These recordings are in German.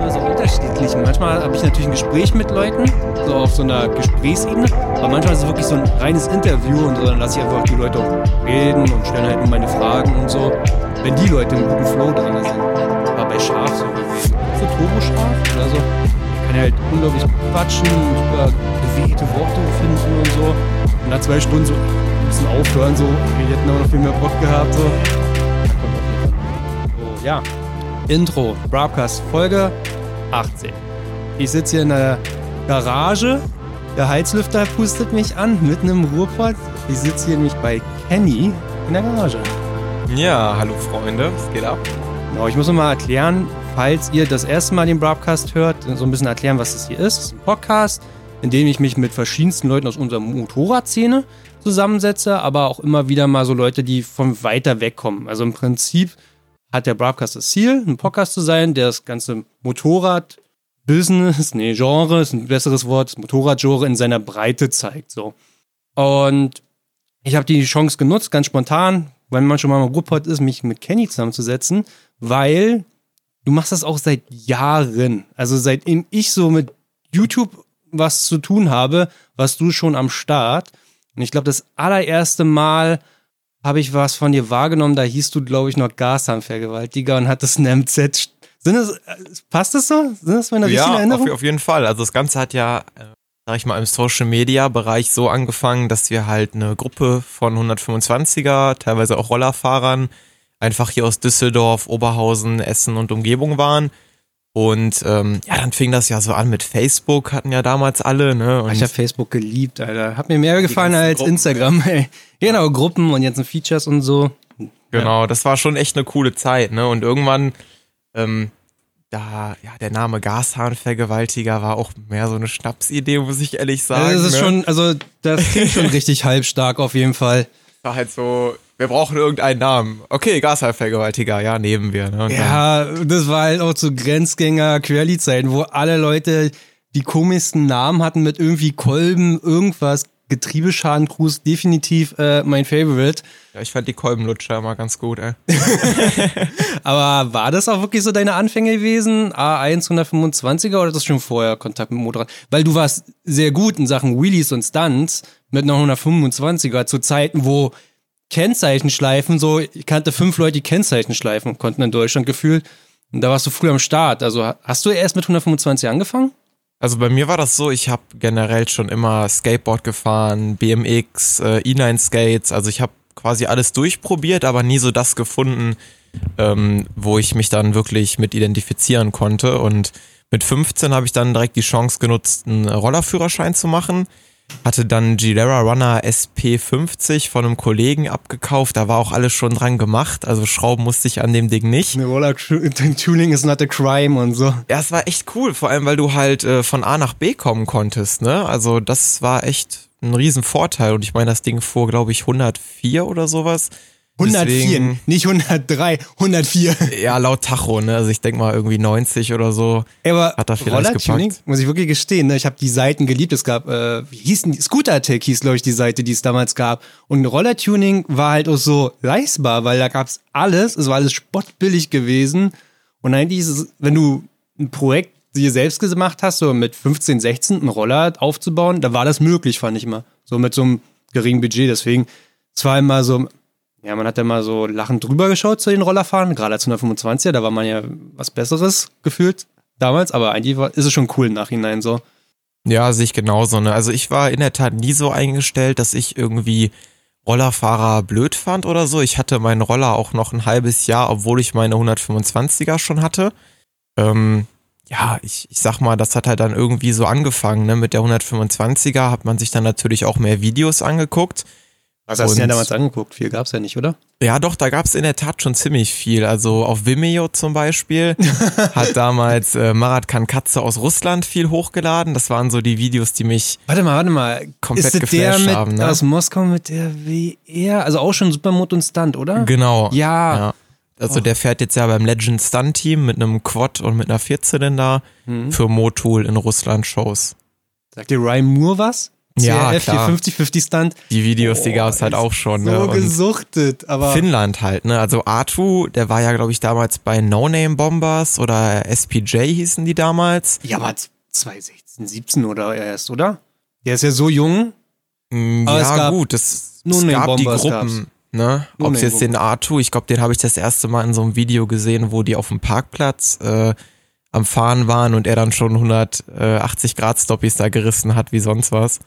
Also unterschiedlich. Manchmal habe ich natürlich ein Gespräch mit Leuten, so auf so einer Gesprächsebene. Aber manchmal ist es wirklich so ein reines Interview und so, dann lasse ich einfach die Leute auch reden und stelle halt nur meine Fragen und so. Wenn die Leute im guten Flow drin sind. Aber bei Schaf so, so Turbo-Scharf oder so, kann halt unglaublich quatschen und super bewegte Worte finden und so. Und nach zwei Stunden so bisschen aufhören, so, wir hätten auch noch viel mehr Bock gehabt, so. So, ja. Intro, Broadcast, Folge 18. Ich sitze hier in der Garage. Der Heizlüfter pustet mich an, mitten im Ruhrpott. Ich sitze hier nämlich bei Kenny in der Garage. Ja, hallo Freunde, was geht ab? Genau, ich muss noch mal erklären, falls ihr das erste Mal den Broadcast hört, so ein bisschen erklären, was das hier ist. Es ist ein Podcast, in dem ich mich mit verschiedensten Leuten aus unserer Motorradszene zusammensetze, aber auch immer wieder mal so Leute, die von weiter weg kommen. Also im Prinzip hat der Broadcast das Ziel, ein Podcast zu sein, der das ganze Motorrad Business, nee, Genre ist ein besseres Wort, Motorradgenre in seiner Breite zeigt, so. Und ich habe die Chance genutzt, ganz spontan, wenn man schon mal im Ruhrpott ist, mich mit Kenny zusammenzusetzen, weil du machst das auch seit Jahren. Also seitdem ich so mit YouTube was zu tun habe, warst du schon am Start. Und ich glaube, das allererste Mal habe ich was von dir wahrgenommen, da hieß du, glaube ich, noch Gashandvergewaltiger und hattest ein MZ. Sind das, passt das so? Sind das meine ja, richtigen Erinnerungen? Auf, auf jeden Fall. Also das Ganze hat ja, äh, sag ich mal, im Social Media Bereich so angefangen, dass wir halt eine Gruppe von 125er, teilweise auch Rollerfahrern, einfach hier aus Düsseldorf, Oberhausen, Essen und Umgebung waren. Und ähm, ja, dann fing das ja so an mit Facebook, hatten ja damals alle, ne? Und ich habe Facebook geliebt, Alter. Hat mir mehr gefallen als Gruppen. Instagram, ey. Genau, Gruppen und jetzt ein Features und so. Genau, das war schon echt eine coole Zeit, ne? Und irgendwann, ähm, da, ja, der Name Gashahnvergewaltiger war auch mehr so eine Schnapsidee, muss ich ehrlich sagen. Also das ist ne? schon, also das klingt schon richtig halbstark auf jeden Fall. war halt so, wir brauchen irgendeinen Namen. Okay, Gashahnvergewaltiger, ja, nehmen wir. Ne? Ja, das war halt auch zu Grenzgänger Querli-Zeiten, wo alle Leute die komischsten Namen hatten mit irgendwie Kolben, irgendwas. Getriebeschadencruise, definitiv äh, mein Favorite. ja, ich fand die Kolbenlutscher immer ganz gut, ey. Aber war das auch wirklich so deine Anfänge gewesen? A1 125er oder das schon vorher Kontakt mit dem Motorrad? Weil du warst sehr gut in Sachen Wheelies und Stunts mit einer 125er zu Zeiten, wo Kennzeichenschleifen so, ich kannte fünf Leute, die Kennzeichenschleifen konnten in Deutschland gefühlt. Und da warst du früh am Start. Also hast du erst mit 125 angefangen? Also bei mir war das so, ich habe generell schon immer Skateboard gefahren, BMX, äh, E9 Skates, also ich habe quasi alles durchprobiert, aber nie so das gefunden, ähm, wo ich mich dann wirklich mit identifizieren konnte. Und mit 15 habe ich dann direkt die Chance genutzt, einen Rollerführerschein zu machen. Hatte dann Gilera Runner SP50 von einem Kollegen abgekauft. Da war auch alles schon dran gemacht. Also schrauben musste ich an dem Ding nicht. Eine Roller Tuning is not a crime und so. Ja, es war echt cool, vor allem weil du halt äh, von A nach B kommen konntest, ne? Also das war echt ein riesen Vorteil und ich meine, das Ding fuhr, glaube ich, 104 oder sowas. 104, Deswegen- nicht 103, 104. Ja, laut Tacho, ne? Also ich denke mal irgendwie 90 oder so. Aber Hat er vielleicht Roller-Tuning, gepackt. muss ich wirklich gestehen, ne? ich habe die Seiten geliebt. Es gab, äh, wie hießen die? Scooter Attack hieß, glaube ich, die Seite, die es damals gab. Und Roller-Tuning war halt auch so leistbar, weil da gab's alles, es war alles spottbillig gewesen. Und eigentlich ist es, wenn du ein Projekt dir selbst gemacht hast, so mit 15, 16 einen Roller aufzubauen, da war das möglich, fand ich immer. So mit so einem geringen Budget. Deswegen, immer so, ja, man hat ja mal so lachend drüber geschaut zu den Rollerfahren, gerade als 125er, da war man ja was Besseres gefühlt damals, aber eigentlich war, ist es schon cool im Nachhinein so. Ja, sehe ich genauso, ne? Also ich war in der Tat nie so eingestellt, dass ich irgendwie Rollerfahrer blöd fand oder so. Ich hatte meinen Roller auch noch ein halbes Jahr, obwohl ich meine 125er schon hatte. Ähm, ja, ich, ich sag mal, das hat halt dann irgendwie so angefangen, ne? Mit der 125er hat man sich dann natürlich auch mehr Videos angeguckt. Was hast du ja damals angeguckt? Viel gab's ja nicht, oder? Ja, doch, da gab's in der Tat schon ziemlich viel. Also auf Vimeo zum Beispiel hat damals äh, Marat Kankatze aus Russland viel hochgeladen. Das waren so die Videos, die mich Warte mal, warte mal. Komplett ist das der geflasht mit, haben, ne? aus Moskau mit der WR? Also auch schon Supermod und Stunt, oder? Genau. Ja. ja. Also Oh. der fährt jetzt ja beim Legend Stunt Team mit einem Quad und mit einer Vierzylinder Mhm. für Motul in Russland Shows. Sagt dir Ryan Moore was? Ja, klar. 50-50 Stunt. Die Videos, die gab es halt auch schon. So ne? Gesuchtet, aber. Finnland halt, ne? Also Artu, der war ja, glaube ich, damals bei No Name Bombers oder SPJ hießen die damals. ja, aber 2016, 17 oder erst, oder? Der ist ja so jung. Mm, ja, gut, es, No es gab die Gruppen, ne? No Ob es jetzt den Artu, ich glaube, den habe ich das erste Mal in so einem Video gesehen, wo die auf dem Parkplatz äh, am Fahren waren und er dann schon 180 Grad Stoppies da gerissen hat, wie sonst was.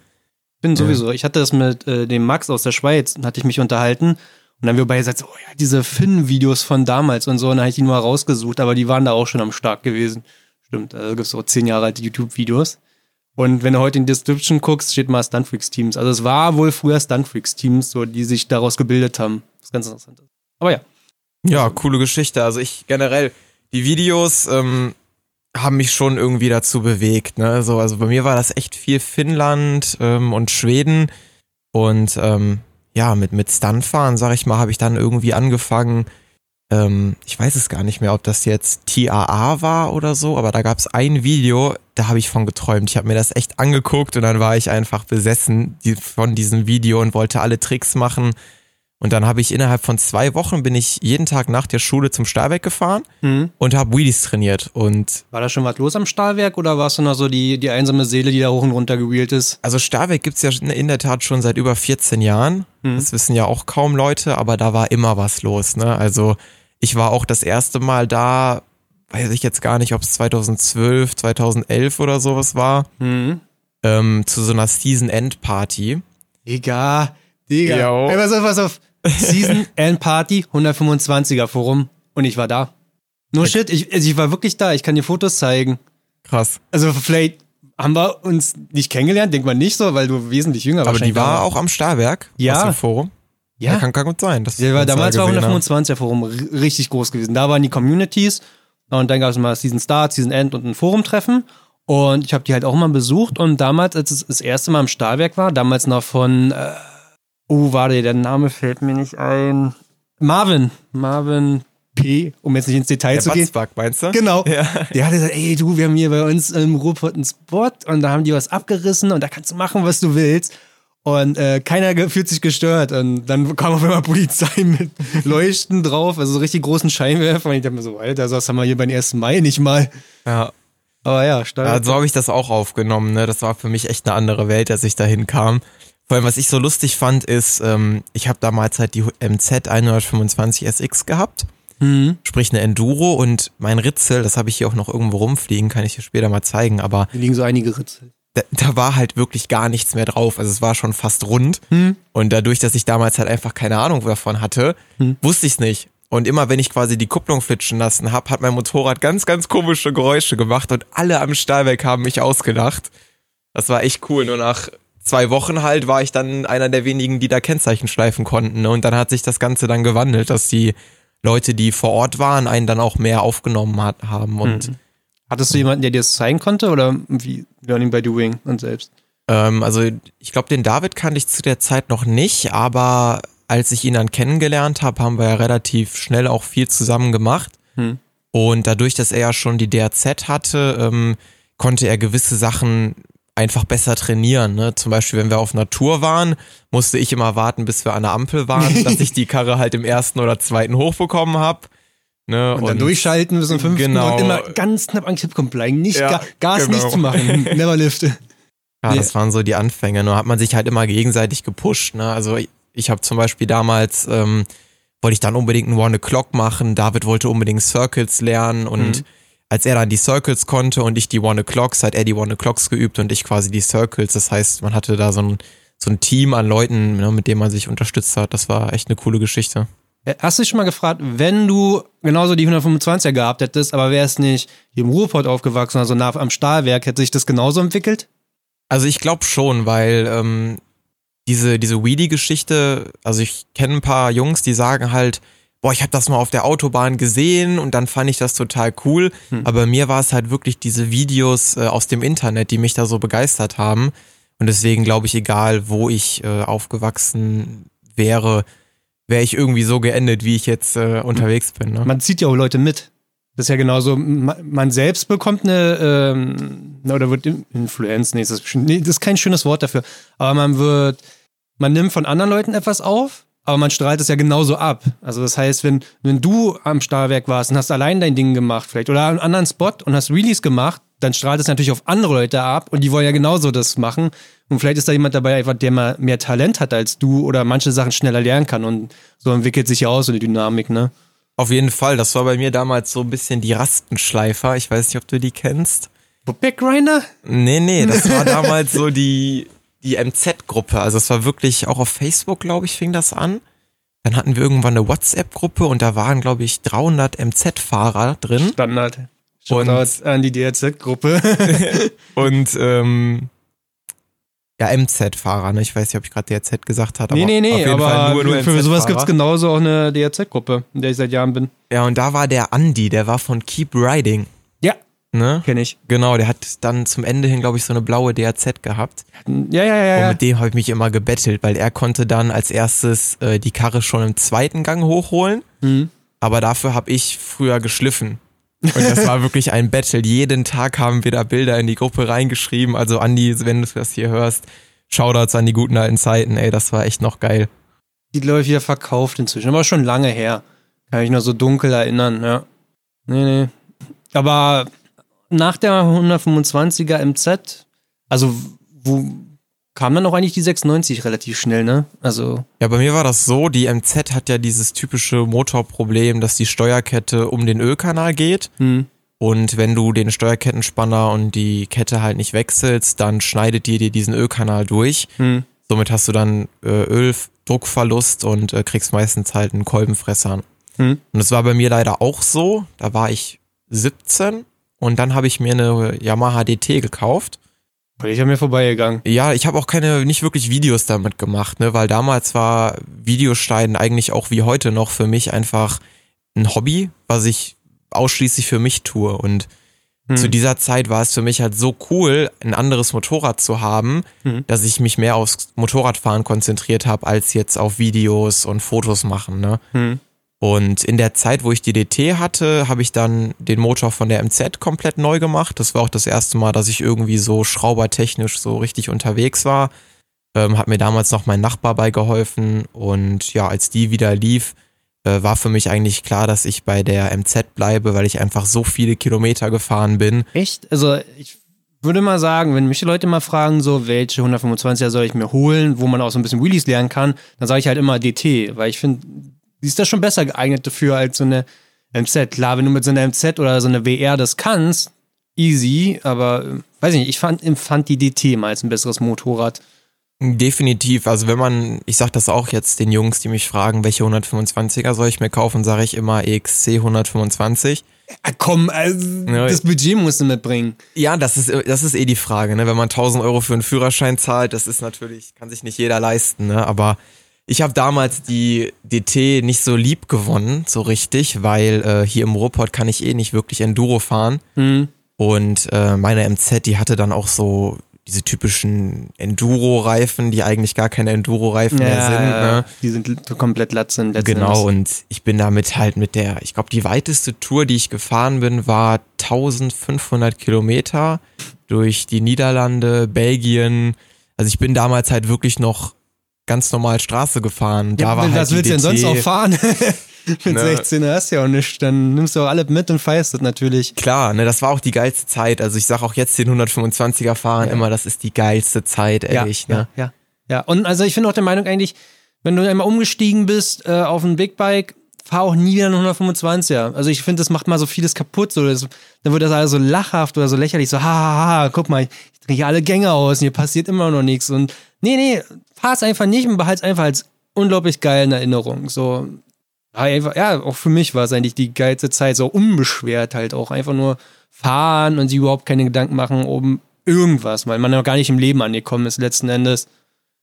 Bin sowieso. Ich hatte das mit äh, dem Max aus der Schweiz, hatte ich mich unterhalten. Und dann haben wir beide gesagt, so, oh ja, diese Finn-Videos von damals und so. Und dann habe ich die nur rausgesucht, aber die waren da auch schon am Start gewesen. Stimmt, also gibt es so zehn Jahre alte YouTube-Videos. Und wenn du heute in die Description guckst, steht mal Stuntfreaks-Teams. Also es war wohl früher Stuntfreaks-Teams, so, die sich daraus gebildet haben. Das ist ganz interessant. Aber ja. Ja, coole Geschichte. Also ich generell, die Videos ähm, haben mich schon irgendwie dazu bewegt. Ne? So, also bei mir war das echt viel Finnland ähm, und Schweden. Und ähm, ja, mit, mit Stuntfahren, sag ich mal, habe ich dann irgendwie angefangen. Ähm, ich weiß es gar nicht mehr, ob das jetzt TAA war oder so, aber da gab es ein Video, da habe ich von geträumt. Ich habe mir das echt angeguckt und dann war ich einfach besessen von diesem Video und wollte alle Tricks machen. Und dann habe ich innerhalb von zwei Wochen bin ich jeden Tag nach der Schule zum Stahlwerk gefahren Mhm. und habe Wheelies trainiert. Und War da schon was los am Stahlwerk oder warst du noch so die, die einsame Seele, die da hoch und runter gewheelt ist? also Stahlwerk gibt's ja in der Tat schon seit über 14 Jahren. Mhm. Das wissen ja auch kaum Leute, aber da war immer was los. Ne? Also ich war auch das erste Mal da, weiß ich jetzt gar nicht, ob es 2012, 2011 oder sowas war, Mhm. ähm, zu so einer Season-End-Party. Digga, Digga. Ey, pass auf, pass auf. Season End Party, 125er Forum. Und ich war da. No shit, ich, also ich war wirklich da. Ich kann dir Fotos zeigen. Krass. Also vielleicht haben wir uns nicht kennengelernt, denkt man nicht so, weil du wesentlich jünger Aber die war warst. auch am Stahlwerk Ja. aus dem Forum. Ja, kann, kann gut sein. wir war, damals war gesehen haben. 125er Forum richtig groß gewesen. Da waren die Communities und dann gab es mal Season Start, Season End und ein Forum-Treffen. Und ich habe die halt auch mal besucht. Und damals, als es das erste Mal im Stahlwerk war, damals noch von, äh, oh, warte, der Name fällt mir nicht ein. Marvin. Marvin P., um jetzt nicht ins Detail Der zu gehen. Batzbach, meinst du? Genau. Ja. Der hat gesagt, ey, du, wir haben hier bei uns im Ruhrpott einen Spot und da haben die was abgerissen und da kannst du machen, was du willst. Und äh, keiner fühlt sich gestört. Und dann kam auf einmal Polizei mit Leuchten drauf, also so richtig großen Scheinwerfer. Und ich dachte mir so, Alter, sowas haben wir hier beim 1. Mai nicht mal. ja. Aber ja, steil. Ja, so habe ich das auch aufgenommen. Ne? Das war für mich echt eine andere Welt, als ich dahin kam. Vor allem, was ich so lustig fand, ist, ähm, ich habe damals halt die MZ 125 SX gehabt, mhm. sprich eine Enduro und mein Ritzel, das habe ich hier auch noch irgendwo rumfliegen, kann ich dir später mal zeigen, aber Hier liegen so einige Ritzel. da, da war halt wirklich gar nichts mehr drauf. Also es war schon fast rund. Hm. Und dadurch, dass ich damals halt einfach keine Ahnung davon hatte, Hm. wusste ich es nicht. Und immer wenn ich quasi die Kupplung flitschen lassen habe, hat mein Motorrad ganz, ganz komische Geräusche gemacht und alle am Stahlwerk haben mich ausgelacht. Das war echt cool. Nur nach zwei Wochen halt war ich dann einer der wenigen, die da Kennzeichen schleifen konnten. ne? Und dann hat sich das Ganze dann gewandelt, dass die Leute, die vor Ort waren, einen dann auch mehr aufgenommen hat, haben. Und Hattest du jemanden, der dir das zeigen konnte? Oder wie Learning by Doing und selbst? Ähm, also ich glaube, den David kannte ich zu der Zeit noch nicht, aber als ich ihn dann kennengelernt habe, haben wir ja relativ schnell auch viel zusammen gemacht. Hm. Und dadurch, dass er ja schon die DRZ hatte, ähm, konnte er gewisse Sachen einfach besser trainieren. Ne? Zum Beispiel, wenn wir auf Tour waren, musste ich immer warten, bis wir an der Ampel waren, dass ich die Karre halt im ersten oder zweiten hochbekommen habe. Ne? Und, dann durchschalten bis zum fünften Genau. und immer ganz knapp an Kipppunkt bleiben. Nicht Ja, Ga Gas genau. nicht zu machen. Never lift. Ja, Nee. das waren so die Anfänge. Nur hat man sich halt immer gegenseitig gepusht. Ne? Also ich, ich habe zum Beispiel damals, ähm, wollte ich dann unbedingt einen One O'Clock machen. David wollte unbedingt Circles lernen und Mhm. Als er dann die Circles konnte und ich die One O'Clocks, hat er die One O'Clocks geübt und ich quasi die Circles. Das heißt, man hatte da so ein, so ein Team an Leuten, ne, mit dem man sich unterstützt hat. Das war echt eine coole Geschichte. Äh, Hast du dich schon mal gefragt, wenn du genauso die 125er gehabt hättest, aber wärst nicht hier im Ruhrpott aufgewachsen, also nah am Stahlwerk, hätte sich das genauso entwickelt? Also ich glaube schon, weil ähm, diese, diese Weedy-Geschichte, also ich kenne ein paar Jungs, die sagen halt, boah, ich habe das mal auf der Autobahn gesehen und dann fand ich das total cool. Hm. Aber mir war es halt wirklich diese Videos äh, aus dem Internet, die mich da so begeistert haben. Und deswegen glaube ich, egal wo ich äh, aufgewachsen wäre, wäre ich irgendwie so geendet, wie ich jetzt äh, unterwegs bin. Ne? Man zieht ja auch Leute mit. Das ist ja genauso, man selbst bekommt eine, ähm, oder wird Influenz, nee das, ist, nee, das ist kein schönes Wort dafür, aber man wird, man nimmt von anderen Leuten etwas auf, aber man strahlt es ja genauso ab. Also das heißt, wenn, wenn du am Stahlwerk warst und hast allein dein Ding gemacht vielleicht oder einen anderen Spot und hast Release gemacht, dann strahlt es natürlich auf andere Leute ab und die wollen ja genauso das machen. Und vielleicht ist da jemand dabei, der mal mehr Talent hat als du oder manche Sachen schneller lernen kann und so entwickelt sich ja auch so eine Dynamik, ne? Auf jeden Fall. Das war bei mir damals so ein bisschen die Rastenschleifer. Ich weiß nicht, ob du die kennst. Backgrinder? Nee, nee, das war damals so die, die MZ-Gruppe. Also es war wirklich auch auf Facebook, glaube ich, fing das an. Dann hatten wir irgendwann eine WhatsApp-Gruppe und da waren, glaube ich, 300 MZ-Fahrer drin. Standard. Und an die DRZ-Gruppe. und ähm, ja, MZ-Fahrer, ne? Ich weiß nicht, ob ich gerade DRZ gesagt habe. Nee, nee, nee, aber nur, nur für sowas gibt's genauso auch eine DRZ-Gruppe, in der ich seit Jahren bin. Ja, und da war der Andi, der war von Keep Riding. Ne? Kenn ich. Genau, der hat dann zum Ende hin, glaube ich, so eine blaue DRZ gehabt. Ja, ja, ja. Und mit dem habe ich mich immer gebettelt, weil er konnte dann als erstes äh, die Karre schon im zweiten Gang hochholen. Mhm. Aber dafür habe ich früher geschliffen. Und das war wirklich ein Battle. Jeden Tag haben wir da Bilder in die Gruppe reingeschrieben. Also Andi, wenn du das hier hörst, Shoutouts an die guten alten Zeiten. Ey, das war echt noch geil. Die ich wieder verkauft inzwischen, aber schon lange her. Kann ich noch so dunkel erinnern, ja. Nee, nee. Aber nach der 125er MZ, also wo, kam dann auch eigentlich die 96 relativ schnell, ne? Also. Ja, bei mir war das so, die MZ hat ja dieses typische Motorproblem, dass die Steuerkette um den Ölkanal geht. Hm. Und wenn du den Steuerkettenspanner und die Kette halt nicht wechselst, dann schneidet die dir diesen Ölkanal durch. Hm. Somit hast du dann äh, Öldruckverlust und äh, kriegst meistens halt einen Kolbenfresser. Hm. Und das war bei mir leider auch so. Da war ich 17 und dann habe ich mir eine Yamaha DT gekauft. Ich habe mir vorbeigegangen. Ja, ich habe auch keine, nicht wirklich Videos damit gemacht, ne, weil damals war Videoschneiden eigentlich auch wie heute noch für mich einfach ein Hobby, was ich ausschließlich für mich tue. Und hm. zu dieser Zeit war es für mich halt so cool, ein anderes Motorrad zu haben, hm. dass ich mich mehr aufs Motorradfahren konzentriert habe, als jetzt auf Videos und Fotos machen, ne. Hm. Und in der Zeit, wo ich die DT hatte, habe ich dann den Motor von der MZ komplett neu gemacht. Das war auch das erste Mal, dass ich irgendwie so schraubertechnisch so richtig unterwegs war. Ähm, hat mir damals noch mein Nachbar beigeholfen. Und ja, als die wieder lief, äh, war für mich eigentlich klar, dass ich bei der MZ bleibe, weil ich einfach so viele Kilometer gefahren bin. Echt? Also ich würde mal sagen, wenn mich die Leute mal fragen, so welche 125er soll ich mir holen, wo man auch so ein bisschen Wheelies lernen kann, dann sage ich halt immer DT, weil ich finde, Sie ist da schon besser geeignet dafür als so eine MZ. Klar, wenn du mit so einer MZ oder so einer WR das kannst, easy, aber äh, weiß ich nicht, ich fand, empfand die DT mal als ein besseres Motorrad. Definitiv. Also wenn man, ich sag das auch jetzt den Jungs, die mich fragen, welche 125er soll ich mir kaufen, sage ich immer EXC 125. Ja, komm, also das Budget musst du mitbringen. Ja, das ist, das ist eh die Frage, ne? Wenn man 1000 Euro für einen Führerschein zahlt, das ist natürlich, kann sich nicht jeder leisten, ne? Aber ich habe damals die DT nicht so lieb gewonnen, so richtig, weil äh, hier im Ruhrpott kann ich eh nicht wirklich Enduro fahren. Mhm. Und äh, meine MZ, die hatte dann auch so diese typischen Enduro-Reifen, die eigentlich gar keine Enduro-Reifen ja, mehr sind. Ne? Die sind komplett Latzen. Genau, und ich bin damit halt mit der, ich glaube, die weiteste Tour, die ich gefahren bin, war 1500 Kilometer durch die Niederlande, Belgien. Also ich bin damals halt wirklich noch ganz normal Straße gefahren. Da ja, war was halt willst du denn sonst auch fahren? Mit ne. 16 hast du ja auch nichts, dann nimmst du auch alle mit und feierst das natürlich. Klar, ne, das war auch die geilste Zeit. Also ich sag auch jetzt den 125er fahren ja. immer, das ist die geilste Zeit, ehrlich. Ja, ne? ja, ja. ja. Und also ich bin auch der Meinung eigentlich, wenn du einmal umgestiegen bist äh, auf ein Big Bike, fahr auch nie wieder einen 125er. Also ich finde, das macht mal so vieles kaputt. So, das, dann wird das alles so lachhaft oder so lächerlich. So, ha, ha, ha, guck mal, ich drehe alle Gänge aus und hier passiert immer noch nichts. Und nee, nee, fahr's einfach nicht und behalt's einfach als unglaublich geilen Erinnerung. So, einfach, ja, auch für mich war es eigentlich die geilste Zeit, so unbeschwert halt auch. Einfach nur fahren und sich überhaupt keine Gedanken machen um irgendwas, weil man noch gar nicht im Leben angekommen ist letzten Endes.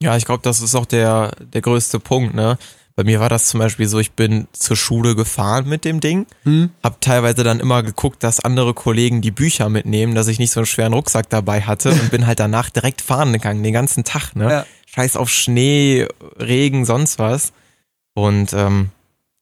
Ja, ich glaube, das ist auch der, der größte Punkt, ne? Bei mir war das zum Beispiel so, ich bin zur Schule gefahren mit dem Ding, hm. hab teilweise dann immer geguckt, dass andere Kollegen die Bücher mitnehmen, dass ich nicht so einen schweren Rucksack dabei hatte und bin halt danach direkt fahren gegangen, den ganzen Tag, ne? Ja. Scheiß auf Schnee, Regen, sonst was. Und ähm,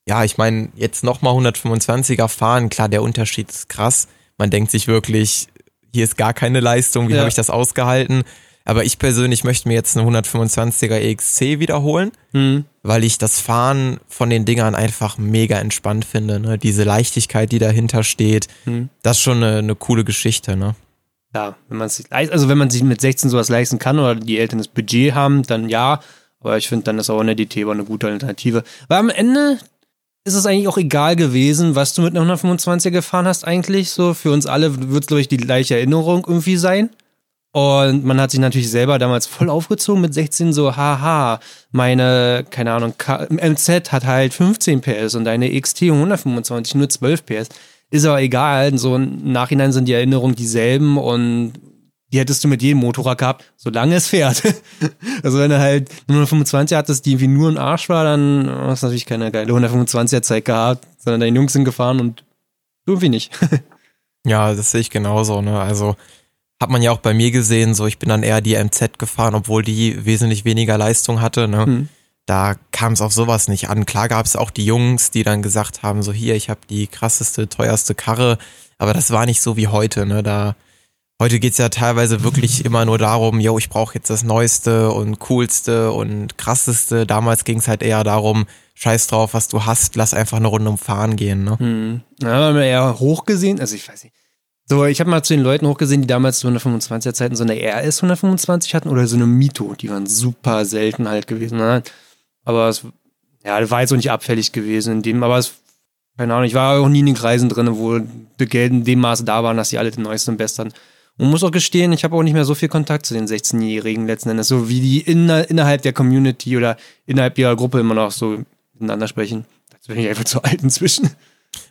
ja, ich meine, jetzt nochmal 125er fahren, klar, der Unterschied ist krass. Man denkt sich wirklich, hier ist gar keine Leistung, wie ja. habe ich das ausgehalten? Aber ich persönlich möchte mir jetzt eine 125er EXC wiederholen, mhm. weil ich das Fahren von den Dingern einfach mega entspannt finde. Ne? Diese Leichtigkeit, die dahinter steht, mhm. das ist schon eine, eine coole Geschichte. Ne? Ja, wenn man sich also wenn man sich mit 16 sowas leisten kann oder die Eltern das Budget haben, dann ja. Aber ich finde, dann ist auch eine DT eine gute Alternative. Weil am Ende ist es eigentlich auch egal gewesen, was du mit einer 125er gefahren hast eigentlich. So für uns alle wird es, glaube ich, die gleiche Erinnerung irgendwie sein. Und man hat sich natürlich selber damals voll aufgezogen mit 16, so, haha, meine, keine Ahnung, MZ hat halt 15 PS und deine XT 125 nur 12 PS. Ist aber egal, so im Nachhinein sind die Erinnerungen dieselben und die hättest du mit jedem Motorrad gehabt, solange es fährt. also wenn du halt 125 hattest, die irgendwie nur ein Arsch war, dann hast du natürlich keine geile 125er Zeit gehabt, sondern deine Jungs sind gefahren und du irgendwie nicht. ja, das sehe ich genauso, ne? Also hat man ja auch bei mir gesehen, so ich bin dann eher die MZ gefahren, obwohl die wesentlich weniger Leistung hatte, ne? Mhm. Da kam es auf sowas nicht an. Klar gab es auch die Jungs, die dann gesagt haben, so hier, ich habe die krasseste, teuerste Karre, aber das war nicht so wie heute, ne? Da Heute geht's ja teilweise wirklich immer nur darum, yo, ich brauche jetzt das Neueste und Coolste und Krasseste. Damals ging's halt eher darum, scheiß drauf, was du hast, lass einfach eine Runde umfahren gehen. Ne? Hm. Ja, haben wir eher hochgesehen, also ich weiß nicht. So, ich habe mal zu den Leuten hochgesehen, die damals zu 125er Zeiten so eine RS 125 hatten oder so eine Mito, die waren super selten halt gewesen. Ne? Aber es ja, war jetzt auch nicht abfällig gewesen in dem, aber es, keine Ahnung, ich war auch nie in den Kreisen drin, wo die Geld in dem Maße da waren, dass die alle den neuesten und besten und muss auch gestehen, ich habe auch nicht mehr so viel Kontakt zu den 16-Jährigen letzten Endes, so wie die inner, innerhalb der Community oder innerhalb ihrer Gruppe immer noch so miteinander sprechen. Da bin ich einfach zu alt inzwischen.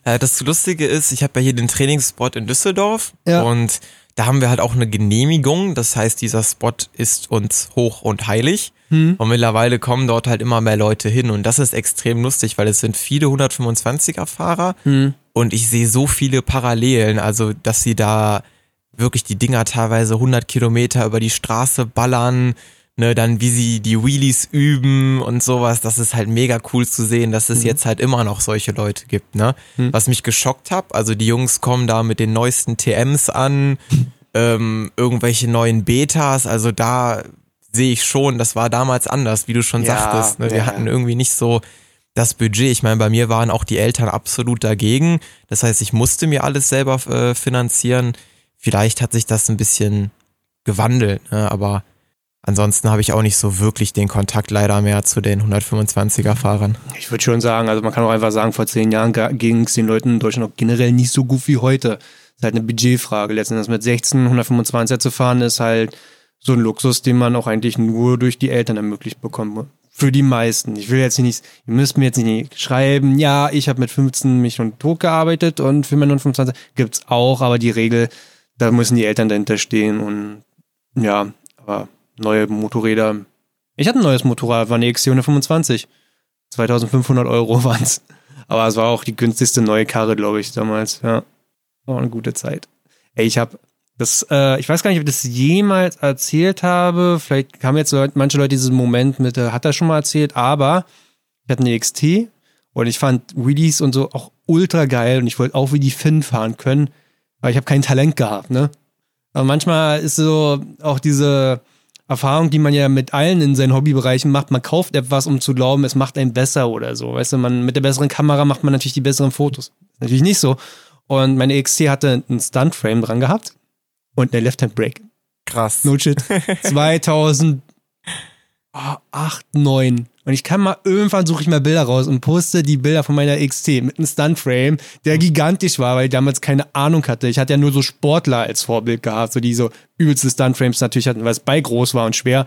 Äh, das Lustige ist, ich habe ja hier den Trainingsspot in Düsseldorf ja. und da haben wir halt auch eine Genehmigung. Das heißt, dieser Spot ist uns hoch und heilig. Hm. Und mittlerweile kommen dort halt immer mehr Leute hin. Und das ist extrem lustig, weil es sind viele 125er Fahrer hm. und ich sehe so viele Parallelen. Also, dass sie da wirklich die Dinger teilweise 100 Kilometer über die Straße ballern, ne, dann wie sie die Wheelies üben und sowas. Das ist halt mega cool zu sehen, dass es mhm. jetzt halt immer noch solche Leute gibt, ne. Mhm. Was mich geschockt hat, also die Jungs kommen da mit den neuesten TMs an, ähm, irgendwelche neuen Betas, also da sehe ich schon, das war damals anders, wie du schon ja, sagtest. Ne? Wir ja. hatten irgendwie nicht so das Budget. Ich meine, bei mir waren auch die Eltern absolut dagegen. Das heißt, ich musste mir alles selber äh, finanzieren. Vielleicht hat sich das ein bisschen gewandelt, ne? aber ansonsten habe ich auch nicht so wirklich den Kontakt leider mehr zu den 125er Fahrern. Ich würde schon sagen, also man kann auch einfach sagen, vor zehn Jahren ging es den Leuten in Deutschland auch generell nicht so gut wie heute. Das ist halt eine Budgetfrage. Letztendlich mit 16 125er zu fahren ist halt so ein Luxus, den man auch eigentlich nur durch die Eltern ermöglicht bekommt. Für die meisten. Ich will jetzt hier nicht, ihr müsst mir jetzt nicht schreiben, ja, ich habe mit 15 mich schon tot gearbeitet und für meine 125 gibt's auch, aber die Regel da müssen die Eltern dahinter stehen und ja, aber neue Motorräder. Ich hatte ein neues Motorrad, war eine XC125. 2500 Euro waren es. Aber es war auch die günstigste neue Karre, glaube ich, damals. Ja, war eine gute Zeit. Ey, ich habe das, äh, ich weiß gar nicht, ob ich das jemals erzählt habe. Vielleicht haben jetzt Leute, manche Leute diesen Moment mit, äh, hat er schon mal erzählt, aber ich hatte eine XT und ich fand Wheelies und so auch ultra geil und ich wollte auch wie die Finn fahren können. Aber ich habe kein Talent gehabt, ne? Aber manchmal ist so auch diese Erfahrung, die man ja mit allen in seinen Hobbybereichen macht, man kauft etwas, um zu glauben, es macht einen besser oder so. Weißt du, man, mit der besseren Kamera macht man natürlich die besseren Fotos. Natürlich nicht so. Und meine XT hatte einen Stuntframe dran gehabt und eine Left-Hand Brake. Krass. No shit. 2008, 9. Und ich kann mal, irgendwann suche ich mal Bilder raus und poste die Bilder von meiner XT mit einem Stuntframe, der gigantisch war, weil ich damals keine Ahnung hatte. Ich hatte ja nur so Sportler als Vorbild gehabt, so die so übelste Stuntframes natürlich hatten, weil es bei groß war und schwer.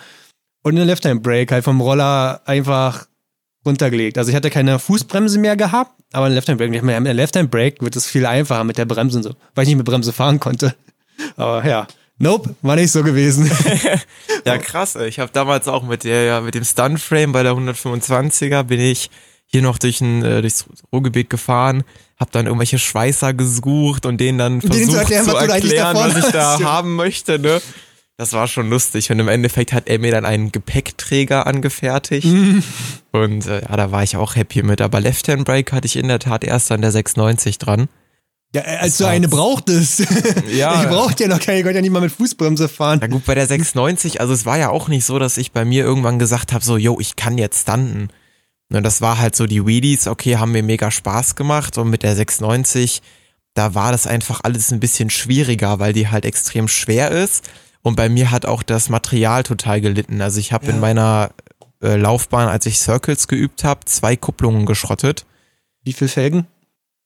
Und eine Left-Hand-Brake halt vom Roller einfach runtergelegt. Also ich hatte keine Fußbremse mehr gehabt, aber eine Left-Hand-Brake. Mit einer Left-Hand-Brake wird es viel einfacher mit der Bremse und so, weil ich nicht mit Bremse fahren konnte. Aber ja, Nope, war nicht so gewesen. ja, krass. Ich habe damals auch mit der, ja, mit dem Stuntframe bei der 125er bin ich hier noch durch ein, äh, durchs Ruhrgebiet gefahren, habe dann irgendwelche Schweißer gesucht und denen dann versucht den zu erklären, zu erklären was, was ich da haben möchte. Ne? Das war schon lustig und im Endeffekt hat er mir dann einen Gepäckträger angefertigt und äh, ja, da war ich auch happy mit. Aber Left-Hand Brake hatte ich in der Tat erst an der 690 dran. Ja, als du eine brauchtest. Ja. Ich brauchte ja noch keine, ich konnte ja nicht mal mit Fußbremse fahren. Ja gut, bei der 690, also es war ja auch nicht so, dass ich bei mir irgendwann gesagt habe, so, yo, ich kann jetzt standen. Und das war halt so die Wheelies, okay, haben mir mega Spaß gemacht und mit der 690, da war das einfach alles ein bisschen schwieriger, weil die halt extrem schwer ist und bei mir hat auch das Material total gelitten. Also ich habe Ja. in meiner äh, Laufbahn, als ich Circles geübt habe, zwei Kupplungen geschrottet. Wie viel Felgen?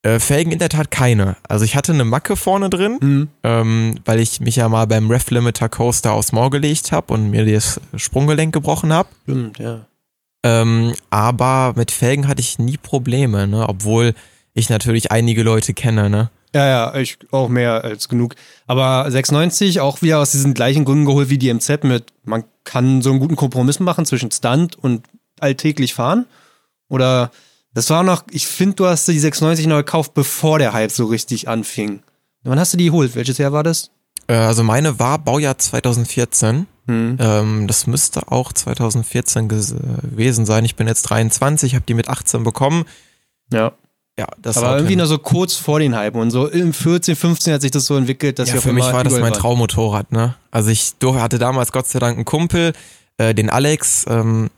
Äh, Felgen in der Tat keine. Also ich hatte eine Macke vorne drin, Mhm. ähm, weil ich mich ja mal beim Ref Limiter Coaster aufs Maul gelegt habe und mir das Sprunggelenk gebrochen habe. Stimmt, ja. Ähm, aber mit Felgen hatte ich nie Probleme, ne? Obwohl ich natürlich einige Leute kenne, ne? Ja, ja, ich auch mehr als genug. Aber 690 auch wieder aus diesen gleichen Gründen geholt wie die MZ mit, man kann so einen guten Kompromiss machen zwischen Stunt und alltäglich fahren. Oder das war noch, ich finde, du hast die 690 noch gekauft, bevor der Hype so richtig anfing. Wann hast du die geholt? Welches Jahr war das? Äh, also meine war Baujahr 2014. Hm. Ähm, das müsste auch 2014 ges- äh, gewesen sein. Ich bin jetzt 23, habe die mit 18 bekommen. Ja. Ja, das Aber haut irgendwie hin. noch so kurz vor den Hype und so im 14, 15 hat sich das so entwickelt, dass ja, für mich war das mein. Traummotorrad, ne? Also ich hatte damals Gott sei Dank einen Kumpel, äh, den Alex, ähm,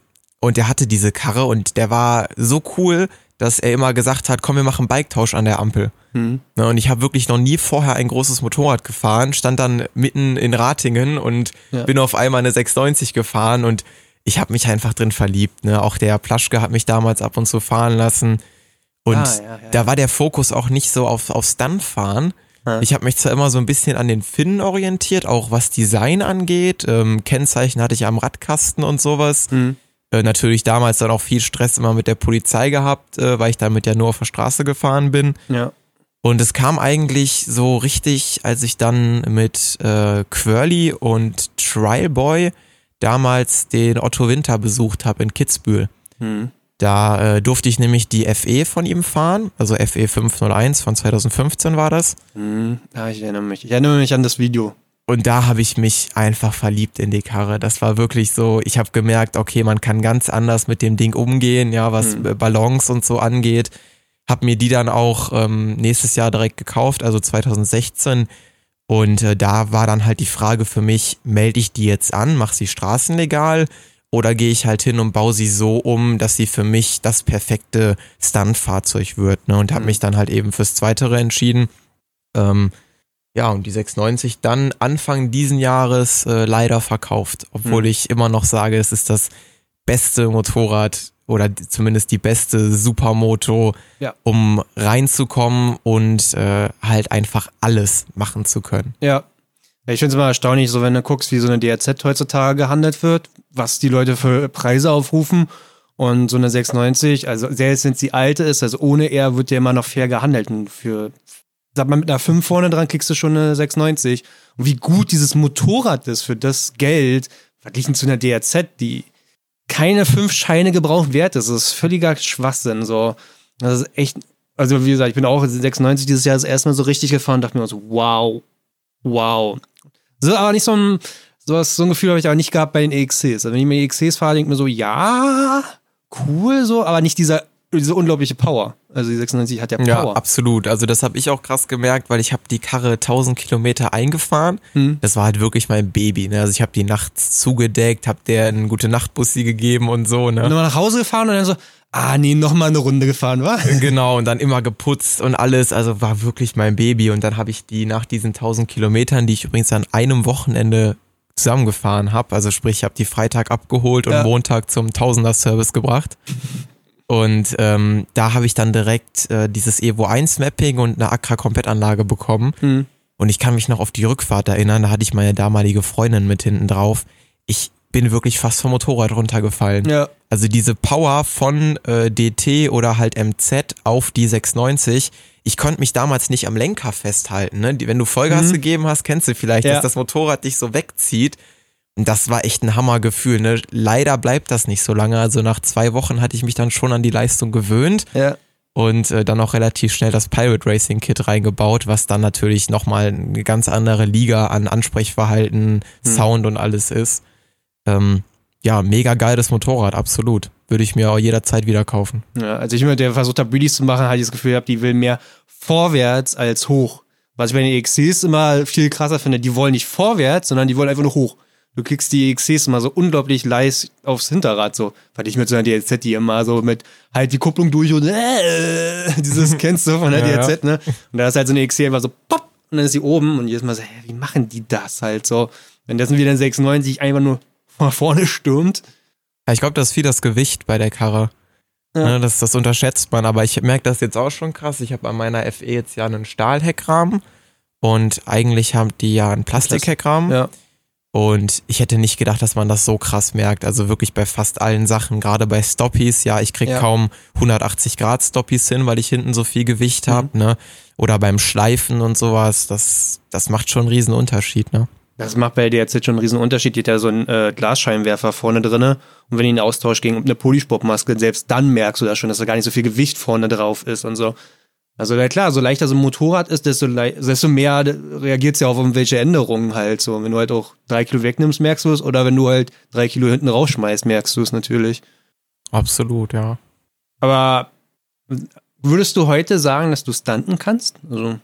und der hatte diese Karre und der war so cool, dass er immer gesagt hat, komm, wir machen Biketausch an der Ampel. Hm. Ne, und ich habe wirklich noch nie vorher ein großes Motorrad gefahren, stand dann mitten in Ratingen und Ja. bin auf einmal eine 690 gefahren und ich habe mich einfach drin verliebt. Ne? Auch der Plaschke hat mich damals ab und zu fahren lassen. Und Ah, ja, ja. da war der Fokus auch nicht so auf, auf Stuntfahren. Ich habe mich zwar immer so ein bisschen an den Finnen orientiert, auch was Design angeht. Ähm, Kennzeichen hatte ich am Radkasten und sowas. Hm. Äh, natürlich damals dann auch viel Stress immer mit der Polizei gehabt, äh, weil ich damit ja nur auf der Straße gefahren bin. Ja. Und es kam eigentlich so richtig, als ich dann mit äh, Quirly und Trialboy damals den Otto Winter besucht habe in Kitzbühel. Hm. Da äh, durfte ich nämlich die FE von ihm fahren, also FE 501 von 2015 war das. Hm. Ja, ich erinnere mich. Ich erinnere mich an das Video. Und da habe ich mich einfach verliebt in die Karre. Das war wirklich so, ich habe gemerkt, okay, man kann ganz anders mit dem Ding umgehen, ja, was Mhm. äh, Ballons und so angeht. Hab mir die dann auch ähm, nächstes Jahr direkt gekauft, also 2016. Und äh, da war dann halt die Frage für mich, melde ich die jetzt an, mach sie straßenlegal oder gehe ich halt hin und baue sie so um, dass sie für mich das perfekte Stuntfahrzeug wird. Ne? Und habe Mhm. mich dann halt eben fürs Zweitere entschieden. Ähm, ja, und die 690 dann Anfang diesen Jahres äh, leider verkauft, obwohl Hm. ich immer noch sage, es ist das beste Motorrad oder zumindest die beste Supermoto, Ja. um reinzukommen und äh, halt einfach alles machen zu können. Ja. Ich finde es immer erstaunlich, so wenn du guckst, wie so eine DRZ heutzutage gehandelt wird, was die Leute für Preise aufrufen. Und so eine 690, also selbst wenn es die alte ist, also ohne R wird ja immer noch fair gehandelt. Und für, sag mal, mit einer 5 vorne dran kriegst du schon eine 690. Und wie gut dieses Motorrad ist für das Geld, verglichen zu einer DRZ, die keine fünf Scheine gebraucht wert ist. Das ist völliger Schwachsinn. So. Das ist echt, also wie gesagt, ich bin auch 96 dieses Jahr das erste Mal so richtig gefahren und dachte mir so, wow, wow. So, aber nicht so ein, sowas, so ein Gefühl habe ich aber nicht gehabt bei den EXCs. Also wenn ich mir EXCs fahre, denke ich mir so, ja, cool, so, aber nicht dieser, diese unglaubliche Power. Also die 96 hat ja Ja, Power. absolut. Also das habe ich auch krass gemerkt, weil ich habe die Karre 1000 Kilometer eingefahren. Hm. Das war halt wirklich mein Baby. Ne? Also ich habe die nachts zugedeckt, habe der einen gute Nachtbussi gegeben und so. Ne? Und dann nach Hause gefahren und dann so, ah nee, noch mal eine Runde gefahren, wa? Genau, und dann immer geputzt und alles. Also war wirklich mein Baby. Und dann habe ich die nach diesen 1000 Kilometern, die ich übrigens an einem Wochenende zusammengefahren habe, also sprich, ich habe die Freitag abgeholt und Ja. Montag zum Tausender-Service gebracht. Und ähm, da habe ich dann direkt äh, dieses Evo 1 Mapping und eine Accra-Komplettanlage bekommen. Hm. Und ich kann mich noch auf die Rückfahrt erinnern, da hatte ich meine damalige Freundin mit hinten drauf. Ich bin wirklich fast vom Motorrad runtergefallen. Ja. Also diese Power von äh, DT oder halt MZ auf die 690. Ich konnte mich damals nicht am Lenker festhalten. Ne? Wenn du Vollgas Mhm. gegeben hast, kennst du vielleicht, Ja. dass das Motorrad dich so wegzieht. Das war echt ein Hammergefühl. Ne? Leider bleibt das nicht so lange. Also nach zwei Wochen hatte ich mich dann schon an die Leistung gewöhnt. Ja. und äh, dann auch relativ schnell das Pirate Racing Kit reingebaut, was dann natürlich nochmal eine ganz andere Liga an Ansprechverhalten, hm. Sound und alles ist. Ähm, ja, mega geiles Motorrad, absolut. Würde ich mir auch jederzeit wieder kaufen. Ja, also ich immer, der versucht hat, Wheelies zu machen, hatte ich das Gefühl gehabt, die will mehr vorwärts als hoch. Was ich bei den EXCs immer viel krasser finde, die wollen nicht vorwärts, sondern die wollen einfach nur hoch. Du kriegst die EXCs immer so unglaublich leis aufs Hinterrad, so. Weil ich mit so einer DLZ, die immer so mit halt die Kupplung durch und äh, dieses kennst du von der ja, DLZ, ne? Und da ist halt so eine EXC einfach so pop und dann ist sie oben und jedes Mal so, hä, wie machen die das halt so? Wenn das wieder ein 96 einfach nur nach vorne stürmt. Ja, ich glaube, das ist viel das Gewicht bei der Karre. Ja. Ne, das, das unterschätzt man, aber ich merke das jetzt auch schon krass. Ich habe an meiner FE jetzt ja einen Stahlheckrahmen und eigentlich haben die ja einen Plastikheckrahmen. Ja. Und ich hätte nicht gedacht, dass man das so krass merkt. Also wirklich bei fast allen Sachen, gerade bei Stoppies, ja, ich krieg ja. kaum 180 Grad Stoppies hin, weil ich hinten so viel Gewicht mhm. habe, ne? Oder beim Schleifen und sowas, das, das macht schon einen riesen Unterschied, ne? Das macht bei dir jetzt schon einen riesen Unterschied. Die hat ja so einen äh, Glasscheinwerfer vorne drinne. Und wenn die einen Austausch gegen eine Polysportmaske, selbst dann merkst du das schon, dass da gar nicht so viel Gewicht vorne drauf ist und so. Also ja klar, so leichter so ein Motorrad ist, desto, desto mehr reagiert es ja auf irgendwelche Änderungen halt. So, wenn du halt auch drei Kilo wegnimmst, merkst du es. Oder wenn du halt drei Kilo hinten rausschmeißt, merkst du es natürlich. Absolut, ja. Aber würdest du heute sagen, dass du stunten kannst? Also,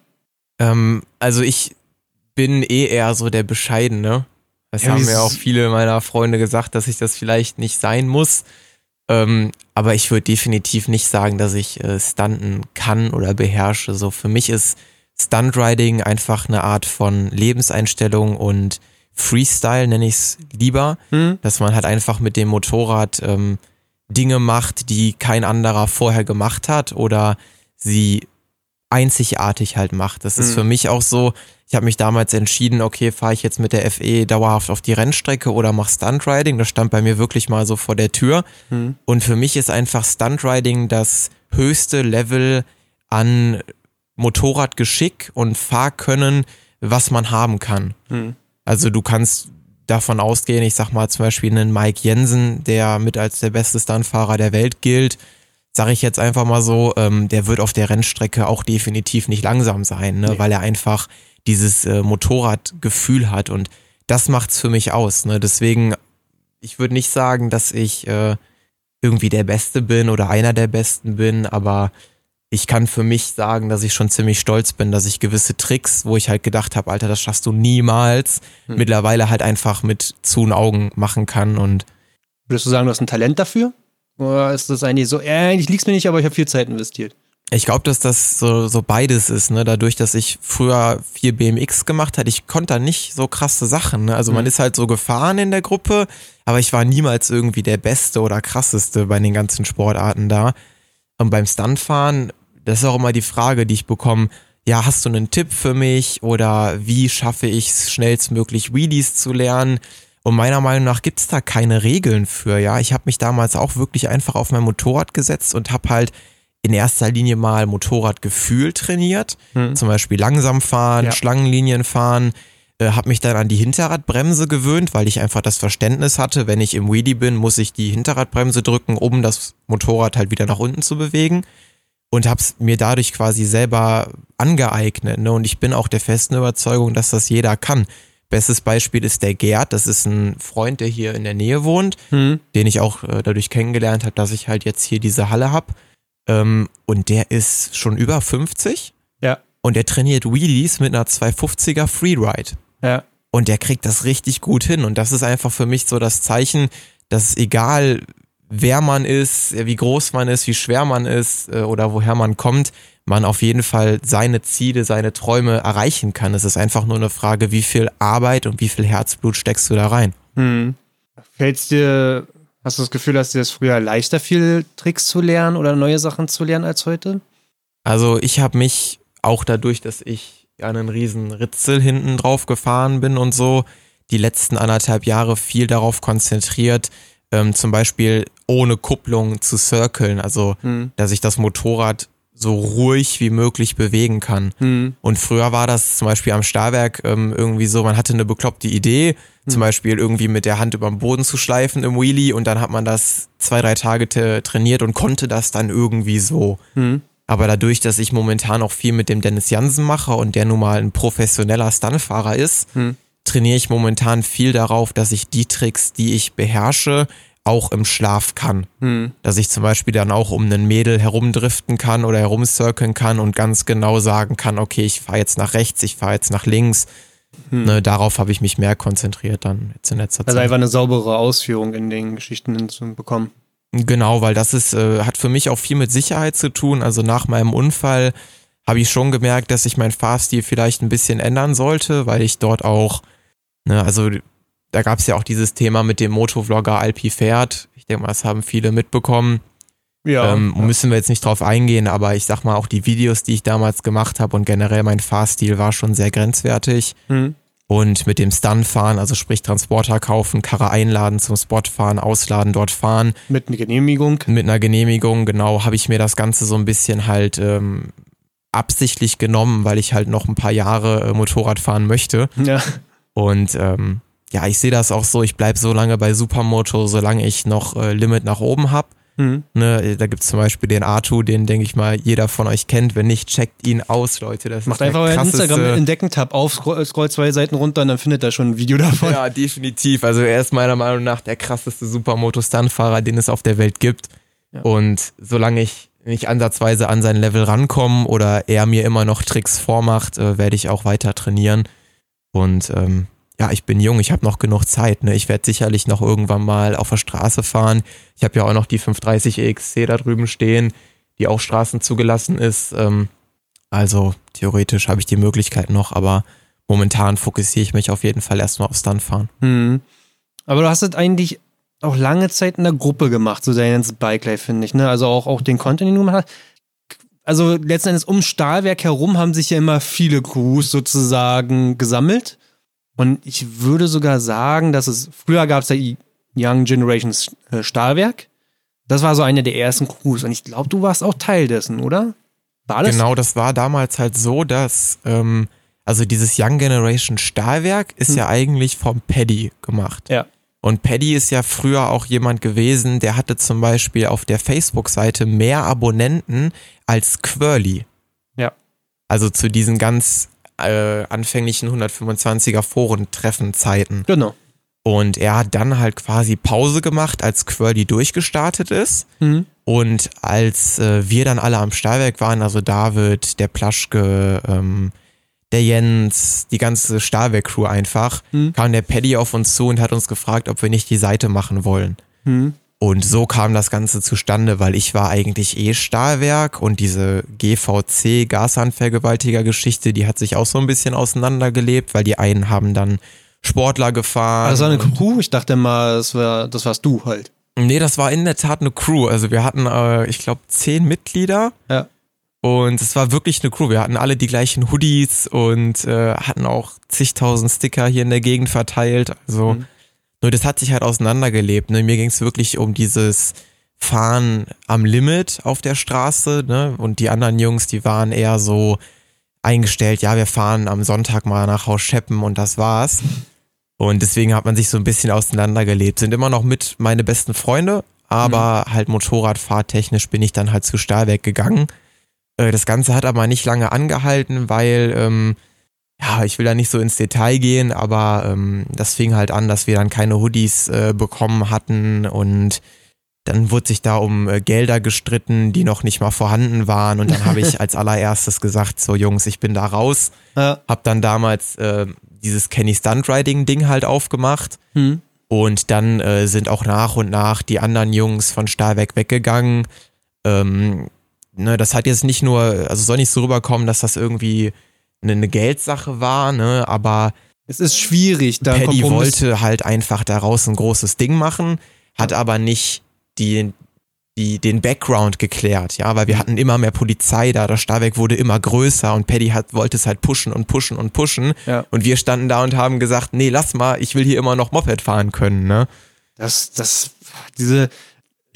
ähm, also ich bin eh eher so der Bescheidene. Das ja, haben mir auch viele meiner Freunde gesagt, dass ich das vielleicht nicht sein muss. Ähm, aber ich würde definitiv nicht sagen, dass ich äh, Stunten kann oder beherrsche. So für mich ist Stuntriding einfach eine Art von Lebenseinstellung und Freestyle nenne ich es lieber, mhm. dass man halt einfach mit dem Motorrad ähm, Dinge macht, die kein anderer vorher gemacht hat oder sie einzigartig halt macht. Das ist mhm. für mich auch so, ich habe mich damals entschieden, okay, fahre ich jetzt mit der FE dauerhaft auf die Rennstrecke oder mach Stuntriding. Das stand bei mir wirklich mal so vor der Tür. Mhm. Und für mich ist einfach Stuntriding das höchste Level an Motorradgeschick und Fahrkönnen, was man haben kann. Mhm. Also du kannst davon ausgehen, ich sag mal zum Beispiel einen Mike Jensen, der mit als der beste Stuntfahrer der Welt gilt, sage ich jetzt einfach mal so, ähm, der wird auf der Rennstrecke auch definitiv nicht langsam sein, ne? Nee. weil er einfach dieses äh, Motorradgefühl hat und das macht's für mich aus. Ne? Deswegen, ich würde nicht sagen, dass ich äh, irgendwie der Beste bin oder einer der Besten bin, aber ich kann für mich sagen, dass ich schon ziemlich stolz bin, dass ich gewisse Tricks, wo ich halt gedacht habe, Alter, das schaffst du niemals, hm. mittlerweile halt einfach mit zu Augen machen kann und Würdest du sagen, du hast ein Talent dafür? Oder ist das eigentlich so, äh, eigentlich liegt's mir nicht, aber ich habe viel Zeit investiert? Ich glaube, dass das so, so beides ist, ne? Dadurch, dass ich früher viel BMX gemacht hatte, ich konnte da nicht so krasse Sachen. Ne? Also mhm. man ist halt so gefahren in der Gruppe, aber ich war niemals irgendwie der Beste oder krasseste bei den ganzen Sportarten da. Und beim Stuntfahren, das ist auch immer die Frage, die ich bekomme, ja, hast du einen Tipp für mich oder wie schaffe ich es schnellstmöglich Wheelies zu lernen? Und meiner Meinung nach gibt's da keine Regeln für, ja. Ich habe mich damals auch wirklich einfach auf mein Motorrad gesetzt und habe halt in erster Linie mal Motorradgefühl trainiert, hm. zum Beispiel langsam fahren, ja. Schlangenlinien fahren, äh, habe mich dann an die Hinterradbremse gewöhnt, weil ich einfach das Verständnis hatte, wenn ich im Wheelie bin, muss ich die Hinterradbremse drücken, um das Motorrad halt wieder nach unten zu bewegen und habe es mir dadurch quasi selber angeeignet. Ne? Und ich bin auch der festen Überzeugung, dass das jeder kann. Bestes Beispiel ist der Gerd, das ist ein Freund, der hier in der Nähe wohnt, hm. den ich auch äh, dadurch kennengelernt habe, dass ich halt jetzt hier diese Halle habe. Ähm, und der ist schon über 50. Ja. Und der trainiert Wheelies mit einer 250er Freeride. Ja. Und der kriegt das richtig gut hin. Und das ist einfach für mich so das Zeichen, dass egal wer man ist, wie groß man ist, wie schwer man ist äh, oder woher man kommt, man auf jeden Fall seine Ziele, seine Träume erreichen kann. Es ist einfach nur eine Frage, wie viel Arbeit und wie viel Herzblut steckst du da rein. Hm. Fällt's dir Hast du das Gefühl, dass dir das früher leichter fiel, Tricks zu lernen oder neue Sachen zu lernen als heute? Also ich habe mich auch dadurch, dass ich einen riesen Ritzel hinten drauf gefahren bin und so, die letzten anderthalb Jahre viel darauf konzentriert, ähm, zum Beispiel ohne Kupplung zu circlen, also hm. dass ich das Motorrad so ruhig wie möglich bewegen kann. Hm. Und früher war das zum Beispiel am Stahlwerk ähm, irgendwie so, man hatte eine bekloppte Idee, hm. zum Beispiel irgendwie mit der Hand über den Boden zu schleifen im Wheelie und dann hat man das zwei, drei Tage trainiert und konnte das dann irgendwie so. Hm. Aber dadurch, dass ich momentan auch viel mit dem Dennis Jansen mache und der nun mal ein professioneller Stuntfahrer ist, Hm. trainiere ich momentan viel darauf, dass ich die Tricks, die ich beherrsche, auch im Schlaf kann. Hm. Dass ich zum Beispiel dann auch um einen Mädel herumdriften kann oder herumcirkeln kann und ganz genau sagen kann, okay, ich fahre jetzt nach rechts, ich fahre jetzt nach links. Ne, darauf habe ich mich mehr konzentriert dann jetzt in letzter Also Zeit. einfach eine saubere Ausführung in den Geschichten hinzubekommen. Genau, weil das ist, äh, hat für mich auch viel mit Sicherheit zu tun. Also nach meinem Unfall habe ich schon gemerkt, dass ich meinen Fahrstil vielleicht ein bisschen ändern sollte, weil ich dort auch, ne, also da gab es ja auch dieses Thema mit dem Motovlogger Alpi Pferd. Ich denke mal, das haben viele mitbekommen. Ja. Ähm, Müssen wir jetzt nicht drauf eingehen, aber ich sag mal, auch die Videos, die ich damals gemacht habe und generell mein Fahrstil war schon sehr grenzwertig. Hm. Und mit dem Stuntfahren, also sprich Transporter kaufen, Karre einladen zum Spot fahren, ausladen, dort fahren, Mit einer Genehmigung. mit einer Genehmigung, genau, habe ich mir das Ganze so ein bisschen halt ähm, absichtlich genommen, weil ich halt noch ein paar Jahre äh, Motorrad fahren möchte. Ja. Und ähm, ja, ich sehe das auch so, ich bleib so lange bei Supermoto, solange ich noch äh, Limit nach oben hab. Hm. Ne, da gibt's zum Beispiel den Artu, den denke ich mal, jeder von euch kennt. Wenn nicht, checkt ihn aus, Leute. Das Macht ist einfach euren krasseste- Instagram Entdecken-Tab auf, scroll, scroll zwei Seiten runter und dann findet er schon ein Video davon. Ja, definitiv. Also er ist meiner Meinung nach der krasseste Supermoto-Stuntfahrer, den es auf der Welt gibt. Ja. Und solange ich nicht ansatzweise an sein Level rankomme oder er mir immer noch Tricks vormacht, äh, werde ich auch weiter trainieren. Und ähm, ja, ich bin jung, ich habe noch genug Zeit. Ne? Ich werde sicherlich noch irgendwann mal auf der Straße fahren. Ich habe ja auch noch die 530 EXC da drüben stehen, die auch straßenzugelassen ist. Ähm, also theoretisch habe ich die Möglichkeit noch, aber momentan fokussiere ich mich auf jeden Fall erstmal auf Stuntfahren. Hm. Aber du hast es eigentlich auch lange Zeit in der Gruppe gemacht, so dein Bike Life, finde ich. Ne? Also auch, auch den Content, den du gemacht hast. Also letzten Endes um Stahlwerk herum haben sich ja immer viele Crews sozusagen gesammelt. Und ich würde sogar sagen, dass es, früher gab es ja Young Generations äh, Stahlwerk. Das war so eine der ersten Crews. Und ich glaube, du warst auch Teil dessen, oder? War das? Genau, das war damals halt so, dass ähm, also dieses Young Generation Stahlwerk ist Hm. ja eigentlich vom Paddy gemacht. Ja. Und Paddy ist ja früher auch jemand gewesen, der hatte zum Beispiel auf der Facebook-Seite mehr Abonnenten als Quirly. Ja. Also zu diesen ganz äh, anfänglichen 125er Foren-Treffen-Zeiten. Genau. Und er hat dann halt quasi Pause gemacht, als Quirly durchgestartet ist. Mhm. Und als äh, wir dann alle am Stahlwerk waren, also David, der Plaschke, ähm, der Jens, die ganze Stahlwerk-Crew einfach, Mhm. kam der Paddy auf uns zu und hat uns gefragt, ob wir nicht die Seite machen wollen. Mhm. Und so kam das Ganze zustande, weil ich war eigentlich eh Stahlwerk und diese GVC Gashandvergewaltiger-Geschichte, die hat sich auch so ein bisschen auseinandergelebt, weil die einen haben dann Sportler gefahren. Das war eine Crew. Ich dachte mal, das, war, das warst du halt. Nee, das war in der Tat eine Crew. Also wir hatten, äh, ich glaube, zehn Mitglieder. Ja. Und es war wirklich eine Crew. Wir hatten alle die gleichen Hoodies und äh, hatten auch zigtausend Sticker hier in der Gegend verteilt. Also Mhm. Nur das hat sich halt auseinandergelebt. Ne? Mir ging es wirklich um dieses Fahren am Limit auf der Straße. Ne? Und die anderen Jungs, die waren eher so eingestellt, ja, wir fahren am Sonntag mal nach Haus Scheppen und das war's. Und deswegen hat man sich so ein bisschen auseinandergelebt. Sind immer noch mit meine besten Freunde, aber halt Motorradfahrtechnisch bin ich dann halt zu Stahlwerk gegangen. Äh, Das Ganze hat aber nicht lange angehalten, weil, ähm, ja, ich will da nicht so ins Detail gehen, aber ähm, das fing halt an, dass wir dann keine Hoodies äh, bekommen hatten und dann wurde sich da um äh, Gelder gestritten, die noch nicht mal vorhanden waren. Und dann habe ich als allererstes gesagt, so Jungs, ich bin da raus. Ja. Hab dann damals äh, dieses Kenny Stunt Riding Ding halt aufgemacht. Hm. Und dann äh, sind auch nach und nach die anderen Jungs von Stahlwerk weggegangen. Ähm, ne, das hat jetzt nicht nur, also soll nicht so rüberkommen, dass das irgendwie eine, eine Geldsache war, ne, aber Es ist schwierig, da Paddy Kompromiss- wollte halt einfach daraus ein großes Ding machen, hat aber nicht die, die, den Background geklärt, ja, Mhm. weil wir hatten immer mehr Polizei da, das Stahlwerk wurde immer größer und Paddy hat, wollte es halt pushen und pushen und pushen Ja. und wir standen da und haben gesagt, nee, lass mal, ich will hier immer noch Moped fahren können, ne? Das, das, diese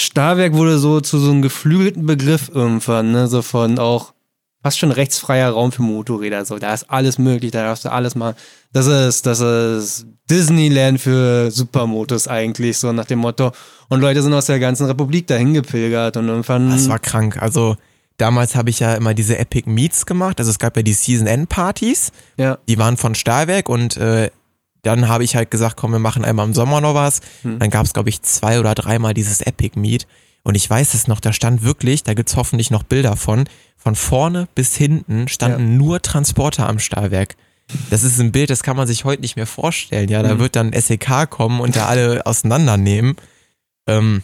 Stahlwerk wurde so zu so einem geflügelten Begriff irgendwann, ne, so von auch fast schon rechtsfreier Raum für Motorräder, so, da ist alles möglich, da darfst du alles mal, das ist, das ist Disneyland für Supermotos eigentlich, so nach dem Motto, und Leute sind aus der ganzen Republik dahin gepilgert und irgendwann, Das war krank. Also damals habe ich ja immer diese Epic Meets gemacht. Also es gab ja die Season-End-Partys. Ja. Die waren von Stahlwerk und äh, dann habe ich halt gesagt, komm, wir machen einmal im Sommer noch was. Hm. Dann gab es, glaube ich, zwei oder dreimal dieses Epic Meet. Und ich weiß es noch, da stand wirklich, da gibt's hoffentlich noch Bilder von, von vorne bis hinten standen nur Transporter am Stahlwerk. Das ist ein Bild, das kann man sich heute nicht mehr vorstellen. Ja, da Mhm. wird dann SEK kommen und da alle auseinandernehmen. Ähm,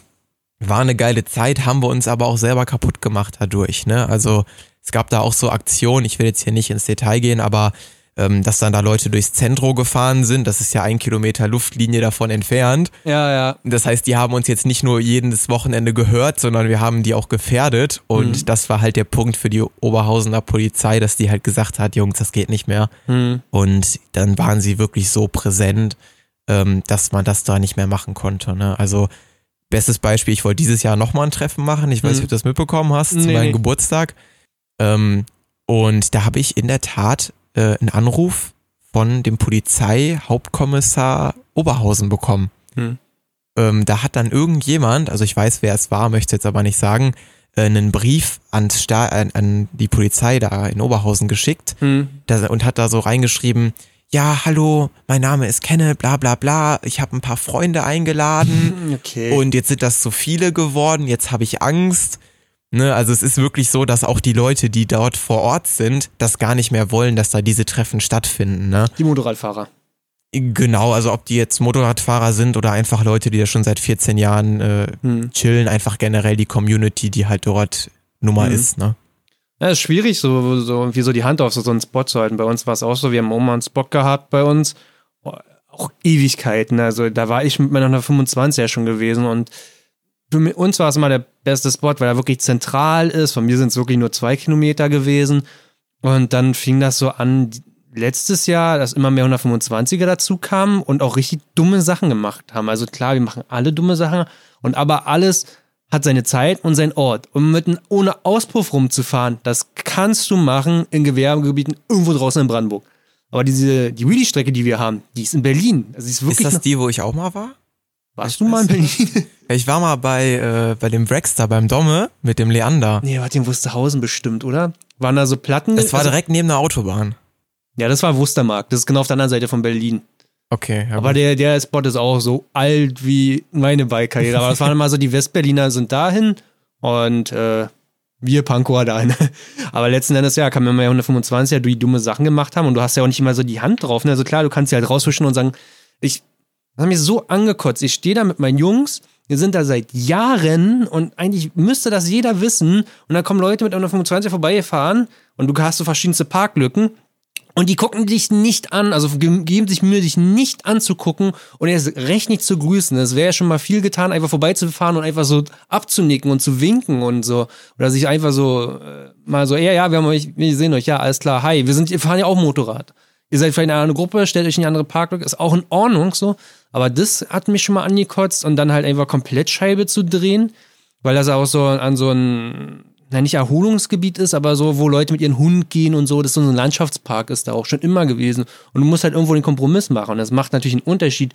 war eine geile Zeit, haben wir uns aber auch selber kaputt gemacht dadurch. Ne? Also es gab da auch so Aktionen, ich will jetzt hier nicht ins Detail gehen, aber ähm, dass dann da Leute durchs Zentro gefahren sind, das ist ja ein Kilometer Luftlinie davon entfernt. Ja, ja. Das heißt, die haben uns jetzt nicht nur jedes Wochenende gehört, sondern wir haben die auch gefährdet. Und Mhm. das war halt der Punkt für die Oberhausener Polizei, dass die halt gesagt hat, Jungs, das geht nicht mehr. Hm. Und dann waren sie wirklich so präsent, ähm, dass man das da nicht mehr machen konnte. Ne? Also bestes Beispiel, ich wollte dieses Jahr nochmal ein Treffen machen. Ich weiß nicht, Mhm. ob du das mitbekommen hast, zu Nee, meinem nee. Geburtstag. Ähm, und da habe ich in der Tat äh, einen Anruf von dem Polizeihauptkommissar Oberhausen bekommen. Hm. Ähm, da hat dann irgendjemand, also ich weiß, wer es war, möchte jetzt aber nicht sagen, äh, einen Brief ans Sta an, an die Polizei da in Oberhausen geschickt Hm. da, und hat da so reingeschrieben, ja, hallo, mein Name ist Kenneth, bla bla bla, ich habe ein paar Freunde eingeladen Okay. und jetzt sind das so viele geworden, jetzt habe ich Angst. Ne, also es ist wirklich so, dass auch die Leute, die dort vor Ort sind, das gar nicht mehr wollen, dass da diese Treffen stattfinden. Ne? die Motorradfahrer. Genau, also ob die jetzt Motorradfahrer sind oder einfach Leute, die da schon seit 14 Jahren äh, Hm. chillen, einfach generell die Community, die halt dort Nummer Mhm. ist. Ne? Ja, ist schwierig, so, so irgendwie so die Hand auf so, so einen Spot zu halten. Bei uns war es auch so, wir haben mal einen Spot gehabt bei uns. Auch Ewigkeiten. Also da war ich mit meiner 125 ja schon gewesen und für uns war es immer der beste Spot, weil er wirklich zentral ist. Von mir sind es wirklich nur zwei Kilometer gewesen. Und dann fing das so an, letztes Jahr, dass immer mehr 125er dazu kamen und auch richtig dumme Sachen gemacht haben. Also klar, wir machen alle dumme Sachen und aber alles hat seine Zeit und seinen Ort. Und mit einem, ohne Auspuff rumzufahren, das kannst du machen in Gewerbegebieten irgendwo draußen in Brandenburg. Aber diese, die Wheelie-Strecke, die wir haben, die ist in Berlin. Also ist wirklich. Ist das die, wo ich auch mal war? Warst du mal in Berlin? Ich war mal bei, äh, bei dem Dragster beim Domme mit dem Leander. nee, warte, in Wusterhausen bestimmt, oder? Waren da so Platten? Das war Also- direkt neben der Autobahn. Ja, das war Wustermarkt. Das ist genau auf der anderen Seite von Berlin. Okay, ja, Aber gut. der, der Spot ist auch so alt wie meine Bike-Karriere. Aber das waren immer so, die Westberliner sind dahin und äh, wir Pankower dahin. Aber letzten Endes, ja, kann man ja 125 die dumme Sachen gemacht haben und du hast ja auch nicht immer so die Hand drauf. Ne? Also klar, du kannst sie halt rauswischen und sagen, ich das hat mich so angekotzt. Ich stehe da mit meinen Jungs, wir sind da seit Jahren und eigentlich müsste das jeder wissen. Und dann kommen Leute mit einer 125 vorbeigefahren und du hast so verschiedenste Parklücken. Und die gucken dich nicht an, also ge- geben sich Mühe, dich nicht anzugucken und erst recht nicht zu grüßen. Es wäre ja schon mal viel getan, einfach vorbeizufahren und einfach so abzunicken und zu winken und so. Oder sich einfach so äh, mal so, ja, ja, wir haben euch, wir sehen euch, ja, alles klar, hi, wir sind, wir fahren ja auch Motorrad. Ihr seid vielleicht in einer Gruppe, stellt euch in eine andere Parklücke, ist auch in Ordnung so. Aber das hat mich schon mal angekotzt und dann halt einfach komplett Scheibe zu drehen, weil das auch so an so ein na nicht Erholungsgebiet ist, aber so, wo Leute mit ihren Hunden gehen und so, das ist so ein Landschaftspark ist da auch schon immer gewesen. Und du musst halt irgendwo den Kompromiss machen. Und das macht natürlich einen Unterschied,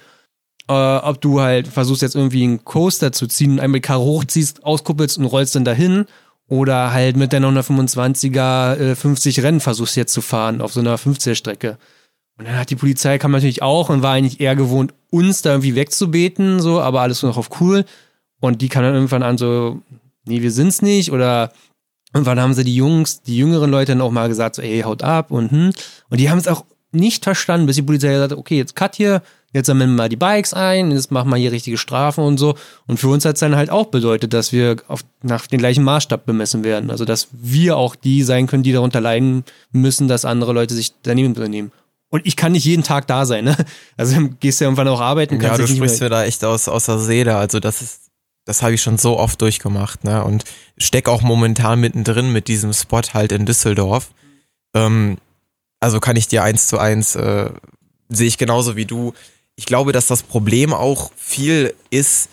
äh, ob du halt versuchst jetzt irgendwie einen Coaster zu ziehen, einmal die Karre hochziehst, auskuppelst und rollst dann dahin. Oder halt mit deiner 125er äh, 50 Rennen versuchst jetzt zu fahren auf so einer 50er Strecke. Und dann hat die Polizei kam natürlich auch und war eigentlich eher gewohnt, uns da irgendwie wegzubeten, so, aber alles noch auf cool. Und die kam dann irgendwann an so, nee, wir sind's nicht. Oder irgendwann haben sie die Jungs, die jüngeren Leute dann auch mal gesagt, so, ey, haut ab und hm. Und die haben es auch nicht verstanden, bis die Polizei gesagt hat, okay, jetzt cut hier, jetzt sammeln wir mal die Bikes ein, jetzt machen wir hier richtige Strafen und so. Und für uns hat es dann halt auch bedeutet, dass wir auf, nach dem gleichen Maßstab bemessen werden. Also, dass wir auch die sein können, die darunter leiden müssen, dass andere Leute sich daneben benehmen. Und ich kann nicht jeden Tag da sein, ne? Also gehst ja irgendwann auch arbeiten, Ja, kannst du dich nicht sprichst mir da echt aus, aus der Seele. Also das ist, das habe ich schon so oft durchgemacht, ne? Und steck auch momentan mittendrin mit diesem Spot halt in Düsseldorf. Ähm, also kann ich dir eins zu eins, äh, sehe ich genauso wie du. Ich glaube, dass das Problem auch viel ist,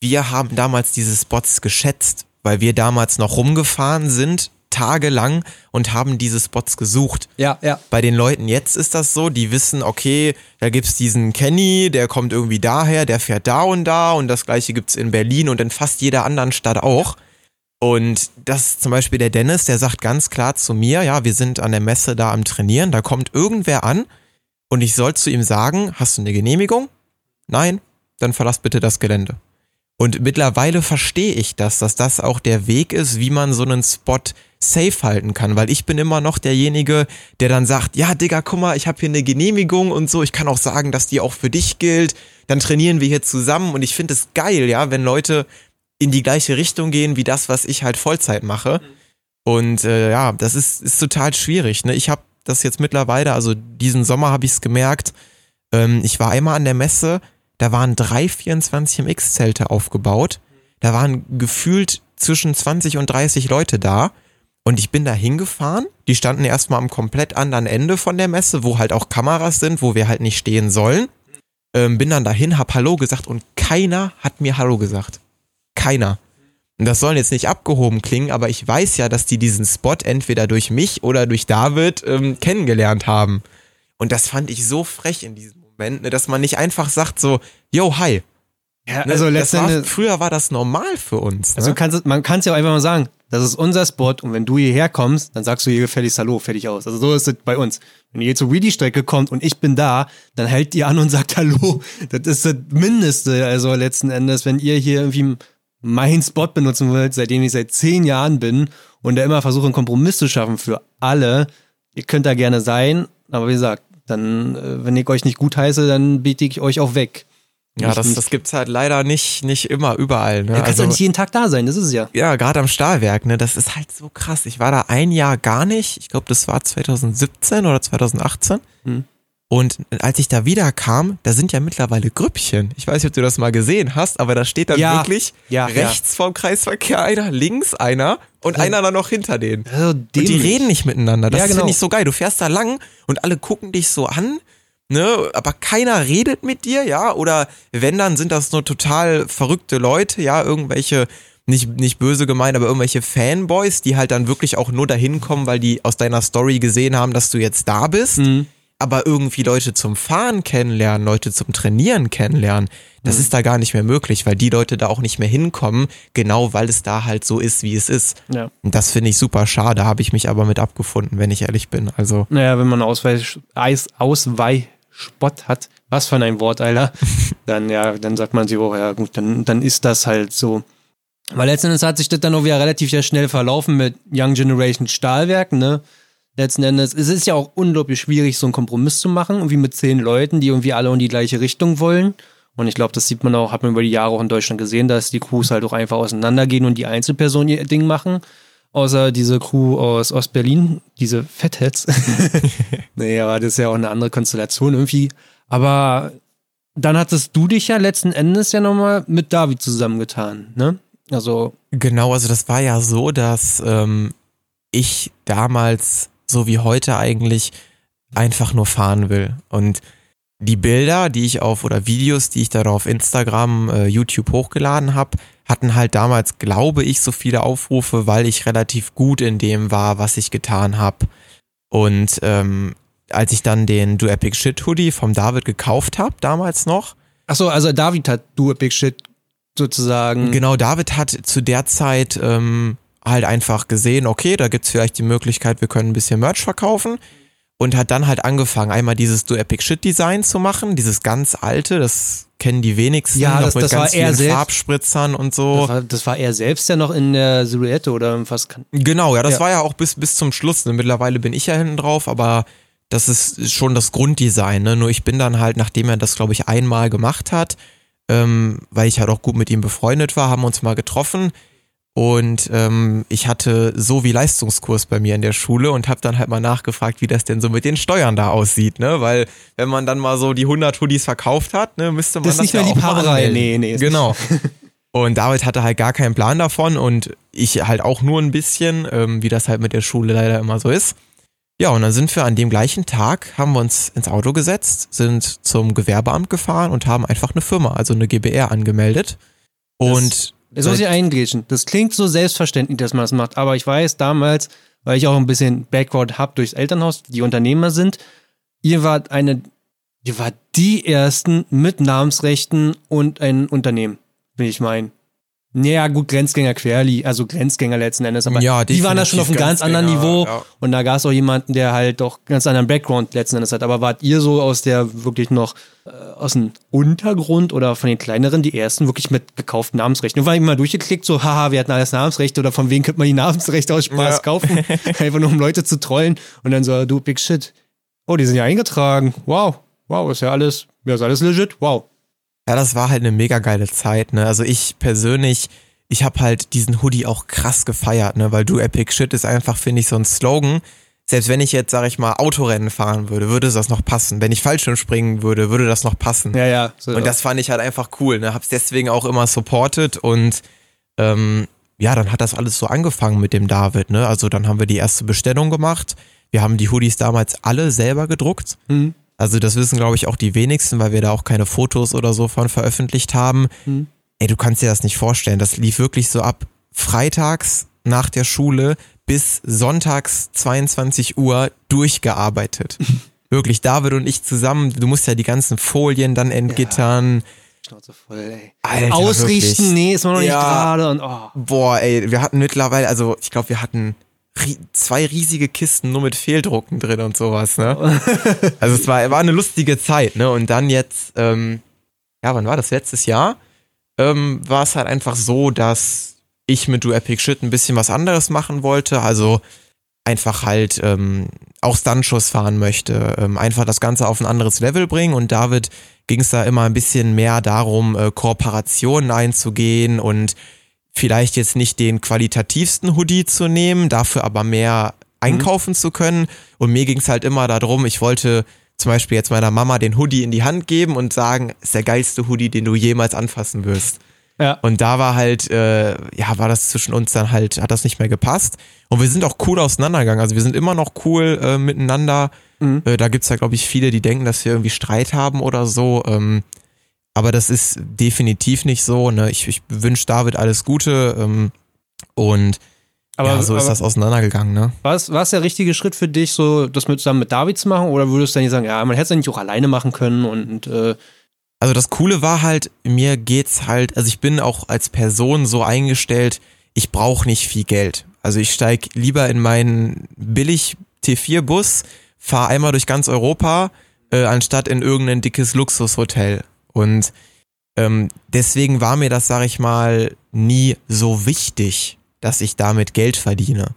wir haben damals diese Spots geschätzt, weil wir damals noch rumgefahren sind, tagelang und haben diese Spots gesucht. Ja, ja. Bei den Leuten jetzt ist das so, die wissen, okay, da gibt's diesen Kenny, der kommt irgendwie daher, der fährt da und da und das gleiche gibt's in Berlin und in fast jeder anderen Stadt auch. Und das ist zum Beispiel der Dennis, der sagt ganz klar zu mir, ja, wir sind an der Messe da am Trainieren, da kommt irgendwer an und ich soll zu ihm sagen, hast du eine Genehmigung? Nein, dann verlass bitte das Gelände. Und mittlerweile verstehe ich das, dass das auch der Weg ist, wie man so einen Spot safe halten kann, weil ich bin immer noch derjenige, der dann sagt, ja, Digga, guck mal, ich habe hier eine Genehmigung und so, ich kann auch sagen, dass die auch für dich gilt, dann trainieren wir hier zusammen und ich finde es geil, ja, wenn Leute in die gleiche Richtung gehen wie das, was ich halt Vollzeit mache. Und äh, ja, das ist, ist total schwierig. Ne? Ich habe das jetzt mittlerweile, also diesen Sommer habe ich es gemerkt. Ähm, ich war einmal an der Messe, da waren drei 24 MX-Zelte aufgebaut. Da waren gefühlt zwischen 20 und 30 Leute da. Und ich bin da hingefahren. Die standen erstmal am komplett anderen Ende von der Messe, wo halt auch Kameras sind, wo wir halt nicht stehen sollen. Ähm, bin dann dahin, hab Hallo gesagt und keiner hat mir Hallo gesagt. Keiner. Und das soll jetzt nicht abgehoben klingen, aber ich weiß ja, dass die diesen Spot entweder durch mich oder durch David ähm, kennengelernt haben. Und das fand ich so frech in diesem Moment, ne, dass man nicht einfach sagt so, yo, hi. Ja, Ne, also war, letztendlich, früher war das normal für uns. Ne? also kannst, man kann es ja auch einfach mal sagen, das ist unser Spot und wenn du hierher kommst, dann sagst du hier gefälligst Hallo, fertig aus. Also so ist es bei uns. Wenn ihr zur Wheelie-Strecke kommt und ich bin da, dann hält ihr an und sagt Hallo. Das ist das Mindeste. Also letzten Endes, wenn ihr hier irgendwie meinen Spot benutzen wollt, seitdem ich seit zehn Jahren bin und da immer versuche, einen Kompromiss zu schaffen für alle, ihr könnt da gerne sein, aber wie gesagt, dann, äh, wenn ich euch nicht gut heiße, dann biete ich euch auch weg. ja, das, das gibt's halt leider nicht, nicht immer überall. Ne? Ja, kannst also, ja nicht jeden Tag da sein, das ist es ja. ja, gerade am Stahlwerk, ne, das ist halt so krass. Ich war da ein Jahr gar nicht. Ich glaube, das war 2017 oder 2018. Hm. Und als ich da wieder kam, da sind ja mittlerweile Grüppchen. Ich weiß nicht, ob du das mal gesehen hast, aber da steht dann Ja. wirklich Ja, rechts vom Kreisverkehr einer, links einer und Ja. einer dann noch hinter denen. Also Und die reden nicht miteinander. Das Ja, genau. finde ich so geil. Du fährst da lang und alle gucken dich so an, ne? Aber keiner redet mit dir, ja? Oder wenn, dann sind das nur total verrückte Leute, ja? Irgendwelche, nicht, nicht böse gemeint, aber irgendwelche Fanboys, die halt dann wirklich auch nur dahin kommen, weil die aus deiner Story gesehen haben, dass du jetzt da bist. Mhm. Aber irgendwie Leute zum Fahren kennenlernen, Leute zum Trainieren kennenlernen, das Mhm. ist da gar nicht mehr möglich, weil die Leute da auch nicht mehr hinkommen, genau weil es da halt so ist, wie es ist. Ja. Und das finde ich super schade, habe ich mich aber mit abgefunden, wenn ich ehrlich bin. Also, Naja, wenn man Ausweich, Eis, Ausweichspott hat, was für ein Wort, Alter, dann ja, dann sagt man sich, oh ja gut, dann, dann ist das halt so. Weil letztendlich hat sich das dann auch wieder relativ schnell verlaufen mit Young Generation Stahlwerk, ne? Letzten Endes, es ist ja auch unglaublich schwierig, so einen Kompromiss zu machen, irgendwie mit zehn Leuten, die irgendwie alle in die gleiche Richtung wollen. Und ich glaube, das sieht man auch, hat man über die Jahre auch in Deutschland gesehen, dass die Crews halt auch einfach auseinandergehen und die Einzelpersonen ihr Ding machen. Außer diese Crew aus Ostberlin, diese Fettheads. nee, aber das ist ja auch eine andere Konstellation irgendwie. Aber dann hattest du dich ja letzten Endes ja nochmal mit David zusammengetan, ne? Also, genau, also das war ja so, dass ähm, ich damals, so wie heute eigentlich, einfach nur fahren will. Und die Bilder, die ich auf, oder Videos, die ich da auf Instagram, äh, YouTube hochgeladen habe, hatten halt damals, glaube ich, so viele Aufrufe, weil ich relativ gut in dem war, was ich getan habe. Und ähm, als ich dann den Do Epic Shit Hoodie vom David gekauft habe, damals noch, achso, also David hat du a Big Shit sozusagen. Genau, David hat zu der Zeit ähm, halt einfach gesehen, okay, da gibt's vielleicht die Möglichkeit, wir können ein bisschen Merch verkaufen. Und hat dann halt angefangen, einmal dieses Do Epic Shit Design zu machen, dieses ganz alte, das kennen die wenigsten, Ja, noch das- mit das war ganz er vielen selbst. Farbspritzern und so. Das war, das war er selbst ja noch in der Silhouette oder was kann. Genau, ja, das Ja. war ja auch bis, bis zum Schluss. Ne? Mittlerweile bin ich ja hinten drauf, aber das ist schon das Grunddesign. Ne? Nur ich bin dann halt, nachdem er das, glaube ich, einmal gemacht hat, ähm, weil ich halt auch gut mit ihm befreundet war, haben wir uns mal getroffen. Und ähm, ich hatte so wie Leistungskurs bei mir in der Schule und habe dann halt mal nachgefragt, wie das denn so mit den Steuern da aussieht, ne? Weil wenn man dann mal so die 100 Hoodies verkauft hat, ne, müsste man Das das, ist nicht ja mehr auch mal Liebhaberei. anmelden. Nee, nee, Genau. Und David hatte halt gar keinen Plan davon und ich halt auch nur ein bisschen, ähm, wie das halt mit der Schule leider immer so ist. Ja, und dann sind wir an dem gleichen Tag, haben wir uns ins Auto gesetzt, sind zum Gewerbeamt gefahren und haben einfach eine Firma, also eine GBR angemeldet. Und Jetzt muss ich eingrätschen. Das klingt so selbstverständlich, dass man das macht, aber ich weiß damals, weil ich auch ein bisschen Background habe durchs Elternhaus, die Unternehmer sind, ihr wart eine, ihr wart die ersten mit Namensrechten und ein Unternehmen, will ich meinen. Naja, gut, Grenzgänger Querli, also Grenzgänger letzten Endes, aber Ja, die waren da schon auf einem ganz anderen Niveau ja. und da gab es auch jemanden, der halt doch ganz anderen Background letzten Endes hat. Aber wart ihr so aus der wirklich noch äh, aus dem Untergrund oder von den kleineren, die ersten wirklich mit gekauften Namensrechten? Weil ich mal durchgeklickt, so, haha, wir hatten alles Namensrechte oder von wem könnte man die Namensrechte aus Spaß Ja. kaufen? Einfach nur um Leute zu trollen und dann so, du, big shit. Oh, die sind ja eingetragen. Wow. Wow, ist ja alles, ja, ist alles legit. Wow. Ja, das war halt eine mega geile Zeit, ne? Also ich persönlich, ich habe halt diesen Hoodie auch krass gefeiert, ne? Weil du Epic Shit ist einfach, finde ich, so ein Slogan. Selbst wenn ich jetzt, sag ich mal, Autorennen fahren würde, würde das noch passen. Wenn ich Fallschirm springen würde, würde das noch passen. Ja, ja. So, Und das fand ich halt einfach cool, ne? Hab's deswegen auch immer supported und ähm, ja, dann hat das alles so angefangen mit dem David, ne? Also dann haben wir die erste Bestellung gemacht. Wir haben die Hoodies damals alle selber gedruckt. Mhm. Also das wissen, glaube ich, auch die wenigsten, weil wir da auch keine Fotos oder so von veröffentlicht haben. Mhm. Ey, du kannst dir das nicht vorstellen. Das lief wirklich so ab freitags nach der Schule bis sonntags 22 Uhr durchgearbeitet. wirklich, David und ich zusammen. Du musst ja die ganzen Folien dann entgittern. Schnauze voll, ey. Alter, Ausrichten, wirklich. nee, ist man noch nicht Ja. gerade und oh. Boah, ey, wir hatten mittlerweile, also ich glaube, wir hatten zwei riesige Kisten nur mit Fehldrucken drin und sowas, ne? also es war, war eine lustige Zeit, ne? Und dann jetzt, ähm, ja, wann war das? Letztes Jahr? Ähm, war es halt einfach so, dass ich mit Du Epic Shit ein bisschen was anderes machen wollte, also einfach halt ähm, auch Stuntschuss fahren möchte, ähm, einfach das Ganze auf ein anderes Level bringen und David ging es da immer ein bisschen mehr darum, äh, Kooperationen einzugehen und vielleicht jetzt nicht den qualitativsten Hoodie zu nehmen, dafür aber mehr einkaufen zu können. Und mir ging es halt immer darum, ich wollte zum Beispiel jetzt meiner Mama den Hoodie in die Hand geben und sagen, ist der geilste Hoodie, den du jemals anfassen wirst. Ja. Und da war halt, äh, ja, war das zwischen uns dann halt, hat das nicht mehr gepasst. Und wir sind auch cool auseinandergegangen. Also wir sind immer noch cool äh, miteinander. Mhm. Äh, da gibt's ja, glaube ich, viele, die denken, dass wir irgendwie Streit haben oder so. Ähm, aber das ist definitiv nicht so. Ne? Ich, ich wünsche David alles Gute. Ähm, und Aber, ja, so ist das auseinandergegangen, ne? war es war es der richtige Schritt für dich, so das mit, zusammen mit David zu machen? Oder würdest du dann nicht sagen, ja, man hätte es ja nicht auch alleine machen können und äh, Also das Coole war halt, mir geht's halt, also ich bin auch als Person so eingestellt, ich brauche nicht viel Geld. Also ich steig lieber in meinen billig T4-Bus, fahre einmal durch ganz Europa, äh, anstatt in irgendein dickes Luxushotel. Und ähm, deswegen war mir das, sag ich mal, nie so wichtig, dass ich damit Geld verdiene.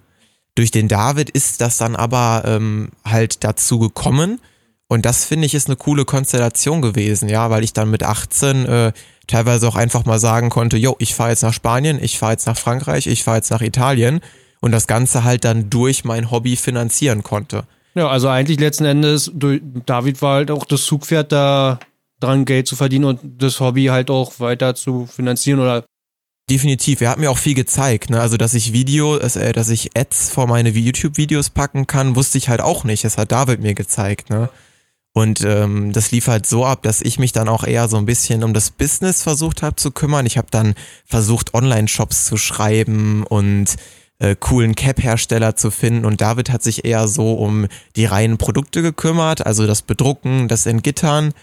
Durch den David ist das dann aber ähm, halt dazu gekommen. Und das finde ich ist eine coole Konstellation gewesen, ja, weil ich dann mit 18 äh, teilweise auch einfach mal sagen konnte, yo, ich fahre jetzt nach Spanien, ich fahre jetzt nach Frankreich, ich fahre jetzt nach Italien und das Ganze halt dann durch mein Hobby finanzieren konnte. ja, also eigentlich letzten Endes, David war halt auch das Zugpferd da dran Geld zu verdienen und das Hobby halt auch weiter zu finanzieren oder Definitiv, er hat mir auch viel gezeigt, ne? Also dass ich Videos, äh, dass ich Ads vor meine YouTube-Videos packen kann, wusste ich halt auch nicht. Das hat David mir gezeigt, ne? Und ähm, das lief halt so ab, dass ich mich dann auch eher so ein bisschen um das Business versucht habe zu kümmern. Ich habe dann versucht, Online-Shops zu schreiben und äh, coolen Cap-Hersteller zu finden. Und David hat sich eher so um die reinen Produkte gekümmert, also das Bedrucken, das Entgittern.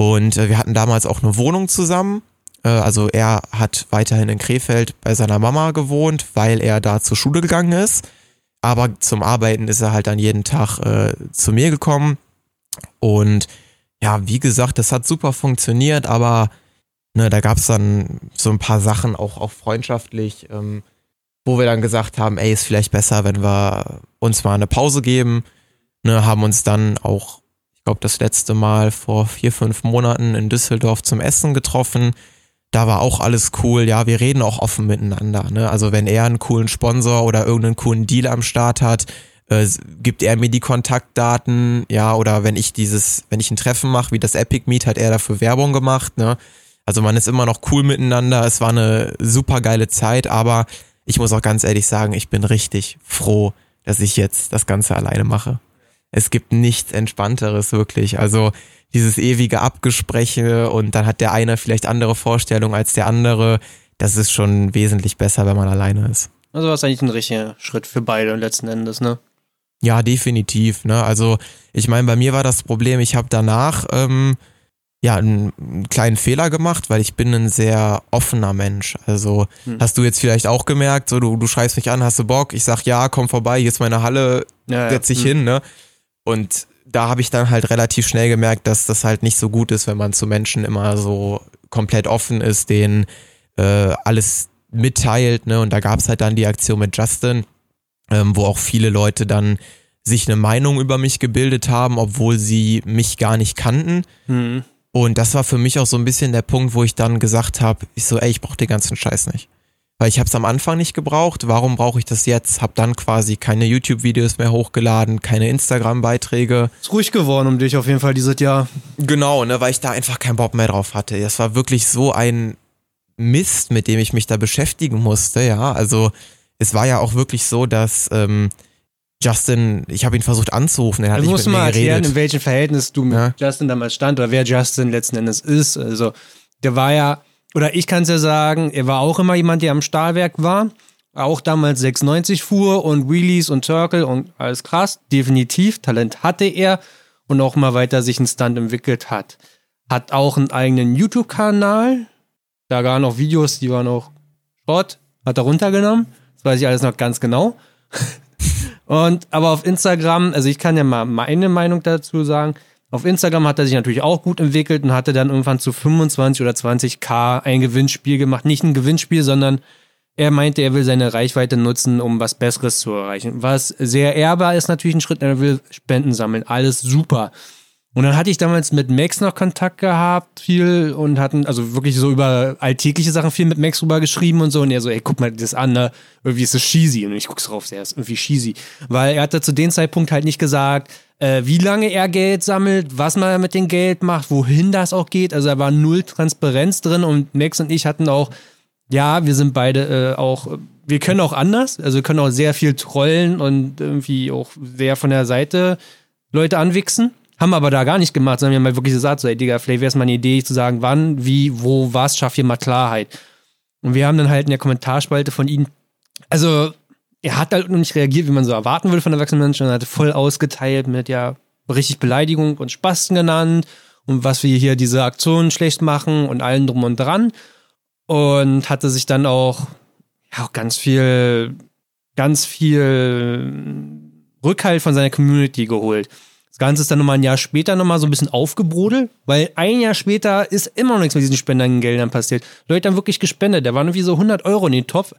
Und äh, wir hatten damals auch eine Wohnung zusammen. Äh, also er hat weiterhin in Krefeld bei seiner Mama gewohnt, weil er da zur Schule gegangen ist. Aber zum Arbeiten ist er halt dann jeden Tag äh, zu mir gekommen. Und ja, wie gesagt, das hat super funktioniert, aber ne, da gab es dann so ein paar Sachen, auch, auch freundschaftlich, ähm, wo wir dann gesagt haben, ey, ist vielleicht besser, wenn wir uns mal eine Pause geben. Ne, haben uns dann auch, glaube, das letzte Mal vor vier, fünf Monaten in Düsseldorf zum Essen getroffen. Da war auch alles cool. Ja, wir reden auch offen miteinander. Ne? Also wenn er einen coolen Sponsor oder irgendeinen coolen Deal am Start hat, äh, gibt er mir die Kontaktdaten, ja, oder wenn ich dieses, wenn ich ein Treffen mache, wie das Epic Meet, hat er dafür Werbung gemacht, ne? Also man ist immer noch cool miteinander. Es war eine super geile Zeit, aber ich muss auch ganz ehrlich sagen, ich bin richtig froh, dass ich jetzt das Ganze alleine mache. Es gibt nichts Entspannteres wirklich. Also dieses ewige Abgespräche und dann hat der eine vielleicht andere Vorstellungen als der andere. Das ist schon wesentlich besser, wenn man alleine ist. also war es eigentlich ein richtiger Schritt für beide letzten Endes, ne? Ja, definitiv. Ne? Also ich meine, bei mir war das Problem, ich habe danach ähm, ja, einen, einen kleinen Fehler gemacht, weil ich bin ein sehr offener Mensch. Also hm. hast du jetzt vielleicht auch gemerkt, so du, du schreibst mich an, hast du Bock? Ich sag ja, komm vorbei, hier ist meine Halle, ja, setz dich hm. hin, ne? Und da habe ich dann halt relativ schnell gemerkt, dass das halt nicht so gut ist, wenn man zu Menschen immer so komplett offen ist, denen äh, alles mitteilt, ne? Und da gab es halt dann die Aktion mit Justin, ähm, wo auch viele Leute dann sich eine Meinung über mich gebildet haben, obwohl sie mich gar nicht kannten. Mhm. Und das war für mich auch so ein bisschen der Punkt, wo ich dann gesagt habe, ich so, ey, ich brauche den ganzen Scheiß nicht. Weil ich habe es am Anfang nicht gebraucht, warum brauche ich das jetzt? Hab dann quasi keine YouTube-Videos mehr hochgeladen, keine Instagram-Beiträge. Ist ruhig geworden um dich auf jeden Fall dieses Jahr. Genau, ne, weil ich da einfach keinen Bock mehr drauf hatte. Das war wirklich so ein Mist, mit dem ich mich da beschäftigen musste, ja. Also es war ja auch wirklich so, dass ähm, Justin, ich habe ihn versucht anzurufen, er hat du musst mal erklären, geredet. in welchem Verhältnis du mit Ja. Justin damals stand oder wer Justin letzten Endes ist. Also, der war ja, oder ich kann es ja sagen, er war auch immer jemand, der am Stahlwerk war. Auch damals 690 fuhr und Wheelies und Turtle und alles krass. Definitiv. Talent hatte er und auch mal weiter sich einen Stunt entwickelt hat. Hat auch einen eigenen YouTube-Kanal. Da waren noch Videos, die waren noch Schrott. Hat er runtergenommen. Das weiß ich alles noch ganz genau. Und aber auf Instagram, also ich kann ja mal meine Meinung dazu sagen. Auf Instagram hat er sich natürlich auch gut entwickelt und hatte dann irgendwann zu 25 oder 20k ein Gewinnspiel gemacht. Nicht ein Gewinnspiel, sondern er meinte, er will seine Reichweite nutzen, um was Besseres zu erreichen. Was sehr ehrbar ist, natürlich ein Schritt, er will Spenden sammeln. Alles super. Und dann hatte ich damals mit Max noch Kontakt gehabt, viel und hatten, also wirklich so über alltägliche Sachen viel mit Max rüber geschrieben und so. Und er so, ey, guck mal das an, ne? Irgendwie ist es cheesy. Und ich guck's drauf, der ist irgendwie cheesy. Weil er hatte zu dem Zeitpunkt halt nicht gesagt, äh, wie lange er Geld sammelt, was man mit dem Geld macht, wohin das auch geht. Also da war null Transparenz drin und Max und ich hatten auch, ja, wir sind beide äh, auch, wir können auch anders. Also wir können auch sehr viel trollen und irgendwie auch sehr von der Seite Leute anwichsen. Haben aber da gar nicht gemacht, sondern wir haben halt wirklich gesagt, so, ey, Digga, vielleicht wäre es mal eine Idee zu sagen, wann, wie, wo, was, schaff hier mal Klarheit. Und wir haben dann halt in der Kommentarspalte von ihm, also, er hat halt noch nicht reagiert, wie man so erwarten würde von erwachsenen Menschen, und hat voll ausgeteilt mit, ja, richtig Beleidigung und Spasten genannt und was wir hier diese Aktionen schlecht machen und allen drum und dran. Und hatte sich dann auch, ja, auch ganz viel, ganz viel Rückhalt von seiner Community geholt. Das Ganze ist dann nochmal ein Jahr später nochmal so ein bisschen aufgebrodelt, weil ein Jahr später ist immer noch nichts mit diesen Spendengeldern passiert. Leute haben wirklich gespendet, da waren irgendwie so 100 Euro in den Topf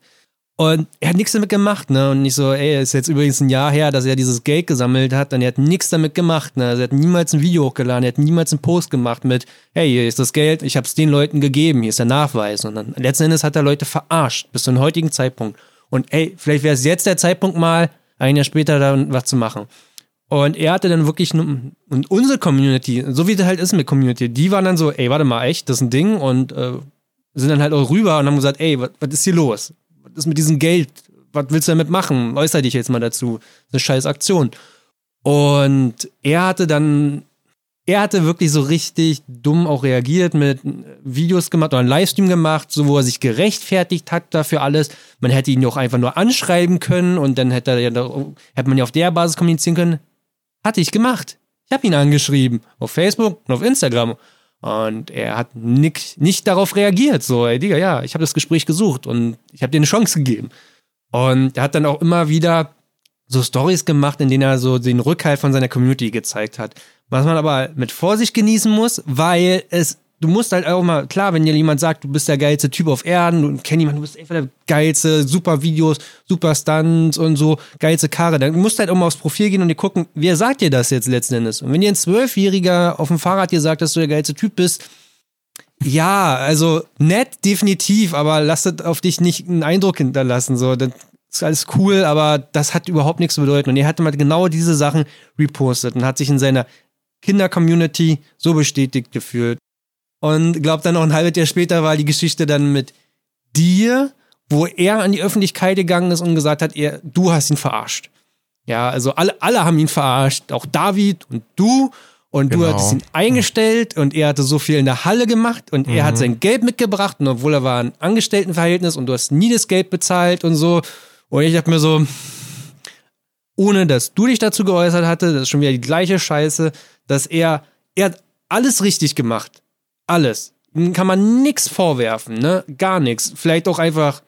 und er hat nichts damit gemacht, ne? Und nicht so, ey, ist jetzt übrigens ein Jahr her, dass er dieses Geld gesammelt hat und er hat nichts damit gemacht, ne? Also er hat niemals ein Video hochgeladen, er hat niemals einen Post gemacht mit, hey, hier ist das Geld, ich hab's den Leuten gegeben, hier ist der Nachweis. Und dann letzten Endes hat er Leute verarscht, bis zum heutigen Zeitpunkt. Und ey, vielleicht wäre es jetzt der Zeitpunkt mal, ein Jahr später da was zu machen. Und er hatte dann wirklich, und unsere Community, so wie das halt ist mit Community, die waren dann so, ey, warte mal, echt, das ist ein Ding und äh, sind dann halt auch rüber und haben gesagt, ey, was ist hier los? Ist mit diesem Geld? Was willst du damit machen? Äußere dich jetzt mal dazu. Eine scheiß Aktion. Und er hatte dann, er hatte wirklich so richtig dumm auch reagiert mit Videos gemacht oder einen Livestream gemacht, so wo er sich gerechtfertigt hat dafür alles. Man hätte ihn auch einfach nur anschreiben können und dann hätte, er hätte man ja auf der Basis kommunizieren können. Hatte ich gemacht. Ich habe ihn angeschrieben. Auf Facebook und auf Instagram. Und er hat nicht, nicht darauf reagiert. So, ey, Digga, ja, ich habe das Gespräch gesucht und ich habe dir eine Chance gegeben. Und er hat dann auch immer wieder so Stories gemacht, in denen er so den Rückhalt von seiner Community gezeigt hat. Was man aber mit Vorsicht genießen muss, weil es, du musst halt auch mal, klar, wenn dir jemand sagt, du bist der geilste Typ auf Erden, du kennst jemanden, du bist einfach der geilste, super Videos, super Stunts und so, geilste Karre, dann musst du halt auch mal aufs Profil gehen und dir gucken, wer sagt dir das jetzt letzten Endes? Und wenn dir ein Zwölfjähriger auf dem Fahrrad dir sagt, dass du der geilste Typ bist, ja, also nett, definitiv, aber lass das auf dich nicht einen Eindruck hinterlassen. So, das ist alles cool, aber das hat überhaupt nichts zu bedeuten. Und er hatte mal genau diese Sachen repostet und hat sich in seiner Kinder-Community so bestätigt gefühlt. Und glaubt dann noch ein halbes Jahr später war die Geschichte dann mit dir, wo er an die Öffentlichkeit gegangen ist und gesagt hat, er, du hast ihn verarscht. Ja, also alle, alle haben ihn verarscht, auch David und du. Und du Genau. hattest ihn eingestellt und er hatte so viel in der Halle gemacht und er hat sein Geld mitgebracht und obwohl er war ein Angestelltenverhältnis und du hast nie das Geld bezahlt und so. Und ich hab mir so, ohne dass du dich dazu geäußert hatte, das ist schon wieder die gleiche Scheiße, dass er, er hat alles richtig gemacht. Alles. Kann man nichts vorwerfen, ne? Gar nichts. Vielleicht auch einfach,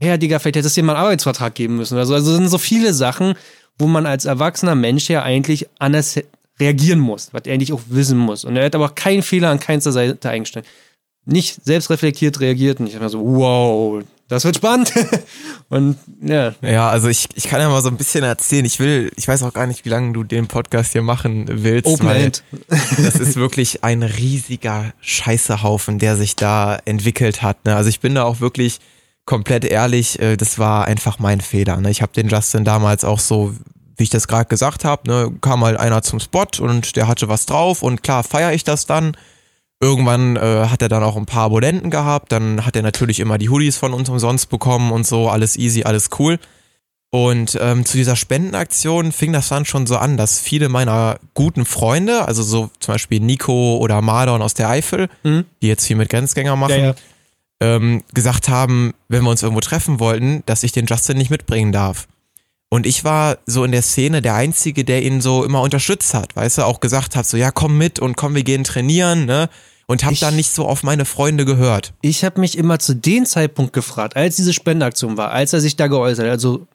ja, Digga, vielleicht hättest du dir mal einen Arbeitsvertrag geben müssen oder so. Also sind so viele Sachen, wo man als erwachsener Mensch ja eigentlich anders reagieren muss, was er eigentlich auch wissen muss. Und er hat aber auch keinen Fehler an keinster Seite eingestellt. Nicht selbstreflektiert reagiert und ich habe so, wow, das wird spannend. und ja. Ja, also ich, ich kann ja mal so ein bisschen erzählen. Ich will, ich weiß auch gar nicht, wie lange du den Podcast hier machen willst. Open weil End. das ist wirklich ein riesiger Scheißehaufen, der sich da entwickelt hat. Ne? Also ich bin da auch wirklich komplett ehrlich, äh, das war einfach mein Fehler. Ne? Ich habe den Justin damals auch so, wie ich das gerade gesagt habe, ne, kam mal einer zum Spot und der hatte was drauf und klar feiere ich das dann. Irgendwann äh, hat er dann auch ein paar Abonnenten gehabt, dann hat er natürlich immer die Hoodies von uns umsonst bekommen und so, alles easy, alles cool. Und ähm, zu dieser Spendenaktion fing das dann schon so an, dass viele meiner guten Freunde, also so zum Beispiel Nico oder Mardon aus der Eifel, Mhm. die jetzt viel mit Grenzgänger machen, Ja, ja. Ähm, gesagt haben, wenn wir uns irgendwo treffen wollten, dass ich den Justin nicht mitbringen darf. Und ich war so in der Szene der Einzige, der ihn so immer unterstützt hat, weißt du, auch gesagt hat, so ja, komm mit und komm, wir gehen trainieren, ne? Und hab Ich- dann nicht so auf meine Freunde gehört. Ich habe mich immer zu dem Zeitpunkt gefragt, als diese Spendenaktion war, als er sich da geäußert hat, also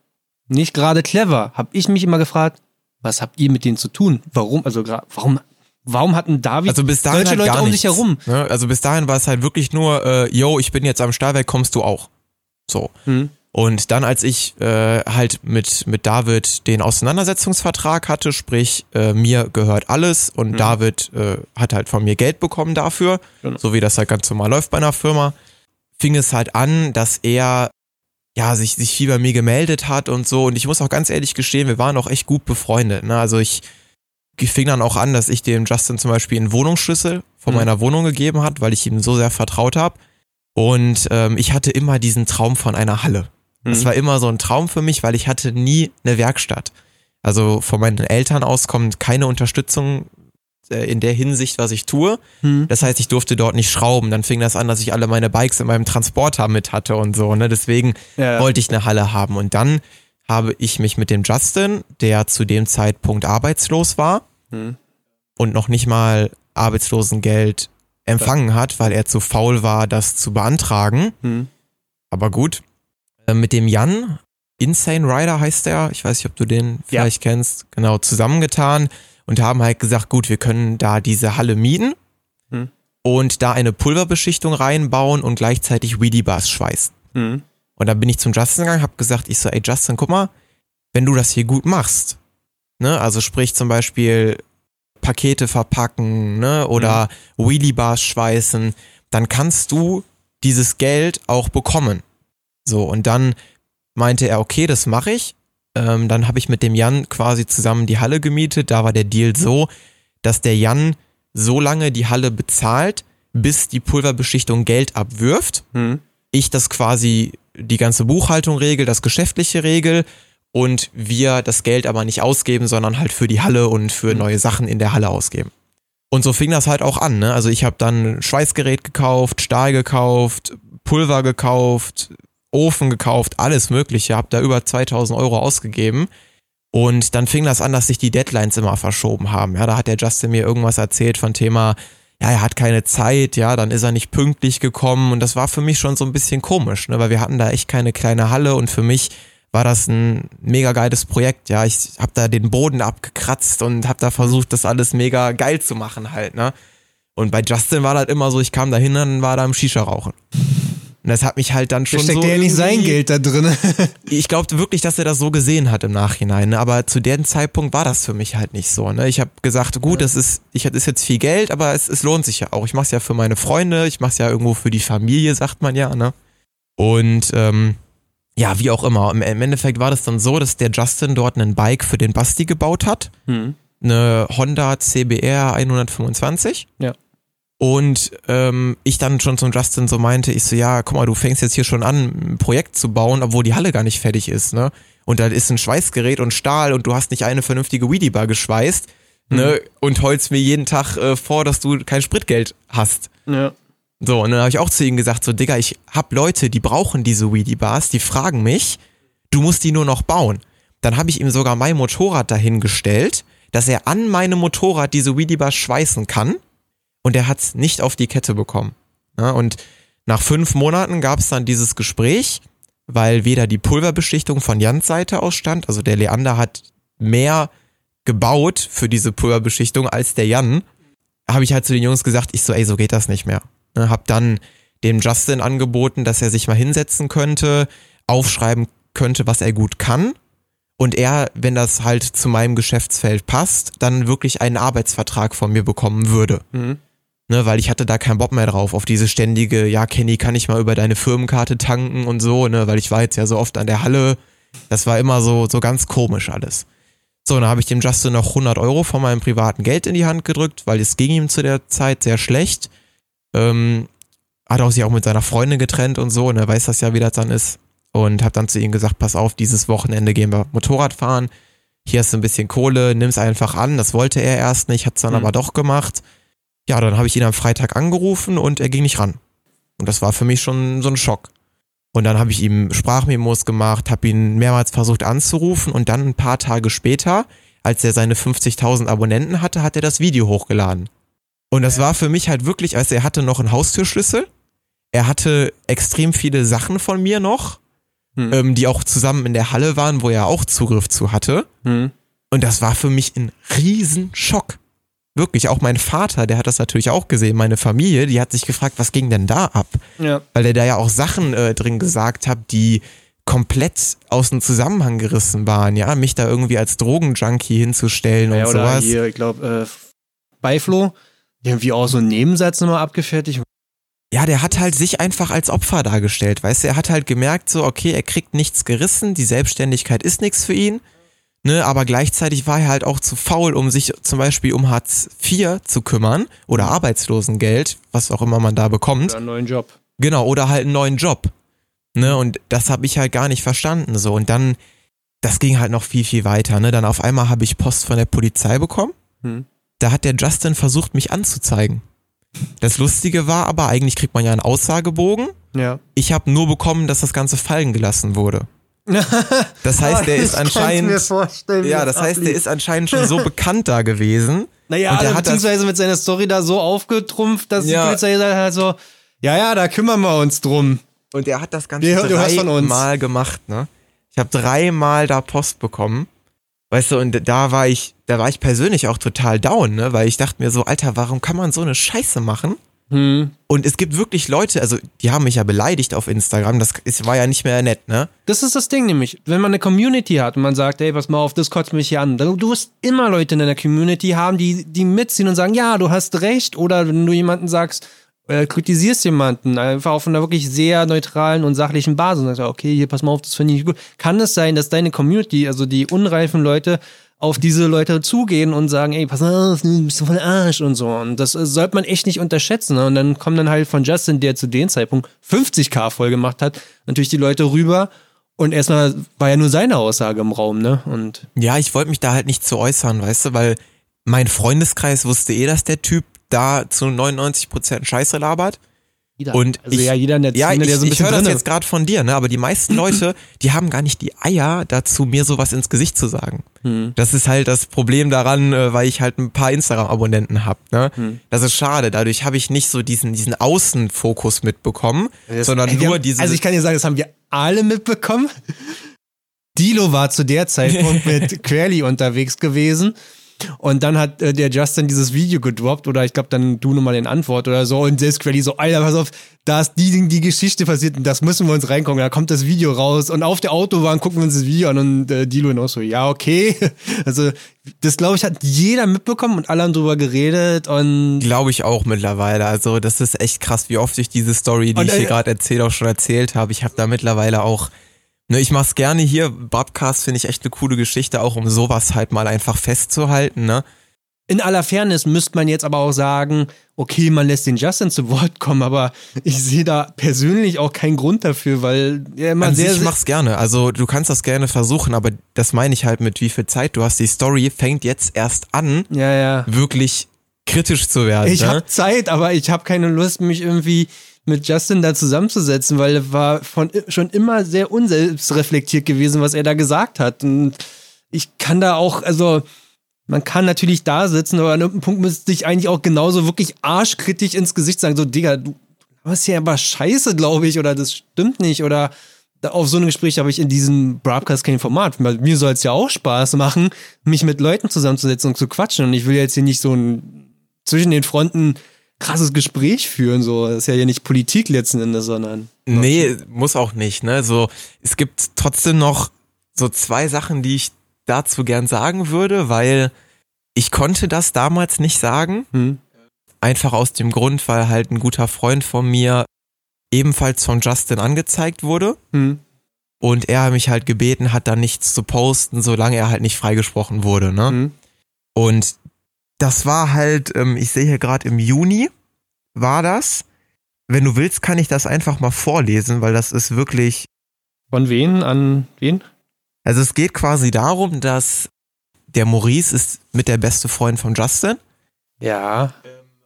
nicht gerade clever, habe ich mich immer gefragt, was habt ihr mit denen zu tun? Warum, also warum, warum hatten David Also bis dahin solche halt Leute um nichts, sich herum? Ne? Also bis dahin war es halt wirklich nur, äh, yo, ich bin jetzt am Stahlwerk, kommst du auch. So. Hm. Und dann, als ich äh, halt mit, mit David den Auseinandersetzungsvertrag hatte, sprich, äh, mir gehört alles und David äh, hat halt von mir Geld bekommen dafür, Genau. so wie das halt ganz normal läuft bei einer Firma, fing es halt an, dass er ja, sich, sich viel bei mir gemeldet hat und so. Und ich muss auch ganz ehrlich gestehen, wir waren auch echt gut befreundet. Ne? Also ich fing dann auch an, dass ich dem Justin zum Beispiel einen Wohnungsschlüssel von Mhm. meiner Wohnung gegeben hat, weil ich ihm so sehr vertraut habe. Und ähm, ich hatte immer diesen Traum von einer Halle. Das Mhm. war immer so ein Traum für mich, weil ich hatte nie eine Werkstatt. Also von meinen Eltern aus kommt keine Unterstützung äh, in der Hinsicht, was ich tue. Hm. Das heißt, ich durfte dort nicht schrauben. Dann fing das an, dass ich alle meine Bikes in meinem Transporter mit hatte und so. Ne? Deswegen Ja. wollte ich eine Halle haben. Und dann habe ich mich mit dem Justin, der zu dem Zeitpunkt arbeitslos war Hm. und noch nicht mal Arbeitslosengeld empfangen hat, weil er zu faul war, das zu beantragen. Hm. Aber gut. Äh, Mit dem Jan, Insane Rider heißt er, ich weiß nicht, ob du den Ja. vielleicht kennst, genau, zusammengetan und haben halt gesagt, gut, wir können da diese Halle mieten Hm. und da eine Pulverbeschichtung reinbauen und gleichzeitig Weedy Bars schweißen. Hm. Und dann bin ich zum Justin gegangen, hab gesagt, ich so, ey Justin, guck mal, wenn du das hier gut machst, ne, also sprich zum Beispiel Pakete verpacken, ne, oder Wheelie Bars schweißen, dann kannst du dieses Geld auch bekommen. So, und dann meinte er, okay, das mache ich. Ähm, dann habe ich mit dem Jan quasi zusammen die Halle gemietet. Da war der Deal so, dass der Jan so lange die Halle bezahlt, bis die Pulverbeschichtung Geld abwirft Hm. ich das quasi die ganze Buchhaltung regel, das geschäftliche regel und wir das Geld aber nicht ausgeben, sondern halt für die Halle und für neue Sachen in der Halle ausgeben. Und so fing das halt auch an. Ne? Also ich habe dann Schweißgerät gekauft, Stahl gekauft, Pulver gekauft, Ofen gekauft, alles Mögliche. Habe da über 2000 Euro ausgegeben. Und dann fing das an, dass sich die Deadlines immer verschoben haben. Ja, da hat der Justin mir irgendwas erzählt von Thema, ja, er hat keine Zeit, ja, dann ist er nicht pünktlich gekommen und das war für mich schon so ein bisschen komisch, ne, weil wir hatten da echt keine kleine Halle und für mich war das ein mega geiles Projekt, ja, ich habe da den Boden abgekratzt und habe da versucht, das alles mega geil zu machen halt, ne. Und bei Justin war das immer so, ich kam da hin, dann war da im Shisha rauchen. Und das hat mich halt dann Da schon steckt so ja nicht sein Geld da drin. ich glaube wirklich, dass er das so gesehen hat im Nachhinein, ne? aber zu dem Zeitpunkt war das für mich halt nicht so. Ne? Ich habe gesagt, gut, das ist, ich das ist jetzt viel Geld, aber es, es lohnt sich ja auch. Ich mache es ja für meine Freunde, ich mache es ja irgendwo für die Familie, sagt man ja. Ne? Und ähm, ja, wie auch immer. Im, Im Endeffekt war das dann so, dass der Justin dort einen Bike für den Basti gebaut hat, Hm. eine Honda CBR 125. Ja. Und ähm, ich dann schon zum Justin so meinte, ich so, ja, guck mal, du fängst jetzt hier schon an, ein Projekt zu bauen, obwohl die Halle gar nicht fertig ist, ne? Und da ist ein Schweißgerät und Stahl und du hast nicht eine vernünftige Weedy-Bar geschweißt, ne? Und heulst mir jeden Tag äh, vor, dass du kein Spritgeld hast. Ja. So, und dann habe ich auch zu ihm gesagt, so, Digga, ich hab Leute, die brauchen diese Weedy-Bars, die fragen mich, du musst die nur noch bauen. Dann habe ich ihm sogar mein Motorrad dahingestellt, dass er an meinem Motorrad diese Weedy-Bars schweißen kann. Und er hat es nicht auf die Kette bekommen. Ja, und nach fünf Monaten gab es dann dieses Gespräch, weil weder die Pulverbeschichtung von Jans Seite aus stand, also der Leander hat mehr gebaut für diese Pulverbeschichtung als der Jan, habe ich halt zu den Jungs gesagt, ich so, ey, so geht das nicht mehr. Ne, hab dann dem Justin angeboten, dass er sich mal hinsetzen könnte, aufschreiben könnte, was er gut kann. Und er, wenn das halt zu meinem Geschäftsfeld passt, dann wirklich einen Arbeitsvertrag von mir bekommen würde. Mhm. Ne, weil ich hatte da keinen Bock mehr drauf, auf diese ständige, ja, Kenny, kann ich mal über deine Firmenkarte tanken und so, ne, weil ich war jetzt ja so oft an der Halle. Das war immer so, so ganz komisch alles. So, dann habe ich dem Justin noch 100 Euro von meinem privaten Geld in die Hand gedrückt, weil es ging ihm zu der Zeit sehr schlecht. Ähm, hat auch sich auch mit seiner Freundin getrennt und so, ne, weiß das ja, wie das dann ist. Und habe dann zu ihm gesagt, pass auf, dieses Wochenende gehen wir Motorrad fahren. Hier hast du ein bisschen Kohle, nimm's einfach an. Das wollte er erst nicht, hat's dann mhm. aber doch gemacht. Ja, dann habe ich ihn am Freitag angerufen und er ging nicht ran. Und das war für mich schon so ein Schock. Und dann habe ich ihm Sprachmemos gemacht, habe ihn mehrmals versucht anzurufen und dann ein paar Tage später, als er seine 50.000 Abonnenten hatte, hat er das Video hochgeladen. Und das war für mich halt wirklich, also er hatte noch einen Haustürschlüssel, er hatte extrem viele Sachen von mir noch, hm. ähm, die auch zusammen in der Halle waren, wo er auch Zugriff zu hatte. Hm. Und das war für mich ein Riesenschock. Wirklich, auch mein Vater, der hat das natürlich auch gesehen, meine Familie, die hat sich gefragt, was ging denn da ab? Ja. Weil er da ja auch Sachen äh, drin gesagt hat, die komplett aus dem Zusammenhang gerissen waren, ja, mich da irgendwie als Drogenjunkie hinzustellen ja, und oder sowas. Hier, ich glaube, äh, Beiflo, irgendwie auch so einen Nebensatz nochmal abgefertigt. Ja, der hat halt sich einfach als Opfer dargestellt, weißt du, er hat halt gemerkt, so, okay, er kriegt nichts gerissen, die Selbstständigkeit ist nichts für ihn Ne, aber gleichzeitig war er halt auch zu faul, um sich zum Beispiel um Hartz IV zu kümmern oder mhm. Arbeitslosengeld, was auch immer man da bekommt. Oder einen neuen Job. Genau, oder halt einen neuen Job. Ne, und das habe ich halt gar nicht verstanden. So, und dann, das ging halt noch viel, viel weiter. Ne? Dann auf einmal habe ich Post von der Polizei bekommen. Hm. Da hat der Justin versucht, mich anzuzeigen. Das Lustige war aber, eigentlich kriegt man ja einen Aussagebogen. Ja. Ich habe nur bekommen, dass das Ganze fallen gelassen wurde. Das heißt, der ist anscheinend. ja, das heißt, der ist anscheinend schon so bekannt da gewesen. Naja, und der hat beziehungsweise mit seiner Story da so aufgetrumpft, dass ja. die Polizei gesagt hat so, ja, ja, da kümmern wir uns drum. Und der hat das Ganze dreimal gemacht, ne? Ich habe dreimal da Post bekommen. Weißt du, und da war ich, da war ich persönlich auch total down, ne? Weil ich dachte mir so, Alter, warum kann man so eine Scheiße machen? Hm. Und es gibt wirklich Leute, also die haben mich ja beleidigt auf Instagram, das ist, war ja nicht mehr nett, ne? Das ist das Ding nämlich, wenn man eine Community hat und man sagt, ey, pass mal auf, das kotzt mich hier an. Du wirst immer Leute in deiner Community haben, die, die mitziehen und sagen, ja, du hast recht. Oder wenn du jemanden sagst, äh, kritisierst jemanden, einfach auf einer wirklich sehr neutralen und sachlichen Basis und sagst, okay, hier, pass mal auf, das finde ich gut. Kann es sein, dass deine Community, also die unreifen Leute, auf diese Leute zugehen und sagen, ey, pass auf, du bist voll Arsch und so. Und das äh, sollte man echt nicht unterschätzen. Ne? Und dann kommen dann halt von Justin, der zu dem Zeitpunkt 50k voll gemacht hat, natürlich die Leute rüber. Und erstmal war ja nur seine Aussage im Raum, ne? Und ja, ich wollte mich da halt nicht zu äußern, weißt du, weil mein Freundeskreis wusste eh, dass der Typ da zu 99% Scheiße labert. Jeder. Und also ich, ja, jeder in der Szene, ja, ich, der so ein ich höre das jetzt gerade von dir, ne? Aber die meisten Leute, die haben gar nicht die Eier dazu, mir sowas ins Gesicht zu sagen. Hm. Das ist halt das Problem daran, äh, weil ich halt ein paar Instagram-Abonnenten habe. Ne? Hm. Das ist schade. Dadurch habe ich nicht so diesen, diesen Außenfokus mitbekommen, das, sondern ey, nur diese. Also ich kann dir sagen, das haben wir alle mitbekommen. Dilo war zu der Zeitpunkt mit Querly unterwegs gewesen und dann hat äh, der Justin dieses Video gedroppt oder ich glaube dann du nochmal den Antwort oder so und selbst Quelly so, Alter, pass auf, da ist die, die Geschichte passiert und das müssen wir uns reingucken. Da kommt das Video raus und auf der Autobahn gucken wir uns das Video an und äh, Dilo auch so, ja, okay. Also das glaube ich hat jeder mitbekommen und alle haben drüber geredet und glaube ich auch mittlerweile. Also das ist echt krass, wie oft ich diese Story, die und, ich hier äh, gerade erzählt, auch schon erzählt habe. Ich habe da mittlerweile auch Ne, ich mach's gerne hier. Bobcast finde ich echt eine coole Geschichte, auch um sowas halt mal einfach festzuhalten, ne? In aller Fairness müsste man jetzt aber auch sagen, okay, man lässt den Justin zu Wort kommen, aber ich sehe da persönlich auch keinen Grund dafür, weil er immer An sehr. Ich mach's gerne. Also du kannst das gerne versuchen, aber das meine ich halt mit wie viel Zeit du hast. Die Story fängt jetzt erst an, ja, ja. wirklich kritisch zu werden. Ich ne? habe Zeit, aber ich habe keine Lust, mich irgendwie mit Justin da zusammenzusetzen, weil er war von, schon immer sehr unselbstreflektiert gewesen, was er da gesagt hat. Und ich kann da auch, also man kann natürlich da sitzen, aber an irgendeinem Punkt müsste ich eigentlich auch genauso wirklich arschkritisch ins Gesicht sagen, so, Digga, du hast ja aber scheiße, glaube ich, oder das stimmt nicht, oder auf so ein Gespräch habe ich in diesem Broadcast kein Format. Mir soll es ja auch Spaß machen, mich mit Leuten zusammenzusetzen und zu quatschen. Und ich will jetzt hier nicht so ein zwischen den Fronten krasses Gespräch führen. So, das ist ja hier nicht Politik letzten Endes, sondern. Nee, muss auch nicht, ne? So, es gibt trotzdem noch so zwei Sachen, die ich dazu gern sagen würde, weil ich konnte das damals nicht sagen. Hm. Einfach aus dem Grund, weil halt ein guter Freund von mir ebenfalls von Justin angezeigt wurde. Hm. Und er mich halt gebeten hat, da nichts zu posten, solange er halt nicht freigesprochen wurde. Ne? Hm. Und das war halt, ähm, ich sehe hier gerade im Juni war das. Wenn du willst, kann ich das einfach mal vorlesen, weil das ist wirklich. Von wen an wen? Also es geht quasi darum, dass der Maurice ist mit der beste Freund von Justin. Ja.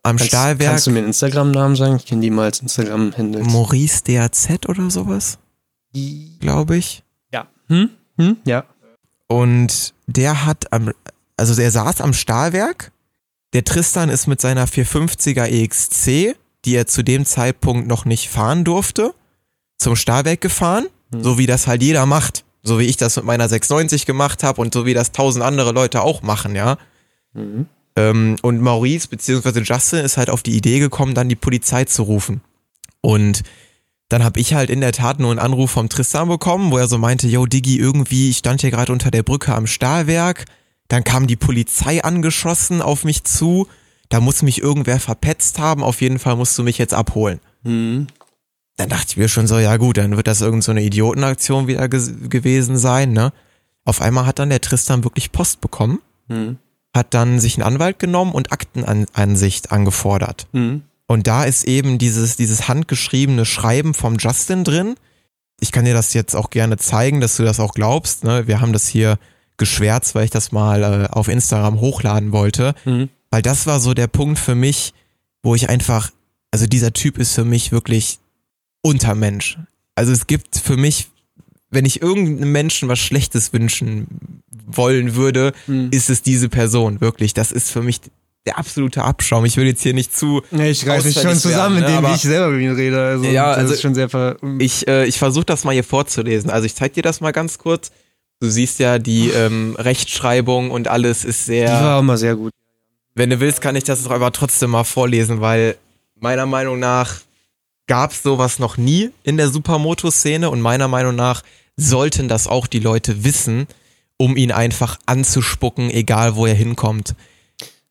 Am kannst, Stahlwerk. Kannst du mir einen Instagram-Namen sagen? Ich kenne die mal als Instagram-Handle. Maurice DAZ oder sowas? Glaube ich. Ja. Hm? Hm? Ja. Und der hat am, also er saß am Stahlwerk. Der Tristan ist mit seiner 450er EXC, die er zu dem Zeitpunkt noch nicht fahren durfte, zum Stahlwerk gefahren, hm. so wie das halt jeder macht. So wie ich das mit meiner 690 gemacht habe und so wie das tausend andere Leute auch machen, ja. Mhm. Ähm, und Maurice bzw. Justin ist halt auf die Idee gekommen, dann die Polizei zu rufen. Und dann habe ich halt in der Tat nur einen Anruf vom Tristan bekommen, wo er so meinte, yo Diggi, irgendwie, ich stand hier gerade unter der Brücke am Stahlwerk, dann kam die Polizei angeschossen auf mich zu, da muss mich irgendwer verpetzt haben, auf jeden Fall musst du mich jetzt abholen. Mhm dann dachte ich mir schon so, ja gut, dann wird das irgend so eine Idiotenaktion wieder gewesen sein, ne? Auf einmal hat dann der Tristan wirklich Post bekommen, mhm. hat dann sich einen Anwalt genommen und Aktenansicht angefordert. Mhm. Und da ist eben dieses, dieses handgeschriebene Schreiben vom Justin drin. Ich kann dir das jetzt auch gerne zeigen, dass du das auch glaubst. Ne? Wir haben das hier geschwärzt, weil ich das mal äh, auf Instagram hochladen wollte. Mhm. Weil das war so der Punkt für mich, wo ich einfach, also dieser Typ ist für mich wirklich Untermensch. Also es gibt für mich, wenn ich irgendeinem Menschen was Schlechtes wünschen wollen würde, mhm. ist es diese Person, wirklich. Das ist für mich der absolute Abschaum. Ich will jetzt hier nicht zu. Ja, ich reiße mich schon zusammen, werden, indem ne? ich selber mit ihm rede. Also, ja, also schon sehr ver ich, äh, ich versuche das mal hier vorzulesen. Also ich zeig dir das mal ganz kurz. Du siehst ja, die ähm, Rechtschreibung und alles ist sehr. Die war mal sehr gut. Wenn du willst, kann ich das aber trotzdem mal vorlesen, weil meiner Meinung nach gab es sowas noch nie in der Supermoto-Szene und meiner Meinung nach sollten das auch die Leute wissen, um ihn einfach anzuspucken, egal wo er hinkommt.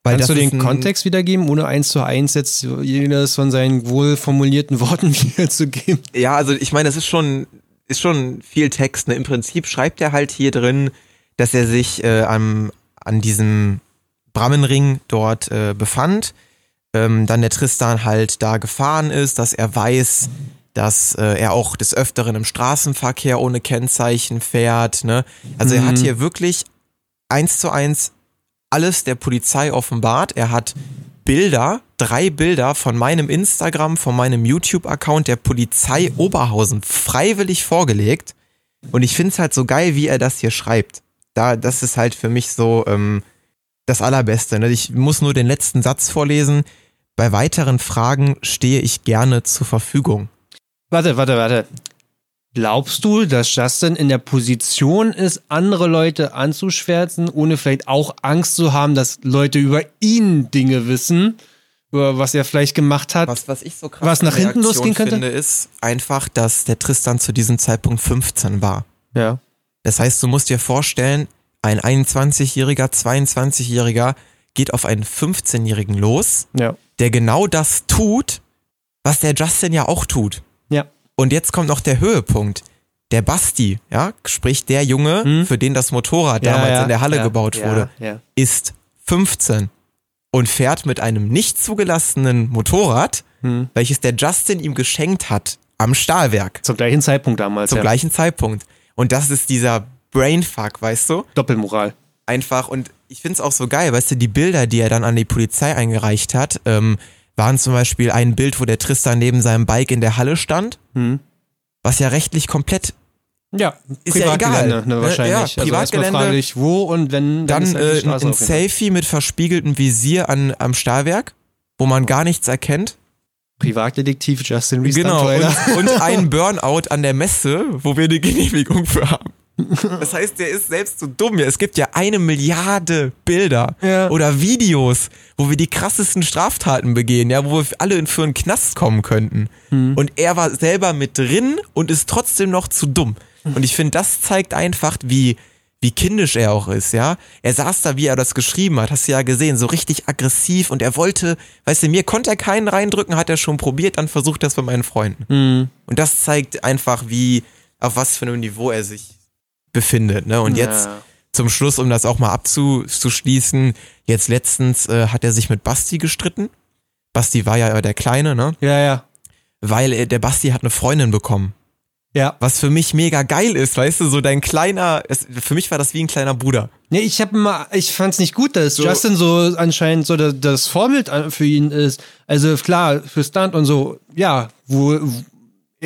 Weil Kannst du den Kontext wiedergeben, ohne eins zu eins jetzt jedes von seinen wohl formulierten Worten wiederzugeben? Ja, also ich meine, das ist schon, ist schon viel Text. Ne? Im Prinzip schreibt er halt hier drin, dass er sich äh, am, an diesem Brammenring dort äh, befand ähm, dann der Tristan halt da gefahren ist, dass er weiß, dass äh, er auch des Öfteren im Straßenverkehr ohne Kennzeichen fährt. Ne? Also mhm. er hat mhm. hier wirklich eins zu eins alles der Polizei offenbart. Er hat Bilder, drei Bilder von meinem Instagram, von meinem YouTube-Account der Polizei Oberhausen freiwillig vorgelegt. Und ich finde es halt so geil, wie er das hier schreibt. Da, das ist halt für mich so ähm, das Allerbeste. Ne? Ich muss nur den letzten Satz vorlesen. Bei weiteren Fragen stehe ich gerne zur Verfügung. Warte, warte, warte. Glaubst du, dass Justin in der Position ist, andere Leute anzuschwärzen, ohne vielleicht auch Angst zu haben, dass Leute über ihn Dinge wissen, über was er vielleicht gemacht hat? Was, was ich so krass was nach hinten Reaktion losgehen könnte? finde, ist einfach, dass der Tristan zu diesem Zeitpunkt 15 war. Ja. Das heißt, du musst dir vorstellen, ein 21-Jähriger, 22-Jähriger geht auf einen 15-Jährigen los. Ja der genau das tut, was der Justin ja auch tut. Und jetzt kommt noch der Höhepunkt. Der Basti, ja, sprich der Junge, hm? für den das Motorrad ja, damals ja, in der Halle ja, gebaut wurde, ist 15 und fährt mit einem nicht zugelassenen Motorrad, hm. welches der Justin ihm geschenkt hat, am Stahlwerk. Zum gleichen Zeitpunkt damals. Zum gleichen Zeitpunkt. Und das ist dieser Brainfuck, weißt du? Doppelmoral. Einfach und ich finde es auch so geil, weißt du, die Bilder, die er dann an die Polizei eingereicht hat, ähm, waren zum Beispiel ein Bild, wo der Tristan neben seinem Bike in der Halle stand, hm. was ja rechtlich komplett Ja, Ist ja egal. Ne, Ja, wahrscheinlich. ja, also Privatgelände. frage ich, wo und wenn Dann halt die äh, ein. Selfie mit verspiegeltem Visier an, am Stahlwerk, wo man gar nichts erkennt. Privatdetektiv Justin Reese Genau. Und, und ein Burnout an der Messe, wo wir eine Genehmigung für haben. Das heißt, der ist selbst so dumm. Es gibt ja eine Milliarde Bilder Ja. oder Videos, wo wir die krassesten Straftaten begehen, ja, wo wir alle in für einen Knast kommen könnten. Hm. Und er war selber mit drin und ist trotzdem noch zu dumm. Und ich finde, das zeigt einfach, wie, wie kindisch er auch ist, ja. Er saß da, wie er das geschrieben hat, hast du ja gesehen, so richtig aggressiv und er wollte, weißt du, mir konnte er keinen reindrücken, hat er schon probiert, dann versucht er es bei meinen Freunden. Hm. Und das zeigt einfach, wie, auf was für einem Niveau er sich befindet, ne. Und jetzt, Ja. zum Schluss, um das auch mal abzuschließen, jetzt letztens äh, hat er sich mit Basti gestritten. Basti war ja der Kleine, ne? Ja, ja. Weil äh, der Basti hat eine Freundin bekommen. Ja. Was für mich mega geil ist, weißt du, so dein kleiner, es, für mich war das wie ein kleiner Bruder. Nee, ich hab immer, ich fand's nicht gut, dass So- Justin so anscheinend so das, das Vorbild an- für ihn ist. Also klar, für Stunt und so, ja, wo,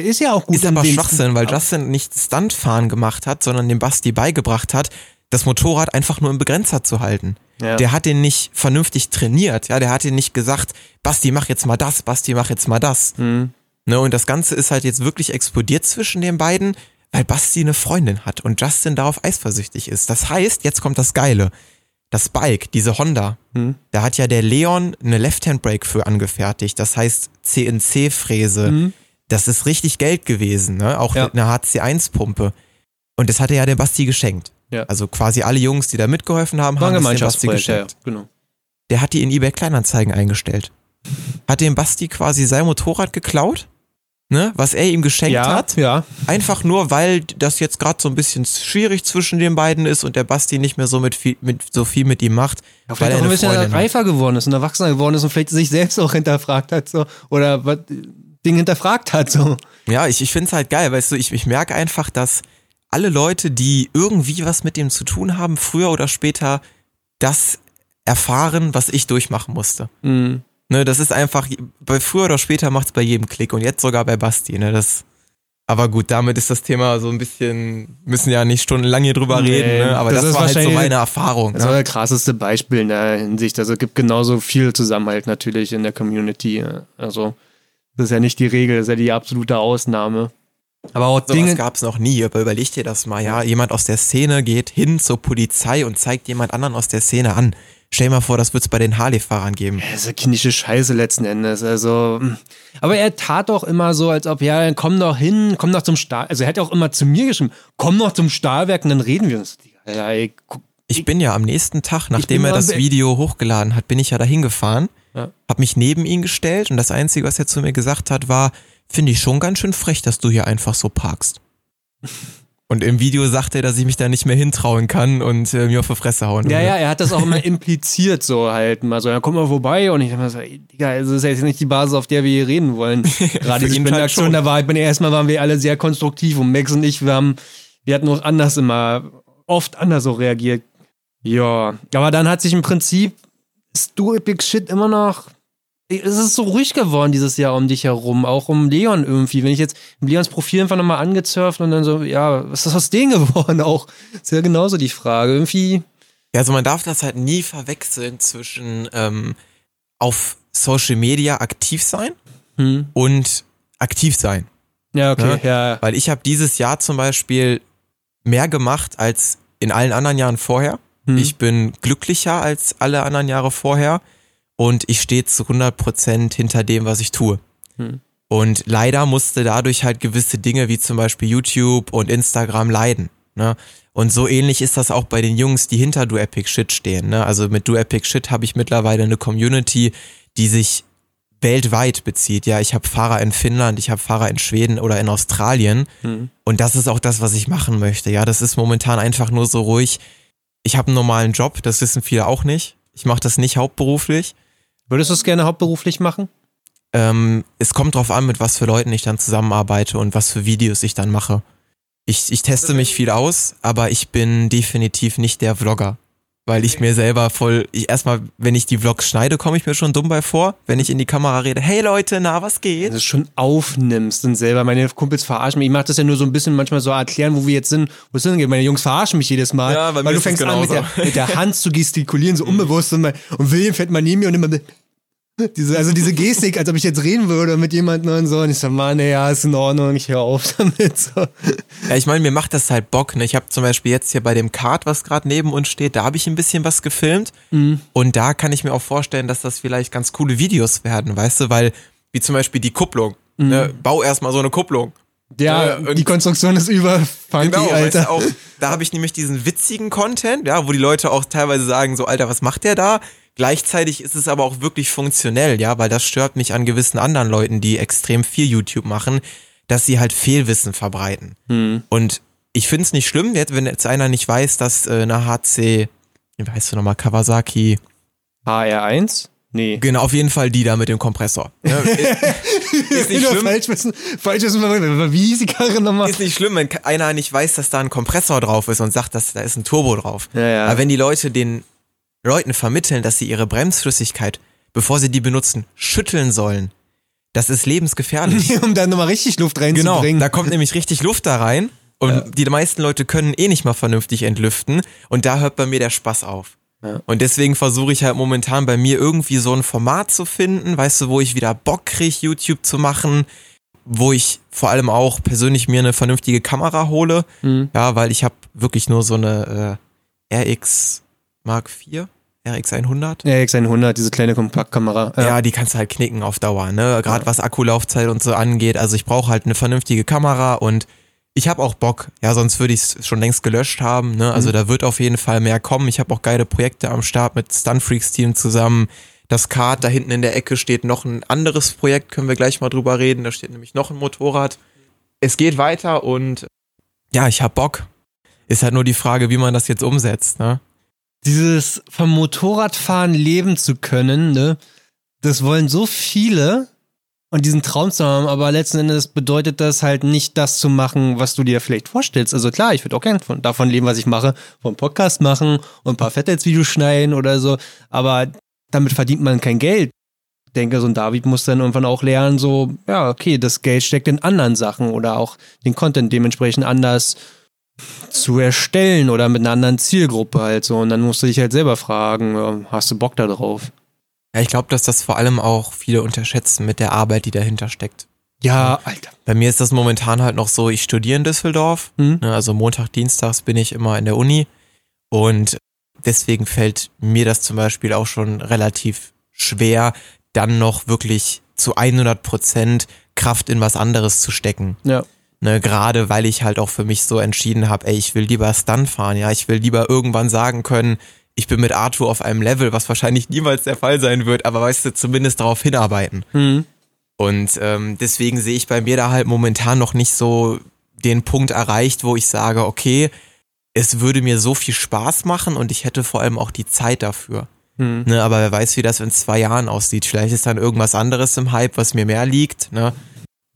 ist ja auch gut Ist aber dem- Schwachsinn, weil Justin nicht Stuntfahren gemacht hat, sondern dem Basti beigebracht hat, das Motorrad einfach nur im Begrenzer zu halten. Ja. Der hat den nicht vernünftig trainiert, ja, der hat den nicht gesagt, Basti, mach jetzt mal das, Basti, mach jetzt mal das. Hm. Ne, und das Ganze ist halt jetzt wirklich explodiert zwischen den beiden, weil Basti eine Freundin hat und Justin darauf eisversüchtig ist. Das heißt, jetzt kommt das Geile. Das Bike, diese Honda, Hm. da hat ja der Leon eine Left-Hand-Brake für angefertigt. Das heißt CNC-Fräse. Hm. Das ist richtig Geld gewesen, ne? Auch Ja. mit einer HC1-Pumpe. Und das hat er ja der Basti geschenkt. Ja. Also quasi alle Jungs, die da mitgeholfen haben, War haben das dem Basti Gemeinschaftsprojekt, ja, geschenkt. genau. Der hat die in eBay Kleinanzeigen eingestellt. Hat dem Basti quasi sein Motorrad geklaut, ne? Was er ihm geschenkt Ja, hat. ja. Einfach nur, weil das jetzt gerade so ein bisschen schwierig zwischen den beiden ist und der Basti nicht mehr so mit viel, mit so viel mit ihm macht. Ja, weil er ein bisschen Freundin hat. reifer geworden ist und erwachsener geworden ist und vielleicht sich selbst auch hinterfragt hat, so, oder was Ding hinterfragt hat, so. Ja, ich, ich finde es halt geil, weißt du, ich, ich merke einfach, dass alle Leute, die irgendwie was mit dem zu tun haben, früher oder später das erfahren, was ich durchmachen musste. Mhm. Ne, das ist einfach, bei früher oder später macht's bei jedem Klick und jetzt sogar bei Basti, ne, das, aber gut, damit ist das Thema so ein bisschen, müssen ja nicht stundenlang hier drüber Nee, reden, ne, aber das das, ist war halt so meine Erfahrung. Das war Ne? das krasseste Beispiel in der Hinsicht. Also es gibt genauso viel Zusammenhalt natürlich in der Community. Also das ist ja nicht die Regel, das ist ja die absolute Ausnahme. Aber auch Sowas Dinge. gab's noch nie, aber überleg dir das mal, ja. Jemand aus der Szene geht hin zur Polizei und zeigt jemand anderen aus der Szene an. Stell dir mal vor, das wird's bei den Harley-Fahrern geben. Das ist ja kindische Scheiße letzten Endes. Also, aber er tat doch immer so, als ob, ja, dann komm doch hin, komm doch zum Stahl. Also er hat ja auch immer zu mir geschrieben, komm doch zum Stahlwerk und dann reden wir uns. Ja, ey, guck, Ich bin ja am nächsten Tag, nachdem er das Video hochgeladen hat, bin ich ja dahin gefahren, Ja. hab mich neben ihn gestellt und das Einzige, was er zu mir gesagt hat, war, finde ich schon ganz schön frech, dass du hier einfach so parkst. Und im Video sagt er, dass ich mich da nicht mehr hintrauen kann und äh, mir auf die Fresse hauen Ja, würde. ja, er hat das auch immer impliziert so halt mal so, ja, komm mal vorbei und ich dachte mir so, ey, Digga, das ist ja jetzt nicht die Basis, auf der wir hier reden wollen. Gerade ihn bin halt da war, ich bin erstmal waren wir alle sehr konstruktiv und Max und ich, wir haben, wir hatten auch anders immer, oft anders so reagiert. Ja, aber dann hat sich im Prinzip du Epic Shit immer noch es ist so ruhig geworden dieses Jahr um dich herum, auch um Leon irgendwie. Wenn ich jetzt Leons Profil einfach nochmal angezurft und dann so, ja, was ist aus denen geworden auch? Ist ja genauso die Frage. Irgendwie, Ja, also man darf das halt nie verwechseln zwischen ähm, auf Social Media aktiv sein hm. und aktiv sein. Ja, okay, Ne? ja. Weil ich habe dieses Jahr zum Beispiel mehr gemacht als in allen anderen Jahren vorher. Hm. Ich bin glücklicher als alle anderen Jahre vorher und ich stehe zu 100% hinter dem, was ich tue. Hm. Und leider musste dadurch halt gewisse Dinge wie zum Beispiel YouTube und Instagram leiden. Ne? Und so ähnlich ist das auch bei den Jungs, die hinter Do Epic Shit stehen. Ne? Also mit Do Epic Shit habe ich mittlerweile eine Community, die sich weltweit bezieht. Ja, ich habe Fahrer in Finnland, ich habe Fahrer in Schweden oder in Australien. Hm. Und das ist auch das, was ich machen möchte. Ja, das ist momentan einfach nur so ruhig. Ich habe einen normalen Job, das wissen viele auch nicht. Ich mache das nicht hauptberuflich. Würdest du es gerne hauptberuflich machen? Ähm, es kommt drauf an, mit was für Leuten ich dann zusammenarbeite und was für Videos ich dann mache. Ich, ich teste mich viel aus, aber ich bin definitiv nicht der Vlogger. Weil ich mir selber voll, ich erstmal, wenn ich die Vlogs schneide, komme ich mir schon dumm bei vor, wenn ich in die Kamera rede, hey Leute, na, was geht? Es schon aufnimmst und selber, meine Kumpels verarschen mich. Ich mache das ja nur so ein bisschen manchmal so erklären, wo wir jetzt sind, wo es hingeht. Meine Jungs verarschen mich jedes Mal, Ja, weil du fängst an mit der, genauso. mit der Hand zu gestikulieren, so unbewusst und, mein, und William fährt mal neben mir und immer diese, also diese Gestik, als ob ich jetzt reden würde mit jemandem und so. Und ich so, Mann, ey, ja, ist in Ordnung, ich höre auf damit. So. Ja, ich meine, mir macht das halt Bock. Ne? Ich habe zum Beispiel jetzt hier bei dem Kart, was gerade neben uns steht, da habe ich ein bisschen was gefilmt. Und da kann ich mir auch vorstellen, dass das vielleicht ganz coole Videos werden, weißt du, weil, wie zum Beispiel die Kupplung. Ne? Bau erstmal so eine Kupplung. Ja, und- die Konstruktion ist über funky, Genau, weißt Alter. du, auch, da habe ich nämlich diesen witzigen Content, ja, wo die Leute auch teilweise sagen, so, Alter, was macht der da? Gleichzeitig ist es aber auch wirklich funktionell, ja, weil das stört mich an gewissen anderen Leuten, die extrem viel YouTube machen, dass sie halt Fehlwissen verbreiten. Hm. Und ich finde es nicht schlimm, wenn jetzt einer nicht weiß, dass äh, eine HC, wie heißt du nochmal, Kawasaki, HR1? Nee. genau, auf jeden Fall die da mit dem Kompressor. Ne? ist nicht schlimm. Falsch wissen, falsch wissen, wie hieß die Karre nochmal? Ist nicht schlimm, wenn einer nicht weiß, dass da ein Kompressor drauf ist und sagt, dass da ist ein Turbo drauf. Ja, ja. Aber wenn die Leute den Leuten vermitteln, dass sie ihre Bremsflüssigkeit, bevor sie die benutzen, schütteln sollen, das ist lebensgefährlich. um da nochmal richtig Luft genau, reinzubringen. da kommt nämlich richtig Luft da rein und die meisten Leute können eh nicht mal vernünftig entlüften und da hört bei mir der Spaß auf. Ja. Und deswegen versuche ich halt momentan bei mir irgendwie so ein Format zu finden, weißt du, wo ich wieder Bock kriege, YouTube zu machen, wo ich vor allem auch persönlich mir eine vernünftige Kamera hole, Mhm. ja, weil ich habe wirklich nur so eine äh, RX Mark IV, RX 100. Ja, X100, diese kleine Kompaktkamera. Ja, die kannst du halt knicken auf Dauer, ne? Gerade was Akkulaufzeit und so angeht. Also ich brauche halt eine vernünftige Kamera und ich habe auch Bock. Ja, sonst würde ich es schon längst gelöscht haben. Ne? Also da wird auf jeden Fall mehr kommen. Ich habe auch geile Projekte am Start mit Stunfreaks Team zusammen. Das Kart, da hinten in der Ecke steht noch ein anderes Projekt, können wir gleich mal drüber reden. Da steht nämlich noch ein Motorrad. Es geht weiter und ja, ich hab Bock. Ist halt nur die Frage, wie man das jetzt umsetzt, ne? Dieses vom Motorradfahren leben zu können, ne? Das wollen so viele und diesen Traum zu haben, aber letzten Endes bedeutet das halt nicht das zu machen, was du dir vielleicht vorstellst. Also klar, ich würde auch gerne von, davon leben, was ich mache, vom Podcast machen und ein paar Fettheitsvideos schneiden oder so, aber damit verdient man kein Geld. Ich denke, so ein David muss dann irgendwann auch lernen, so, ja, okay, das Geld steckt in anderen Sachen oder auch den Content dementsprechend anders zu erstellen oder mit einer anderen Zielgruppe halt so. Und dann musst du dich halt selber fragen, hast du Bock da drauf? Ja, ich glaube, dass das vor allem auch viele unterschätzen mit der Arbeit, die dahinter steckt. Ja, Alter. Bei mir ist das momentan halt noch so, ich studiere in Düsseldorf. Mhm. Ne, Also Montag, Dienstags bin ich immer in der Uni. Und deswegen fällt mir das zum Beispiel auch schon relativ schwer, dann noch wirklich zu 100 Prozent Kraft in was anderes zu stecken. Ja. Ne, gerade weil ich halt auch für mich so entschieden habe, ey, ich will lieber Stunt fahren, ja, ich will lieber irgendwann sagen können, ich bin mit Arthur auf einem Level, was wahrscheinlich niemals der Fall sein wird, aber weißt du, zumindest darauf hinarbeiten. Mhm. Und ähm, deswegen sehe ich bei mir da halt momentan noch nicht so den Punkt erreicht, wo ich sage, okay, es würde mir so viel Spaß machen und ich hätte vor allem auch die Zeit dafür. Mhm. Ne, aber wer weiß, wie das in zwei Jahren aussieht. Vielleicht ist dann irgendwas anderes im Hype, was mir mehr liegt. Ne?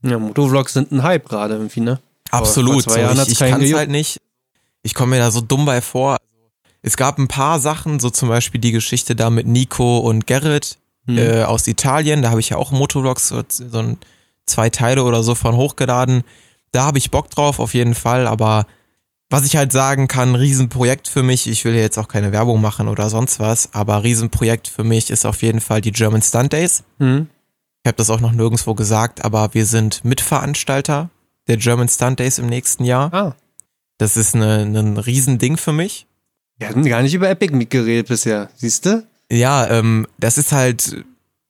Ja, Motovlogs sind ein Hype gerade irgendwie, ne? Absolut. vor So, Jahren hat's ich ich kann es halt nicht. Ich komme mir da so dumm bei vor. Es gab ein paar Sachen, so zum Beispiel die Geschichte da mit Nico und Gerrit Mhm. äh, aus Italien. Da habe ich ja auch Motovlogs, so, so ein, zwei Teile oder so von hochgeladen. Da habe ich Bock drauf, auf jeden Fall. Aber was ich halt sagen kann, Riesenprojekt für mich. Ich will hier jetzt auch keine Werbung machen oder sonst was, aber Riesenprojekt für mich ist auf jeden Fall die German Stunt Days. Mhm. Ich habe das auch noch nirgendwo gesagt, aber wir sind Mitveranstalter der German Stunt Days im nächsten Jahr. Ah. Das ist eine, ein Riesending für mich. Wir hatten gar nicht über Epic mitgeredet bisher, siehst du? Ja, ähm, das ist halt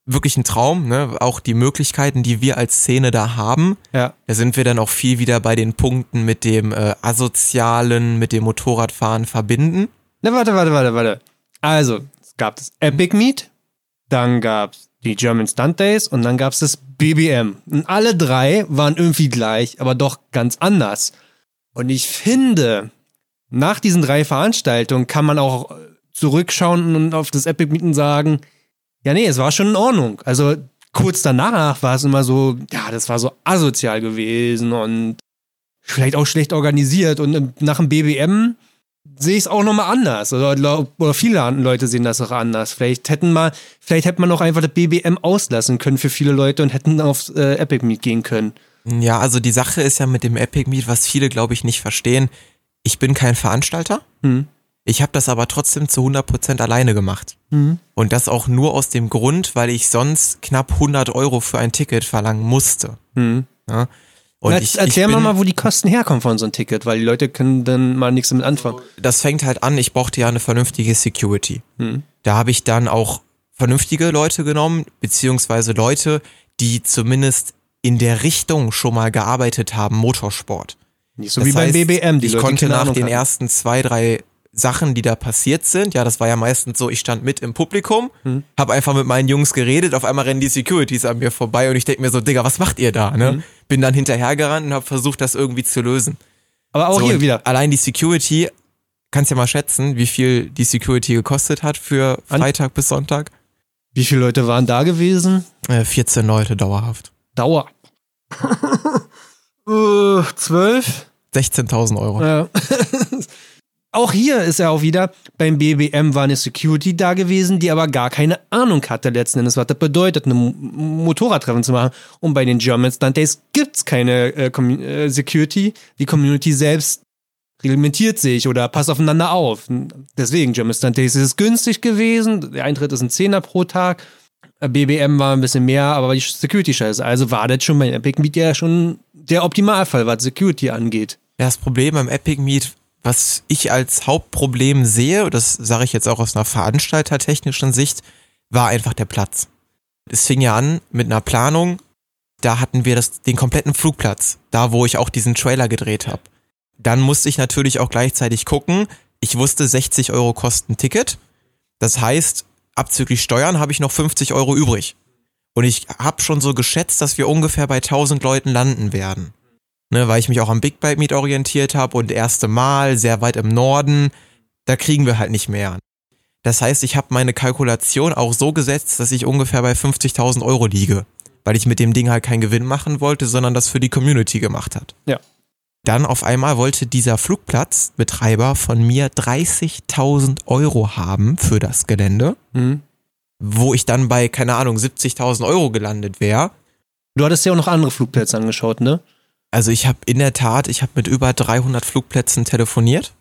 wirklich ein Traum, ne? Auch die Möglichkeiten, die wir als Szene da haben. Ja. Da sind wir dann auch viel wieder bei den Punkten mit dem äh, Asozialen, mit dem Motorradfahren verbinden. Na, warte, warte, warte, warte. Also, es gab das Epic Meet, dann gab's die German Stunt Days und dann gab's das BBM. Und alle drei waren irgendwie gleich, aber doch ganz anders. Und ich finde, nach diesen drei Veranstaltungen kann man auch äh, zurückschauen und auf das Epic Meet und sagen, ja, nee, es war schon in Ordnung. Also kurz danach war es immer so, ja, das war so asozial gewesen und vielleicht auch schlecht organisiert. Und ähm, nach dem BBM sehe ich es auch nochmal anders. Oder, oder viele Leute sehen das auch anders. Vielleicht hätten mal, vielleicht hätte man auch einfach das BBM auslassen können für viele Leute und hätten auf äh, Epic Meet gehen können. Ja, also die Sache ist ja mit dem Epic Meet, was viele, glaube ich, nicht verstehen. Ich bin kein Veranstalter. Hm. Ich habe das aber trotzdem zu 100% alleine gemacht. Mhm. Und das auch nur aus dem Grund, weil ich sonst knapp 100 Euro für ein Ticket verlangen musste. Mhm. Ja? Und ich, Erklär ich mal bin, mal, wo die Kosten herkommen von so einem Ticket, weil die Leute können dann mal nichts damit anfangen. Das fängt halt an, ich brauchte ja eine vernünftige Security. Mhm. Da habe ich dann auch vernünftige Leute genommen, beziehungsweise Leute, die zumindest in der Richtung schon mal gearbeitet haben, Motorsport. Nicht so Das wie beim heißt, BBM. Die ich Leute, konnte nach den hatten. ersten zwei, drei Sachen, die da passiert sind, ja, das war ja meistens so, ich stand mit im Publikum, Mhm. habe einfach mit meinen Jungs geredet, auf einmal rennen die Securities an mir vorbei und ich denke mir so, Digga, was macht ihr da? Ne? Mhm. Bin dann hinterhergerannt und habe versucht, das irgendwie zu lösen. Aber auch so, hier wieder. Allein die Security, kannst ja mal schätzen, wie viel die Security gekostet hat für An- Freitag bis Sonntag? Wie viele Leute waren da gewesen? Äh, 14 Leute dauerhaft. Dauer. äh, zwölf? 16.000 Euro. Ja. auch hier ist ja auch wieder, beim BBM war eine Security da gewesen, die aber gar keine Ahnung hatte letzten Endes, was das bedeutet, eine Mo- Motorradtreffen zu machen. Und bei den German Stunt Days gibt's keine äh, äh, Security. Die Community selbst reglementiert sich oder passt aufeinander auf. Deswegen, German Stunt Days ist es günstig gewesen. Der Eintritt ist ein Zehner pro Tag. Äh, BBM war ein bisschen mehr, aber die Security scheiße. Also war das schon bei Epic Meet ja schon der Optimalfall, was Security angeht. Ja, das Problem beim Epic Meet, was ich als Hauptproblem sehe, das sage ich jetzt auch aus einer veranstaltertechnischen Sicht, war einfach der Platz. Es fing ja an mit einer Planung, da hatten wir das, den kompletten Flugplatz, da wo ich auch diesen Trailer gedreht habe. Dann musste ich natürlich auch gleichzeitig gucken, ich wusste 60 Euro kosten Ticket, das heißt, abzüglich Steuern habe ich noch 50 Euro übrig. Und ich habe schon so geschätzt, dass wir ungefähr bei 1000 Leuten landen werden ne, weil ich mich auch am Big Bike Meet orientiert habe und erste Mal sehr weit im Norden, da kriegen wir halt nicht mehr. Das heißt, ich habe meine Kalkulation auch so gesetzt, dass ich ungefähr bei 50.000 Euro liege, weil ich mit dem Ding halt keinen Gewinn machen wollte, sondern das für die Community gemacht hat. Ja. Dann auf einmal wollte dieser Flugplatzbetreiber von mir 30.000 Euro haben für das Gelände, Mhm. wo ich dann bei, keine Ahnung, 70.000 Euro gelandet wäre. Du hattest ja auch noch andere Flugplätze angeschaut, ne? Also ich habe in der Tat, ich habe mit über 300 Flugplätzen telefoniert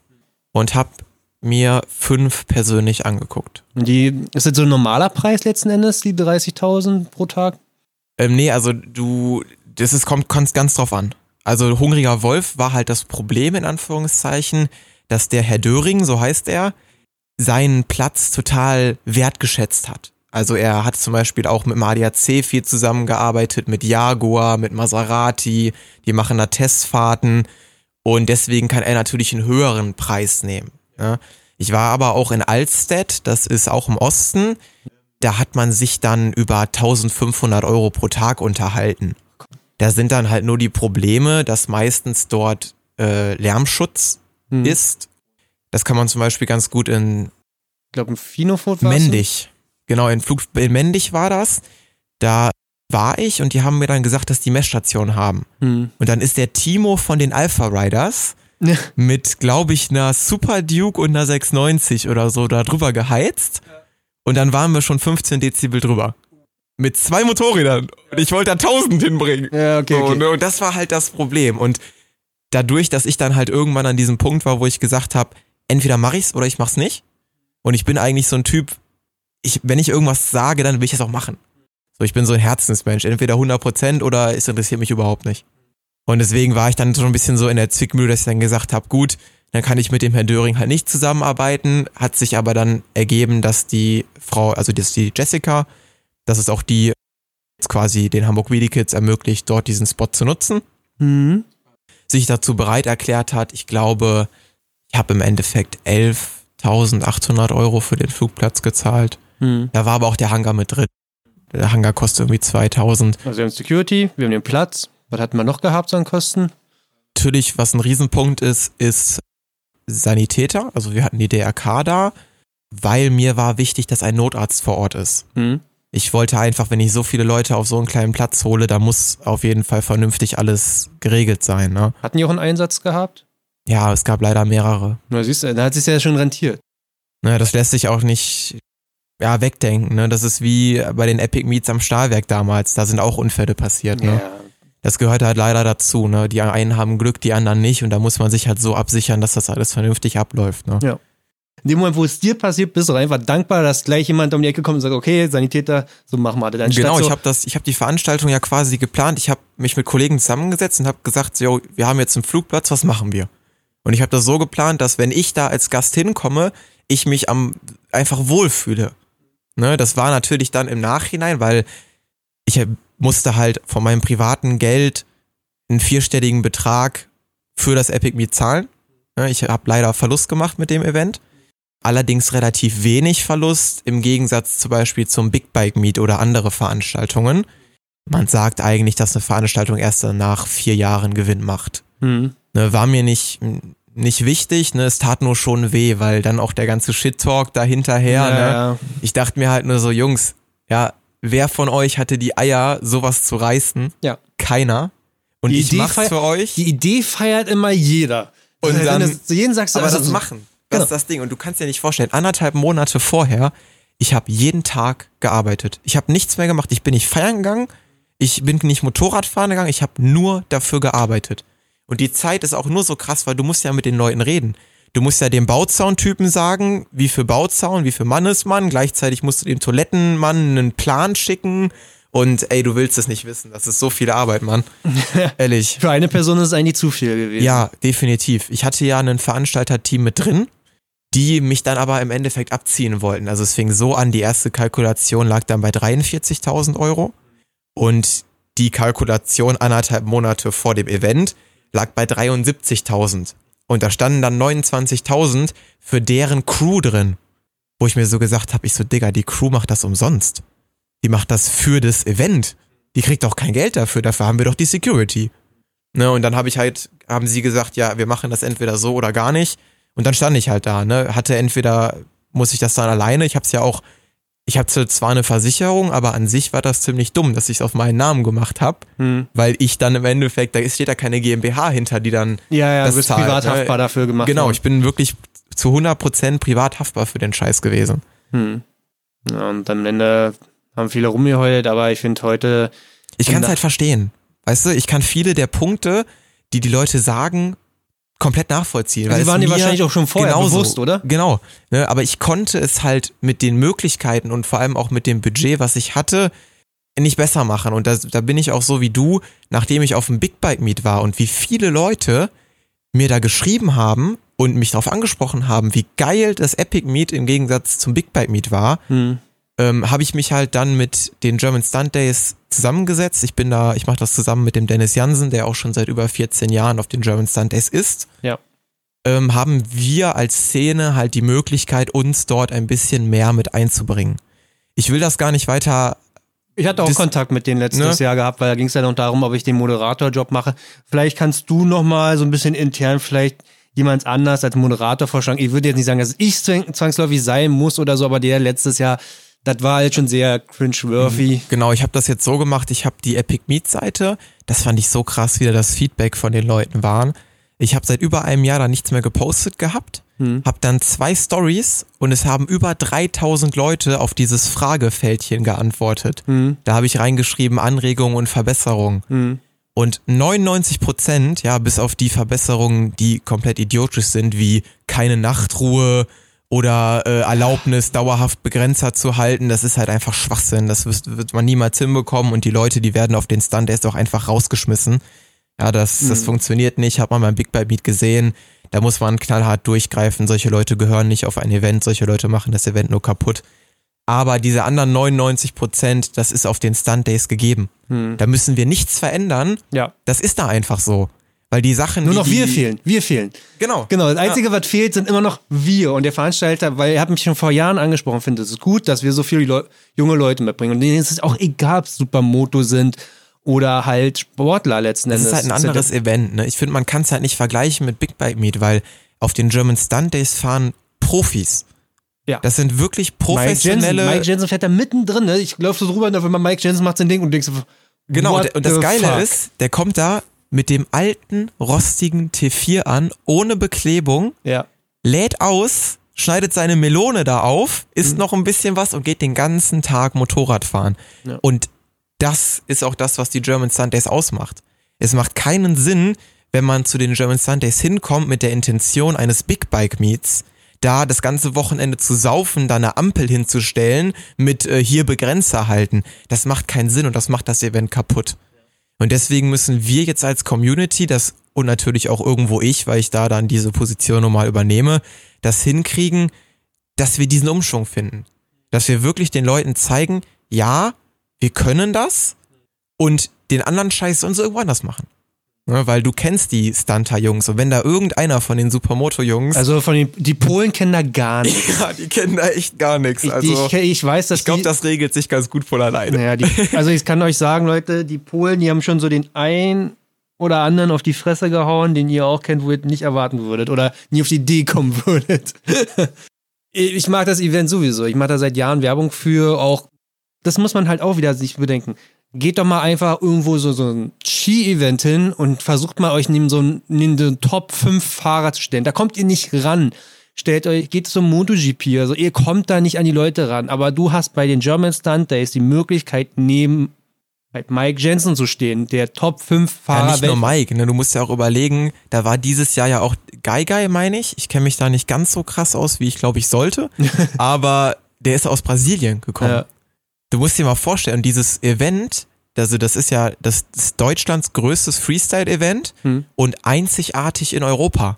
und habe mir fünf persönlich angeguckt. Die, ist das so ein normaler Preis letzten Endes, die 30.000 pro Tag? Ähm, nee, also du, das ist, kommt, kommt ganz drauf an. Also Hungriger Wolf war halt das Problem in Anführungszeichen, dass der Herr Döring, so heißt er, seinen Platz total wertgeschätzt hat. Also er hat zum Beispiel auch mit dem ADAC viel zusammengearbeitet, mit Jaguar, mit Maserati, die machen da Testfahrten und deswegen kann er natürlich einen höheren Preis nehmen. Ja. Ich war aber auch in Alstedt, das ist auch im Osten, da hat man sich dann über 1500 Euro pro Tag unterhalten. Da sind dann halt nur die Probleme, dass meistens dort äh, Lärmschutz Hm. ist. Das kann man zum Beispiel ganz gut in Ich glaube, ein Finofort war Mendig. Genau, in, Flug, in Mendig war das. Da war ich und die haben mir dann gesagt, dass die Messstation haben. Hm. Und dann ist der Timo von den Alpha Riders Ja. mit, glaube ich, einer Super Duke und einer 690 oder so da drüber geheizt. Und dann waren wir schon 15 Dezibel drüber. Mit zwei Motorrädern. Und ich wollte da 1000 hinbringen. Ja, okay, So, okay. ne? Und das war halt das Problem. Und dadurch, dass ich dann halt irgendwann an diesem Punkt war, wo ich gesagt habe, entweder mache ich's oder ich mach's nicht. Und ich bin eigentlich so ein Typ, ich, wenn ich irgendwas sage, dann will ich es auch machen. So, ich bin so ein Herzensmensch. Entweder 100% oder es interessiert mich überhaupt nicht. Und deswegen war ich dann so ein bisschen so in der Zwickmühle, dass ich dann gesagt habe, gut, dann kann ich mit dem Herrn Döring halt nicht zusammenarbeiten. Hat sich aber dann ergeben, dass die Frau, also dass die Jessica, das ist auch die, jetzt quasi den Hamburg Wheelie Kids ermöglicht, dort diesen Spot zu nutzen, Hm. sich dazu bereit erklärt hat. Ich glaube, ich habe im Endeffekt 11.800 Euro für den Flugplatz gezahlt. Hm. Da war aber auch der Hangar mit drin. Der Hangar kostet irgendwie 2000. Also wir haben Security, wir haben den Platz. Was hatten wir noch gehabt so an Kosten? Natürlich, was ein Riesenpunkt ist, ist Sanitäter. Also wir hatten die DRK da, weil mir war wichtig, dass ein Notarzt vor Ort ist. Hm. Ich wollte einfach, wenn ich so viele Leute auf so einen kleinen Platz hole, da muss auf jeden Fall vernünftig alles geregelt sein. Ne? Hatten die auch einen Einsatz gehabt? Ja, es gab leider mehrere. Na, siehst du, da hat es sich ja schon rentiert. Ne, das lässt sich auch nicht ja, wegdenken. Ne? Das ist wie bei den Epic Meets am Stahlwerk damals. Da sind auch Unfälle passiert. Ne? Ja. Das gehört halt leider dazu. Ne? Die einen haben Glück, die anderen nicht. Und da muss man sich halt so absichern, dass das alles vernünftig abläuft. Ne? Ja. In dem Moment, wo es dir passiert, bist du einfach dankbar, dass gleich jemand um die Ecke kommt und sagt, okay, Sanitäter, so machen wir das. Genau, so, ich habe das, ich habe die Veranstaltung ja quasi geplant. Ich habe mich mit Kollegen zusammengesetzt und habe gesagt, yo, wir haben jetzt einen Flugplatz, was machen wir? Und ich habe das so geplant, dass wenn ich da als Gast hinkomme, ich mich am einfach wohlfühle. Ne, das war natürlich dann im Nachhinein, weil ich musste halt von meinem privaten Geld einen vierstelligen Betrag für das Epic Meet zahlen. Ne, ich habe leider Verlust gemacht mit dem Event. Allerdings relativ wenig Verlust im Gegensatz zum Beispiel zum Big Bike Meet oder andere Veranstaltungen. Man sagt eigentlich, dass eine Veranstaltung erst nach vier Jahren Gewinn macht. Hm. Ne, war mir nicht, nicht wichtig, ne? Es tat nur schon weh, weil dann auch der ganze Shit-Talk dahinterher, Ja, ne? ja. Ich dachte mir halt nur so, Jungs, ja, wer von euch hatte die Eier, sowas zu reißen? Ja. Keiner. Und Die ich Idee mach's für euch. Die Idee feiert immer jeder. Und Wenn dann- du zu jedem sagst, du, aber also das machen, das Genau. ist das Ding. Und du kannst dir nicht vorstellen, anderthalb Monate vorher, ich habe jeden Tag gearbeitet. Ich habe nichts mehr gemacht. Ich bin nicht feiern gegangen. Ich bin nicht Motorradfahren gegangen. Ich habe nur dafür gearbeitet. Und die Zeit ist auch nur so krass, weil du musst ja mit den Leuten reden. Du musst ja dem Bauzauntypen sagen, wie für Bauzaun, wie für Mannesmann. Gleichzeitig musst du dem Toilettenmann einen Plan schicken. Und ey, du willst es nicht wissen. Das ist so viel Arbeit, Mann. Ehrlich. Für eine Person ist es eigentlich zu viel gewesen. Ja, definitiv. Ich hatte ja ein Veranstalterteam mit drin, die mich dann aber im Endeffekt abziehen wollten. Also es fing so an, die erste Kalkulation lag dann bei 43.000 Euro und die Kalkulation anderthalb Monate vor dem Event lag bei 73.000. Und da standen dann 29.000 für deren Crew drin. Wo ich mir so gesagt habe, ich so, Digga, die Crew macht das umsonst. Die macht das für das Event. Die kriegt auch kein Geld dafür, dafür haben wir doch die Security. Ne, und dann habe ich halt, haben sie gesagt, ja, wir machen das entweder so oder gar nicht. Und dann stand ich halt da, ne, hatte entweder, muss ich das dann alleine, ich habe es ja auch, ich hatte zwar eine Versicherung, aber an sich war das ziemlich dumm, dass ich es auf meinen Namen gemacht habe, Hm. weil ich dann im Endeffekt, da steht da keine GmbH hinter, die dann, Ja, ja, Das du bist zahlt, privat ne? haftbar dafür gemacht. genau, worden. ich bin wirklich zu 100% privat haftbar für den Scheiß gewesen. Hm. Ja, und am Ende haben viele rumgeheult, aber ich finde heute, Ich kann es halt verstehen. Weißt du, ich kann viele der Punkte, die die Leute sagen, komplett nachvollziehen. weil sie es waren dir wahrscheinlich auch schon vorher genauso- bewusst, oder? Genau. Ne, aber ich konnte es halt mit den Möglichkeiten und vor allem auch mit dem Budget, was ich hatte, nicht besser machen. Und da, da bin ich auch so wie du, nachdem ich auf dem Big Bike Meet war und wie viele Leute mir da geschrieben haben und mich darauf angesprochen haben, wie geil das Epic Meet im Gegensatz zum Big Bike Meet war, Hm. Ähm, habe ich mich halt dann mit den German Stunt Days zusammengesetzt. Ich bin da, ich mache das zusammen mit dem Dennis Jansen, der auch schon seit über 14 Jahren auf den German Stunt Days ist. Ja. Ähm, haben wir als Szene halt die Möglichkeit, uns dort ein bisschen mehr mit einzubringen. Ich will das gar nicht weiter. Ich hatte auch Das- Kontakt mit denen letztes Ne? Jahr gehabt, weil da ging es ja noch darum, ob ich den Moderatorjob mache. Vielleicht kannst du noch mal so ein bisschen intern vielleicht jemand anders als Moderator vorschlagen. Ich würde jetzt nicht sagen, dass ich zwang- zwangsläufig sein muss oder so, aber der letztes Jahr, das war halt schon sehr cringe-worthy. Genau, ich habe das jetzt so gemacht, ich habe die Epic Meet Seite, das fand ich so krass, wie da das Feedback von den Leuten waren. Ich habe seit über einem Jahr da nichts mehr gepostet gehabt, Hm. habe dann zwei Stories und es haben über 3000 Leute auf dieses Fragefeldchen geantwortet. Hm. Da habe ich reingeschrieben Anregungen und Verbesserungen. Hm. Und 99 Prozent, ja, bis auf die Verbesserungen, die komplett idiotisch sind, wie keine Nachtruhe oder äh, Erlaubnis, dauerhaft Begrenzer zu halten, das ist halt einfach Schwachsinn. Das wird, wird man niemals hinbekommen und die Leute, die werden auf den Stand erst auch einfach rausgeschmissen. Ja, das, das Mhm. funktioniert nicht, hat man beim Big Bite Meet gesehen. Da muss man knallhart durchgreifen. Solche Leute gehören nicht auf ein Event, solche Leute machen das Event nur kaputt. Aber diese anderen 99 Prozent, das ist auf den Stunt Days gegeben. Hm. Da müssen wir nichts verändern. Ja. Das ist da einfach so. Weil die Sachen. Nur noch die, wir fehlen. Wir fehlen. Genau. Genau, das Einzige, was fehlt, sind immer noch wir. Und der Veranstalter, weil er hat mich schon vor Jahren angesprochen, findet es ist gut, dass wir so viele Leu junge Leute mitbringen. Und denen ist es auch egal, ob es Supermoto sind oder halt Sportler letzten Das Endes. ist halt ein anderes Event. Ne? Ich finde, man kann es halt nicht vergleichen mit Big Bike Meet, weil auf den German Stunt Days fahren Profis. Ja. Das sind wirklich Mike Jensen, professionelle. Mike Jensen fährt da mittendrin. Ne? Ich laufe so drüber, und auf einmal Mike Jensen macht sein Ding und denkst genau, und, und das Geile fuck? ist, der kommt da mit dem alten, rostigen T4 an, ohne Beklebung, Ja. lädt aus, schneidet seine Melone da auf, isst noch ein bisschen was und geht den ganzen Tag Motorrad fahren. Ja. Und das ist auch das, was die German Sundays ausmacht. Es macht keinen Sinn, wenn man zu den German Sundays hinkommt mit der Intention eines Big Bike Meets, da das ganze Wochenende zu saufen, da eine Ampel hinzustellen mit äh, hier Begrenzer halten. Das macht keinen Sinn und das macht das Event kaputt. Und deswegen müssen wir jetzt als Community das und natürlich auch irgendwo ich, weil ich da dann diese Position nochmal übernehme, das hinkriegen, dass wir diesen Umschwung finden. Dass wir wirklich den Leuten zeigen, ja, wir können das und den anderen Scheiß sie irgendwo anders machen. Ne, weil du kennst die Stunter-Jungs und wenn da irgendeiner von den Supermoto-Jungs. Also von den, die Polen kennen da gar nichts. ja, die kennen da echt gar nichts. Ich, Also, ich, ich weiß, dass ich glaube, das regelt sich ganz gut von alleine. Naja, die, also ich kann euch sagen, Leute, die Polen, die haben schon so den einen oder anderen auf die Fresse gehauen, den ihr auch kennt, wo ihr nicht erwarten würdet oder nie auf die Idee kommen würdet. ich mag das Event sowieso. Ich mache da seit Jahren Werbung für. Auch das muss man halt auch wieder sich bedenken. Geht doch mal einfach irgendwo so, so ein Ski-Event hin und versucht mal euch neben so einen, neben den Top 5 Fahrer zu stellen. Da kommt ihr nicht ran. Stellt euch, geht zum MotoGP, also ihr kommt da nicht an die Leute ran. Aber du hast bei den German Stunt Days die Möglichkeit, neben Mike Jensen zu stehen, der Top 5 Fahrer Ja, nicht nur Mike, ne? du musst ja auch überlegen, da war dieses Jahr ja auch Guy Guy, meine ich. Ich kenne mich da nicht ganz so krass aus, wie ich glaube ich sollte. aber der ist aus Brasilien gekommen. Ja. Du musst dir mal vorstellen, dieses Event, also das ist ja das ist Deutschlands größtes Freestyle-Event Hm. und einzigartig in Europa.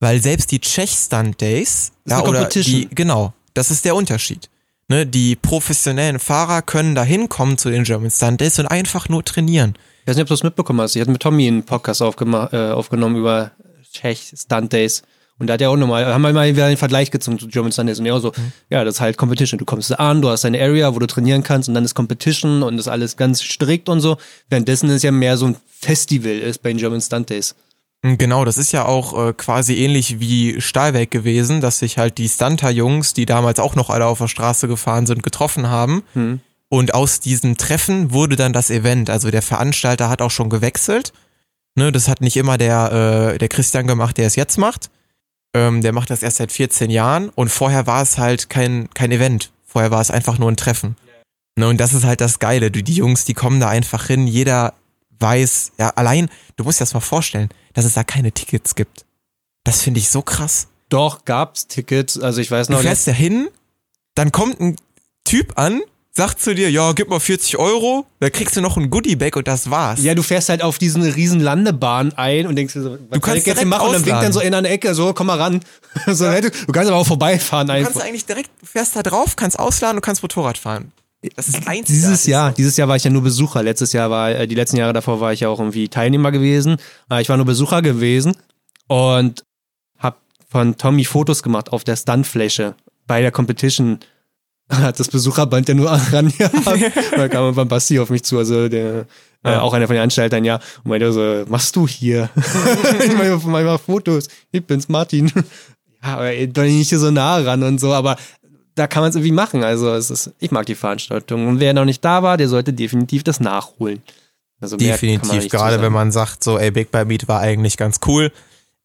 Weil selbst die Czech Stunt Days, Das eine oder die, genau, das ist der Unterschied. Ne, die professionellen Fahrer können da hinkommen zu den German Stunt Days und einfach nur trainieren. Ich weiß nicht, ob du es mitbekommen hast. Ich hatte mit Tommy einen Podcast äh, aufgenommen über Czech Stunt Days. Und da hat er auch nochmal, haben wir mal wieder den Vergleich gezogen zu German Stunt Days. Und er auch so, ja, das ist halt Competition. Du kommst an, du hast deine Area, wo du trainieren kannst und dann ist Competition und ist alles ganz strikt und so. Währenddessen ist ja mehr so ein Festival ist bei den German Stunt Days. Genau, das ist ja auch äh, quasi ähnlich wie Stahlwerk gewesen, dass sich halt die Stunter-Jungs, die damals auch noch alle auf der Straße gefahren sind, getroffen haben. Und aus diesem Treffen wurde dann das Event. Also der Veranstalter hat auch schon gewechselt. Ne, das hat nicht immer der, äh, der Christian gemacht, der es jetzt macht. Ähm, der macht das erst seit 14 Jahren und vorher war es halt kein, kein Event. Vorher war es einfach nur ein Treffen. Ne, und das ist halt das Geile. Du, die Jungs, die kommen da einfach hin, jeder weiß, ja, allein, du musst dir das mal vorstellen, dass es da keine Tickets gibt. Das finde ich so krass. Doch, gab's Tickets. Also ich weiß Du noch, fährst da hin, dann kommt ein Typ an, sagt zu dir, ja, gib mal 40 Euro, da kriegst du noch ein Goodie-Bag und das war's. Ja, du fährst halt auf diesen riesen Landebahn ein und denkst dir so, was Du kann kannst ich jetzt machen? Und dann winkt ausladen. dann so in eine Ecke, so, komm mal ran. so, du, du kannst aber auch vorbeifahren du einfach. kannst eigentlich direkt, du fährst da drauf, kannst ausladen und kannst Motorrad fahren. Das ist einzigartig. Dieses Jahr, dieses Jahr war ich ja nur Besucher. Letztes Jahr war, äh, die letzten Jahre davor war ich ja auch irgendwie Teilnehmer gewesen. Aber ich war nur Besucher gewesen und hab von Tommy Fotos gemacht auf der Stuntfläche bei der Competition. Hat das Besucherband ja nur ran gehabt. da kam beim Basti auf mich zu, also der, äh, Ja. auch einer von den Anstaltern, ja, und meinte so, was machst du hier? ich meine, mach mal Fotos. Ich bin's, Martin. ja, aber ey, doch nicht hier so nah ran und so, aber da kann man es irgendwie machen. Also es ist, ich mag die Veranstaltung. Und wer noch nicht da war, der sollte definitiv das nachholen. Also Definitiv, gerade wenn man sagt, so, ey, Big Bad Meet war eigentlich ganz cool,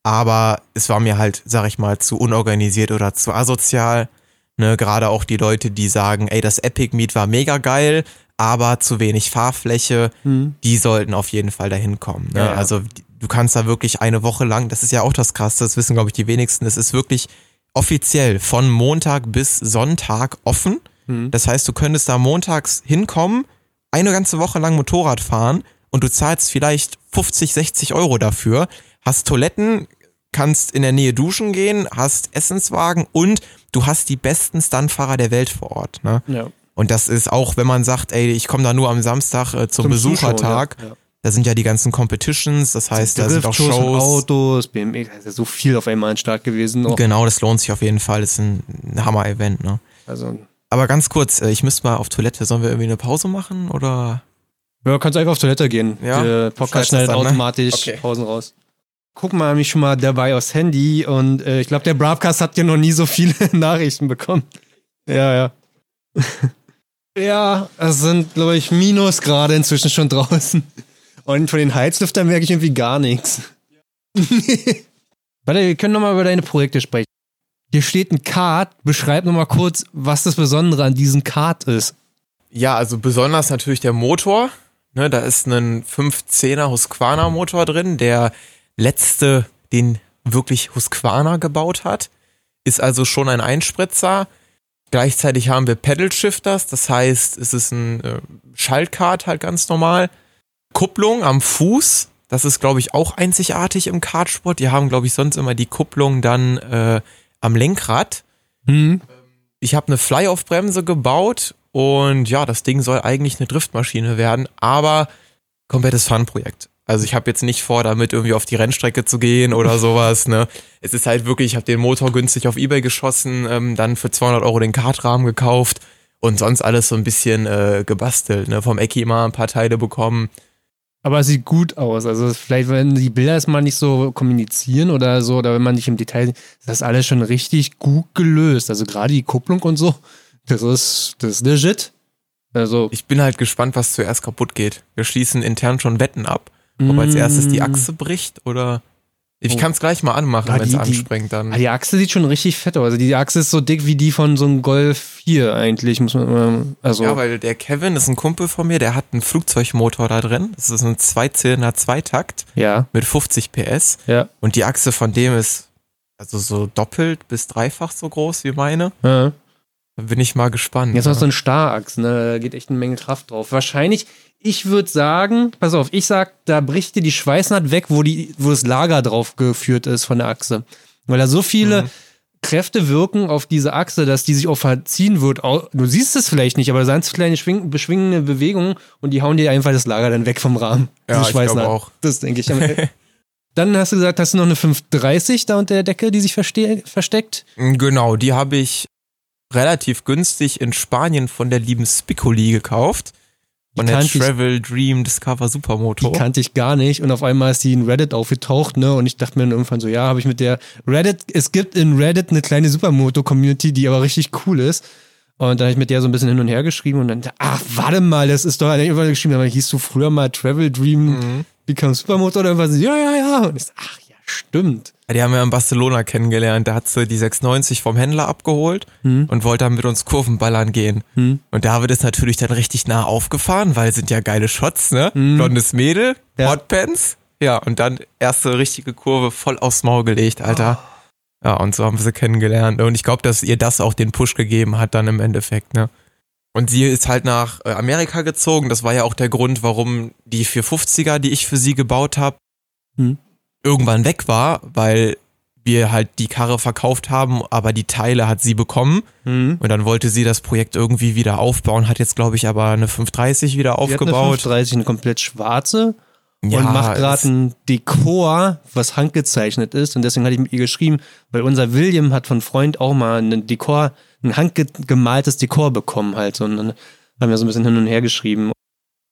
aber es war mir halt, sag ich mal, zu unorganisiert oder zu asozial. Ne, gerade auch die Leute, die sagen, ey, das Epic Meet war mega geil, aber zu wenig Fahrfläche, die sollten auf jeden Fall dahin kommen. Ne? Ja, ja. Also du kannst da wirklich eine Woche lang, das ist ja auch das Krasse, das wissen, glaube ich, die wenigsten, es ist wirklich offiziell von Montag bis Sonntag offen. Das heißt, du könntest da montags hinkommen, eine ganze Woche lang Motorrad fahren und du zahlst vielleicht 50, 60 Euro dafür, hast Toiletten, kannst in der Nähe duschen gehen, hast Essenswagen und du hast die besten Stuntfahrer der Welt vor Ort. Ne? Ja. Und das ist auch, wenn man sagt, ey, ich komme da nur am Samstag äh, zum, Zum Besuchertag, Zuschauen, ja, ja. da sind ja die ganzen Competitions, das heißt, da sind auch Shows. Autos, BMX, da ist ja so viel auf einmal an Start gewesen. Auch. Genau, das lohnt sich auf jeden Fall, das ist ein, ein Hammer-Event. Ne? Also, Aber ganz kurz, äh, ich müsste mal auf Toilette, sollen wir irgendwie eine Pause machen oder? ja, kannst einfach auf Toilette gehen. Ja? Der Podcast schneidet das ne? automatisch Okay. Pausen raus. Gucken wir nämlich schon mal dabei aufs Handy und äh, ich glaube, der Broadcast hat ja noch nie so viele Nachrichten bekommen. Ja, ja. ja, es sind, glaube ich, Minus gerade inzwischen schon draußen. Und von den Heizlüftern merke ich irgendwie gar nichts. Warte, wir können nochmal über deine Projekte sprechen. Hier steht ein Kart. Beschreib nochmal kurz, was das Besondere an diesem Kart ist. Ja, also besonders natürlich der Motor. Ne, da ist ein 510er Husqvarna Motor drin, der letzte, den wirklich Husqvarna gebaut hat. Ist also schon ein Einspritzer. Gleichzeitig haben wir Pedal Shifters, das heißt, es ist ein äh, Schaltkart halt ganz normal. Kupplung am Fuß, das ist glaube ich auch einzigartig im Kartsport. Die haben glaube ich sonst immer die Kupplung dann äh, am Lenkrad. Hm. Ich habe eine Fly-Off-Bremse gebaut und ja, das Ding soll eigentlich eine Driftmaschine werden, aber komplettes Fun-Projekt. Also ich habe jetzt nicht vor, damit irgendwie auf die Rennstrecke zu gehen oder sowas. Ne? Es ist halt wirklich, ich habe den Motor günstig auf Ebay geschossen, ähm, dann für 200 Euro den Kartrahmen gekauft und sonst alles so ein bisschen äh, gebastelt. Ne? Vom Ecki mal ein paar Teile bekommen. Aber es sieht gut aus. Also vielleicht, wenn die Bilder erstmal nicht so kommunizieren oder so, oder wenn man nicht im Detail, ist das alles schon richtig gut gelöst. Also gerade die Kupplung und so, das ist, das ist legit. Also, Ich bin halt gespannt, was zuerst kaputt geht. Wir schließen intern schon Wetten ab. Ob als erstes die Mm. Achse bricht oder. Ich Oh. kann es gleich mal anmachen, Ah, wenn es anspringt dann. Ah, die Achse sieht schon richtig fett aus. Also die Achse ist so dick wie die von so einem Golf 4 eigentlich, muss man immer, also. Ja, weil der Kevin ist ein Kumpel von mir, der hat einen Flugzeugmotor da drin. Das ist ein Zweizylinder Zweitakt ja, mit 50 PS. ja, Und die Achse von dem ist also so doppelt bis dreifach so groß wie meine. ja. Bin ich mal gespannt. Jetzt noch ne? so ein Starachs, ne? Da geht echt eine Menge Kraft drauf. Wahrscheinlich, ich würde sagen, pass auf, ich sag, da bricht dir die Schweißnaht weg, wo, die, wo das Lager drauf geführt ist von der Achse. Weil da so viele Mhm. Kräfte wirken auf diese Achse, dass die sich auch verziehen wird. Du siehst es vielleicht nicht, aber da sind so kleine schwing beschwingende Bewegungen und die hauen dir einfach das Lager dann weg vom Rahmen. Ja, ich glaube auch. Das denke ich. Dann hast du gesagt, hast du noch eine 530 da unter der Decke, die sich verste versteckt. Genau, die habe ich relativ günstig in Spanien von der lieben Spicoli gekauft. Von Die der kannte ich- Travel Dream Discover Supermoto. Die kannte ich gar nicht und auf einmal ist die in Reddit aufgetaucht, ne? Und ich dachte mir dann irgendwann so, ja, habe ich mit der Reddit, es gibt in Reddit eine kleine Supermoto-Community, die aber richtig cool ist. Und dann habe ich mit der so ein bisschen hin und her geschrieben und dann, ach, warte mal, das ist doch, irgendwann geschrieben, aber hieß du früher mal Travel Dream Mhm. Become Supermoto oder irgendwas? Ja, ja, ja. Und ich so, ach ja, stimmt. Die haben wir in Barcelona kennengelernt. Da hat sie die 690 vom Händler abgeholt Hm. und wollte dann mit uns Kurvenballern gehen. Hm. Und da wird es natürlich dann richtig nah aufgefahren, weil es sind ja geile Shots, ne? Hm. Blondes Mädel, Ja. Hotpants. Ja, und dann erste richtige Kurve voll aufs Maul gelegt, Alter. Ja, und so haben wir sie kennengelernt. Und ich glaube, dass ihr das auch den Push gegeben hat dann im Endeffekt, ne? Und sie ist halt nach äh, Amerika gezogen. Das war ja auch der Grund, warum die 450er, die ich für sie gebaut habe, Hm. Irgendwann weg war, weil wir halt die Karre verkauft haben, aber die Teile hat sie bekommen. Hm. Und dann wollte sie das Projekt irgendwie wieder aufbauen, hat jetzt, glaube ich, aber eine 530 wieder hat eine aufgebaut. 530, eine komplett schwarze Ja, und macht gerade ein Dekor, was handgezeichnet ist. Und deswegen hatte ich mit ihr geschrieben, weil unser William hat von Freund auch mal ein Dekor, ein handgemaltes Dekor bekommen halt. Und dann haben wir so ein bisschen hin und her geschrieben.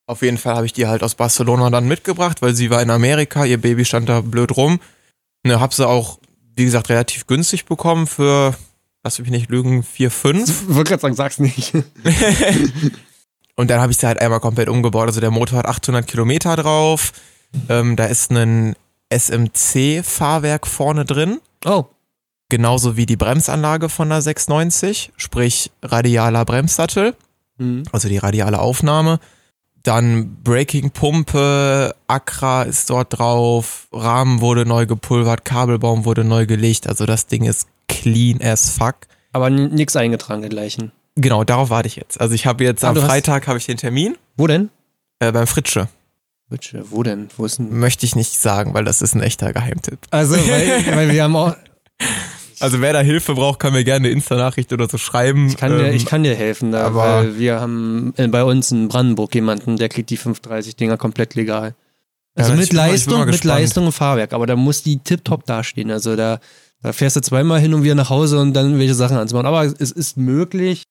Auf jeden Fall habe ich die halt aus Barcelona dann mitgebracht, weil sie war in Amerika, ihr Baby stand da blöd rum. Ne, hab sie auch, wie gesagt, relativ günstig bekommen für, lass mich nicht lügen, 4, 5. Ich wollte gerade sagen, sag's nicht. Und dann habe ich sie halt einmal komplett umgebaut. Also der Motor hat 800 Kilometer drauf. Ähm, da ist ein SMC-Fahrwerk vorne drin. Oh, Genauso wie die Bremsanlage von der 690, sprich radialer Bremssattel. hm. also die radiale Aufnahme. Dann Braking-Pumpe, Accra ist dort drauf, Rahmen wurde neu gepulvert, Kabelbaum wurde neu gelegt, also das Ding ist clean as fuck. aber n- nix eingetragen dergleichen. Genau, darauf warte ich jetzt. Also ich habe jetzt Ah, am Freitag habe ich den Termin Wo denn? äh, beim Fritsche. Witsche, wo denn? Wo ist denn? Möchte ich nicht sagen, weil das ist ein echter Geheimtipp. Also, weil, weil wir haben auch, Also wer da Hilfe braucht, kann mir gerne eine Insta-Nachricht oder so schreiben. ich kann, dir, Ähm, ich kann dir helfen, da, aber- weil wir haben bei uns in Brandenburg jemanden, der kriegt die 530 Dinger komplett legal. Also Ja, mit Leistung, mal mit. Leistung und Fahrwerk, aber da muss die tipptopp dastehen. Also da, da fährst du zweimal hin und wieder nach Hause und dann welche Sachen anzumachen. Aber es ist möglich.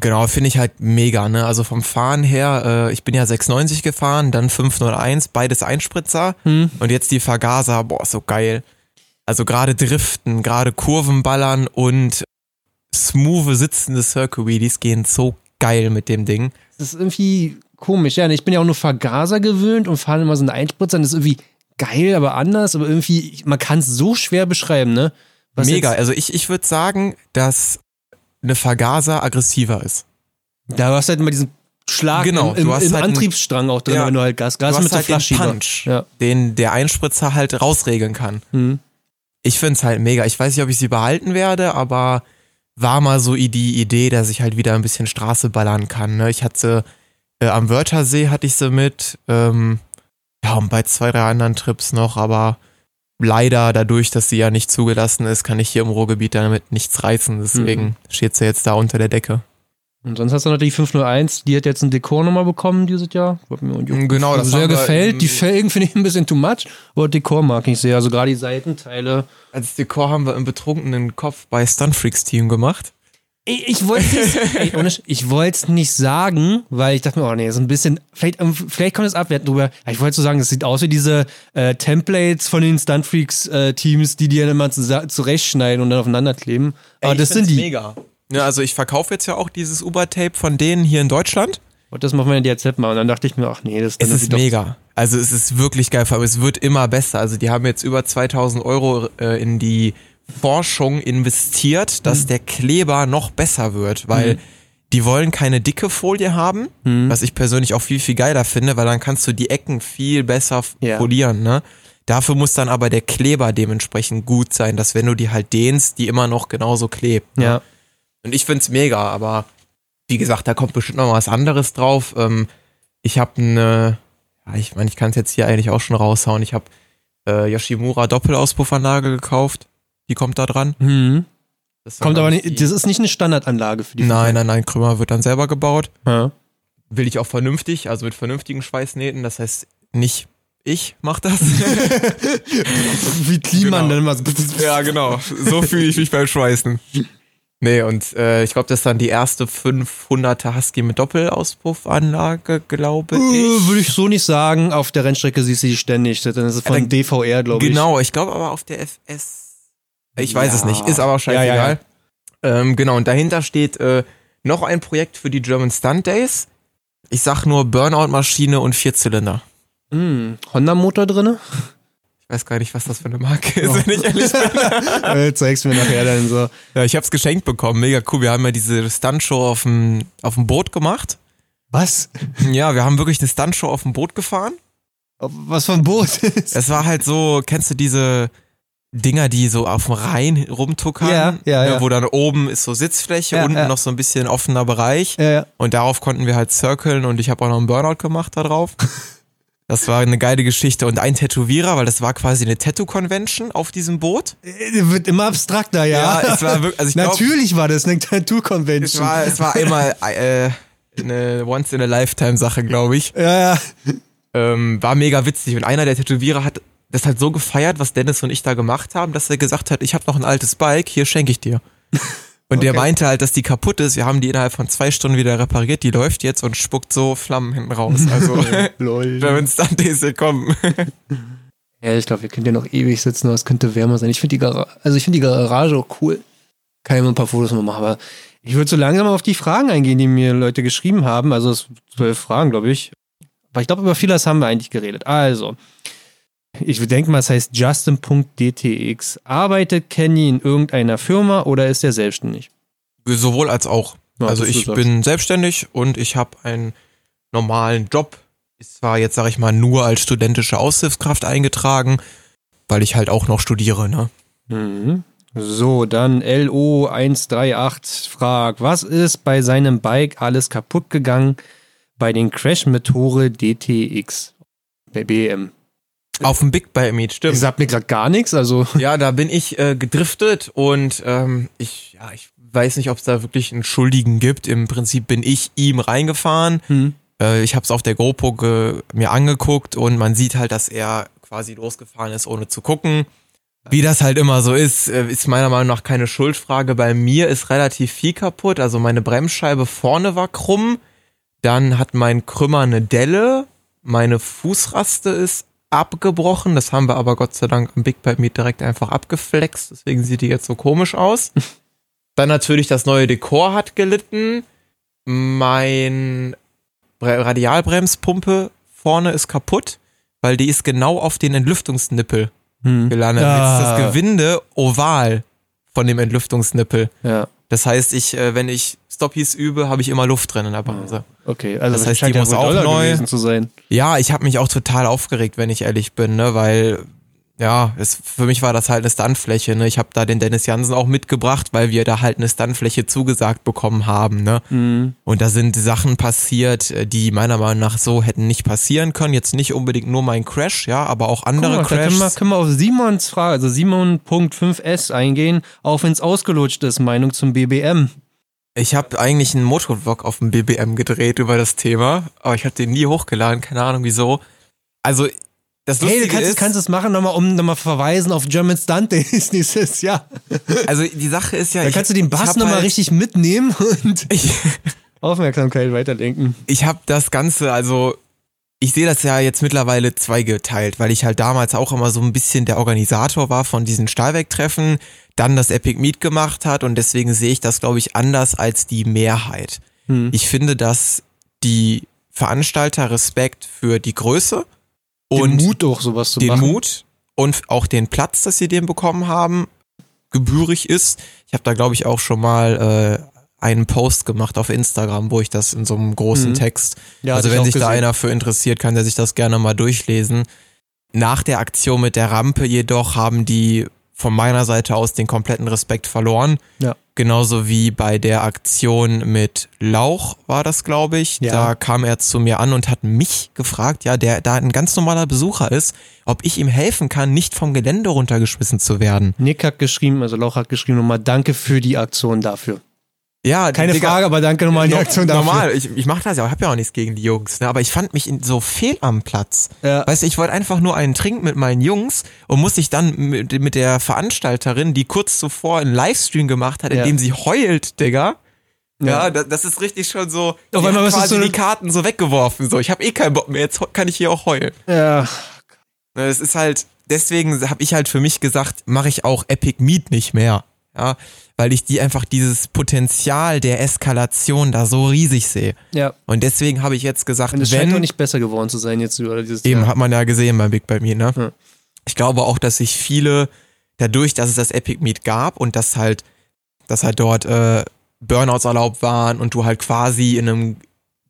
Genau, finde ich halt mega, ne? Also vom Fahren her, äh, ich bin ja 690 gefahren, dann 501, beides Einspritzer Hm. und jetzt die Vergaser, boah, so geil. Also gerade Driften, gerade Kurven ballern und smooth sitzende Circuit, gehen so geil mit dem Ding. Es ist irgendwie komisch. Ja, ich bin ja auch nur Vergaser gewöhnt und fahre immer so einen Einspritzer. Das ist irgendwie geil, aber anders. Aber irgendwie, man kann es so schwer beschreiben, ne? Was Mega. Also ich, ich würde sagen, dass eine Vergaser aggressiver ist. Da hast du halt immer diesen Schlag genau, im, im, im halt Antriebsstrang auch drin, ja, wenn du halt Gas, Gas du mit hast halt den Punch, ja. den der Einspritzer halt rausregeln kann. Mhm. Ich find's halt mega. Ich weiß nicht, ob ich sie behalten werde, aber war mal so die Idee, dass ich halt wieder ein bisschen Straße ballern kann. Ne? Ich hatte äh, am Wörthersee hatte ich sie mit, ähm, ja, und bei zwei, drei anderen Trips noch, aber leider dadurch, dass sie ja nicht zugelassen ist, kann ich hier im Ruhrgebiet damit nichts reißen. Deswegen mhm. steht sie jetzt da unter der Decke. Und sonst hast du natürlich 501, die hat jetzt ein Dekor nochmal bekommen dieses Jahr. Genau, das sehr gefällt. Die Felgen finde ich ein bisschen too much, aber Dekor mag ich sehr. Also gerade die Seitenteile. Als Dekor haben wir im betrunkenen Kopf bei Stunfreaks Team gemacht. Ich, ich wollte es ich wollte nicht sagen, weil ich dachte mir, oh nee, so ein bisschen, vielleicht, ähm, vielleicht kommt es abwerten drüber. Ich wollte so sagen, das sieht aus wie diese äh, Templates von den Stuntfreaks-Teams, äh, die die dann immer zurechtschneiden und dann aufeinander kleben. Aber Ey, das sind die. Mega. Ja, also ich verkaufe jetzt ja auch dieses Uber-Tape von denen hier in Deutschland. Und das machen wir in DRZ mal. Und dann dachte ich mir, ach nee, das, das ist mega. Also es ist wirklich geil, aber es wird immer besser. Also die haben jetzt über 2000 Euro äh, in die Forschung investiert, dass mhm. der Kleber noch besser wird, weil mhm. die wollen keine dicke Folie haben, mhm. was ich persönlich auch viel, viel geiler finde, weil dann kannst du die Ecken viel besser ja. folieren, ne? Dafür muss dann aber der Kleber dementsprechend gut sein, dass wenn du die halt dehnst, die immer noch genauso klebt. Ne? Ja. Und ich find's mega, aber wie gesagt, da kommt bestimmt noch was anderes drauf. Ähm, ich habe eine, ja, ich meine, ich kann es jetzt hier eigentlich auch schon raushauen. Ich habe äh, Yoshimura Doppelauspuffanlage gekauft. Die kommt da dran. Mhm. Das kommt aber nicht, das ist nicht eine Standardanlage für die. Nein, nein, nein, Krümmer wird dann selber gebaut. Ja. Will ich auch vernünftig, also mit vernünftigen Schweißnähten. Das heißt, nicht ich mach das. Wie Kliman genau. dann immer. ja, genau. So fühle ich mich beim Schweißen. Nee, und äh, ich glaube, das ist dann die erste 500er Husky mit Doppelauspuffanlage, glaube uh, ich. Würde ich so nicht sagen. Auf der Rennstrecke siehst du die ständig. Dann ist es von ja, dann, DVR, glaube ich. Genau, ich glaube aber auf der FS ich weiß ja. es nicht, ist aber scheißegal. Ja, ähm, genau, und dahinter steht äh, noch ein Projekt für die German Stunt Days. Ich sag nur Burnout-Maschine und Vierzylinder. Mm, Honda-Motor drinne? Ich weiß gar nicht, was das für eine Marke ist, oh. wenn ich ehrlich bin. Zeig's mir nachher dann so. Ja, ich hab's geschenkt bekommen, mega cool. Wir haben ja diese Stunt-Show auf dem, auf dem Boot gemacht. Was? Ja, wir haben wirklich eine Stunt-Show auf dem Boot gefahren. Was für ein Boot? es war halt so, kennst du diese Dinger, die so auf dem Rhein rumtuckern, ja, ja, ne, ja. wo dann oben ist so Sitzfläche, ja, unten ja. noch so ein bisschen offener Bereich. Ja, Und darauf konnten wir halt circlen und ich habe auch noch einen Burnout gemacht da drauf. Das war eine geile Geschichte. Und ein Tätowierer, weil das war quasi eine Tattoo-Convention auf diesem Boot. Äh, wird immer abstrakter, ja. Ja, es war wirklich, also ich Natürlich glaub, war das eine Tattoo-Convention. Es war, es war einmal äh, eine Once-in-a-Lifetime-Sache, glaube ich. Ja, ja. Ähm, war mega witzig. Und einer der Tätowierer hat das halt so gefeiert, was Dennis und ich da gemacht haben, dass er gesagt hat, ich habe noch ein altes Bike, hier schenke ich dir. Und okay. der meinte halt, dass die kaputt ist. Wir haben die innerhalb von zwei Stunden wieder repariert. Die läuft jetzt und spuckt so Flammen hinten raus. Also, wenn es dann diese kommen. ja, ich glaube, wir können ja noch ewig sitzen, aber es könnte wärmer sein. Ich finde die, Gar also ich find die Garage auch cool. Kann ich mal ein paar Fotos mal machen, aber ich würde so langsam auf die Fragen eingehen, die mir Leute geschrieben haben. Also zwölf Fragen, glaube ich. Aber ich glaube, über vieles haben wir eigentlich geredet. Also, ich denke mal, es heißt Justin.dtx. Arbeitet Kenny in irgendeiner Firma oder ist er selbstständig? Sowohl als auch. Ja, also ich bin selbstständig und ich habe einen normalen Job. Ist zwar jetzt, sage ich mal, nur als studentische Aushilfskraft eingetragen, weil ich halt auch noch studiere, ne? Mhm. So, dann LO138 fragt, was ist bei seinem Bike alles kaputt gegangen bei den Crash-Methode DTX? Bei BM. Auf dem Big Bike Meet, stimmt. Ich sag mir gerade gar nichts, also. Ja, da bin ich äh, gedriftet und ähm, ich, ja, ich weiß nicht, ob es da wirklich einen Schuldigen gibt. Im Prinzip bin ich ihm reingefahren. Hm. Äh, ich habe es auf der GoPro mir angeguckt und man sieht halt, dass er quasi losgefahren ist, ohne zu gucken. Wie das halt immer so ist, äh, ist meiner Meinung nach keine Schuldfrage. Bei mir ist relativ viel kaputt. Also meine Bremsscheibe vorne war krumm. Dann hat mein Krümmer eine Delle. Meine Fußraste ist abgebrochen. Das haben wir aber Gott sei Dank am Big Pipe Meet direkt einfach abgeflext. Deswegen sieht die jetzt so komisch aus. Dann natürlich das neue Dekor hat gelitten. Mein Bre- Radialbremspumpe vorne ist kaputt, weil die ist genau auf den Entlüftungsnippel Hm. gelandet. Ah. Jetzt ist das Gewinde oval von dem Entlüftungsnippel. Ja, Das heißt, ich, äh, wenn ich Stoppies übe, habe ich immer Luft drin in der Bremse. okay. Also Das heißt, die ja muss auch neu. zu sein. Ja, ich habe mich auch total aufgeregt, wenn ich ehrlich bin, ne, weil ja, es, für mich war das halt eine Stuntfläche, ne? Ich habe da den Dennis Jansen auch mitgebracht, weil wir da halt eine Stuntfläche zugesagt bekommen haben, ne? Mhm. Und da sind Sachen passiert, äh, die meiner Meinung nach so hätten nicht passieren können. Jetzt nicht unbedingt nur mein Crash, ja, aber auch andere mal, da können wir, Crashs. können wir auf Simons Frage, also Simon.5s eingehen, auch wenn es ausgelutscht ist, Meinung zum BBM. Ich habe eigentlich einen Motovlog auf dem BBM gedreht über das Thema, aber ich habe den nie hochgeladen, keine Ahnung wieso. Also das Hey, du kannst, ist, kannst es machen, nochmal, um nochmal verweisen auf German Stunt Days nächstes Jahr. also die Sache ist ja, Dann ich- kannst du den Bass nochmal halt- richtig mitnehmen und Ich, Aufmerksamkeit weiterlenken. ich habe das Ganze, also ich sehe das ja jetzt mittlerweile zweigeteilt, weil ich halt damals auch immer so ein bisschen der Organisator war von diesen Stahlwerktreffen, dann das Epic Meet gemacht hat und deswegen sehe ich das, glaube ich, anders als die Mehrheit. Hm. Ich finde, dass die Veranstalter Respekt für die Größe Den und Mut auch sowas zu den machen. Mut und auch den Platz, dass sie den bekommen haben, gebührig ist. Ich habe da, glaube ich, auch schon mal äh, einen Post gemacht auf Instagram, wo ich das in so einem großen Mhm. Text Ja, also wenn sich da gesehen. einer für interessiert, kann der sich das gerne mal durchlesen. Nach der Aktion mit der Rampe jedoch haben die von meiner Seite aus den kompletten Respekt verloren. Ja. Genauso wie bei der Aktion mit Lauch war das, glaube ich. Ja. Da kam er zu mir an und hat mich gefragt, ja, der da ein ganz normaler Besucher ist, ob ich ihm helfen kann, nicht vom Gelände runtergeschmissen zu werden. Nick hat geschrieben, also Lauch hat geschrieben nochmal, danke für die Aktion dafür. Ja, Keine Digga, Frage, aber danke nochmal an die Aktion dafür. Normal, ich, ich mach das ja, ich habe ja auch nichts gegen die Jungs, ne? aber ich fand mich in so fehl am Platz. Ja. Weißt du, ich wollte einfach nur einen trinken mit meinen Jungs und muss ich dann mit, mit der Veranstalterin, die kurz zuvor einen Livestream gemacht hat, in Ja. dem sie heult, Digga. Ja, Ja. das, das ist richtig schon so. Auf die einmal hat quasi so- die Karten so weggeworfen. So, ich habe eh keinen Bock mehr. Jetzt kann ich hier auch heulen. Ja, Ne, Es ist halt, deswegen habe ich halt für mich gesagt, mache ich auch Epic Meat nicht mehr. Ja, weil ich die einfach dieses Potenzial der Eskalation da so riesig sehe. ja. Und deswegen habe ich jetzt gesagt, Und es scheint doch wenn, nicht besser geworden zu sein jetzt über dieses eben Jahr. hat man ja gesehen beim Big bei mir, ne? Ja. Ich glaube auch, dass sich viele dadurch, dass es das Epic Meet gab und dass halt, dass halt dort äh, Burnouts erlaubt waren und du halt quasi in einem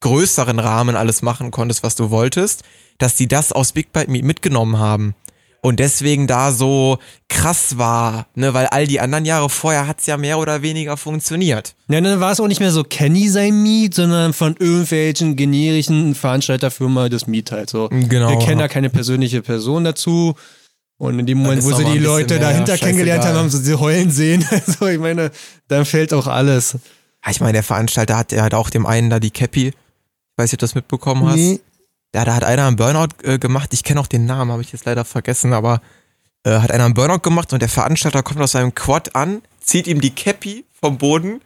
größeren Rahmen alles machen konntest, was du wolltest, dass die das aus Big Bite Meet mitgenommen haben. Und deswegen da so krass war, ne, weil all die anderen Jahre vorher hat's ja mehr oder weniger funktioniert. Ja, dann war es auch nicht mehr so Kenny sein Miet, sondern von irgendwelchen generischen Veranstalterfirma das Miet halt so. Genau. Wir kennen da keine persönliche Person dazu. Und in dem Moment, wo sie die Leute dahinter kennengelernt haben, haben sie sie heulen sehen. Also ich meine, dann fällt auch alles. Ja, Ich meine, der Veranstalter hat, hat auch dem einen da die Cappy, ich weiß nicht, ob du das mitbekommen hast. Nee. Ja, da hat einer einen Burnout äh, gemacht. Ich kenne auch den Namen, habe ich jetzt leider vergessen, aber äh, hat einer einen Burnout gemacht und der Veranstalter kommt aus seinem Quad an, zieht ihm die Cappy vom Boden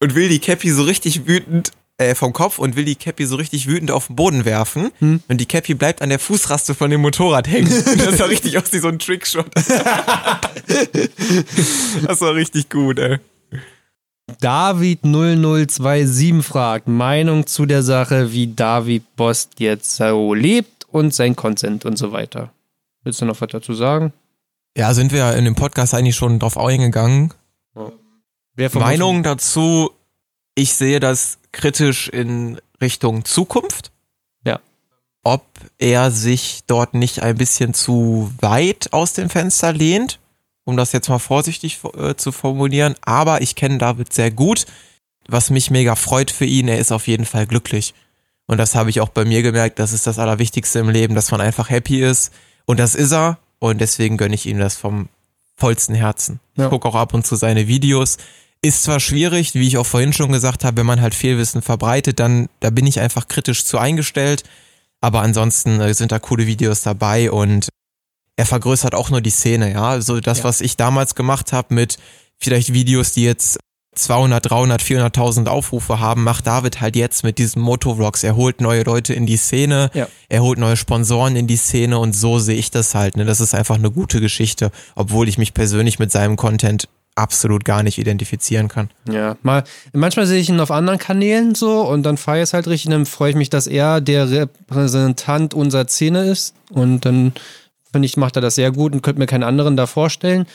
und will die Cappy so richtig wütend äh, vom Kopf und will die Cappy so richtig wütend auf den Boden werfen Hm. und die Cappy bleibt an der Fußraste von dem Motorrad hängen. Das war richtig aus wie so ein Trickshot. das war richtig gut, ey. David 0027 fragt Meinung zu der Sache, wie David Bost jetzt so lebt und sein Consent und so weiter. Willst du noch was dazu sagen? Ja, sind wir in dem Podcast eigentlich schon drauf eingegangen. Von Meinung dazu, ich sehe das kritisch in Richtung Zukunft. Ja. Ob er sich dort nicht ein bisschen zu weit aus dem Fenster lehnt, um das jetzt mal vorsichtig äh, zu formulieren. Aber ich kenne David sehr gut, was mich mega freut für ihn. Er ist auf jeden Fall glücklich. Und das habe ich auch bei mir gemerkt. Das ist das Allerwichtigste im Leben, dass man einfach happy ist. Und das ist er. Und deswegen gönne ich ihm das vom vollsten Herzen. Ja. Ich gucke auch ab und zu seine Videos. Ist zwar schwierig, wie ich auch vorhin schon gesagt habe, wenn man halt Fehlwissen verbreitet, dann da bin ich einfach kritisch zu eingestellt. Aber ansonsten äh, sind da coole Videos dabei und er vergrößert auch nur die Szene, ja. Also das, Ja. was ich damals gemacht habe mit vielleicht Videos, die jetzt 200, 300, 400.000 Aufrufe haben, macht David halt jetzt mit diesen Motovlogs. Er holt neue Leute in die Szene, Ja. er holt neue Sponsoren in die Szene und so sehe ich das halt. Ne? Das ist einfach eine gute Geschichte, obwohl ich mich persönlich mit seinem Content absolut gar nicht identifizieren kann. Ja, mal, manchmal sehe ich ihn auf anderen Kanälen so und dann fahre ich es halt richtig, dann freue ich mich, dass er der Repräsentant unserer Szene ist und dann finde ich, macht er das sehr gut und könnte mir keinen anderen da vorstellen.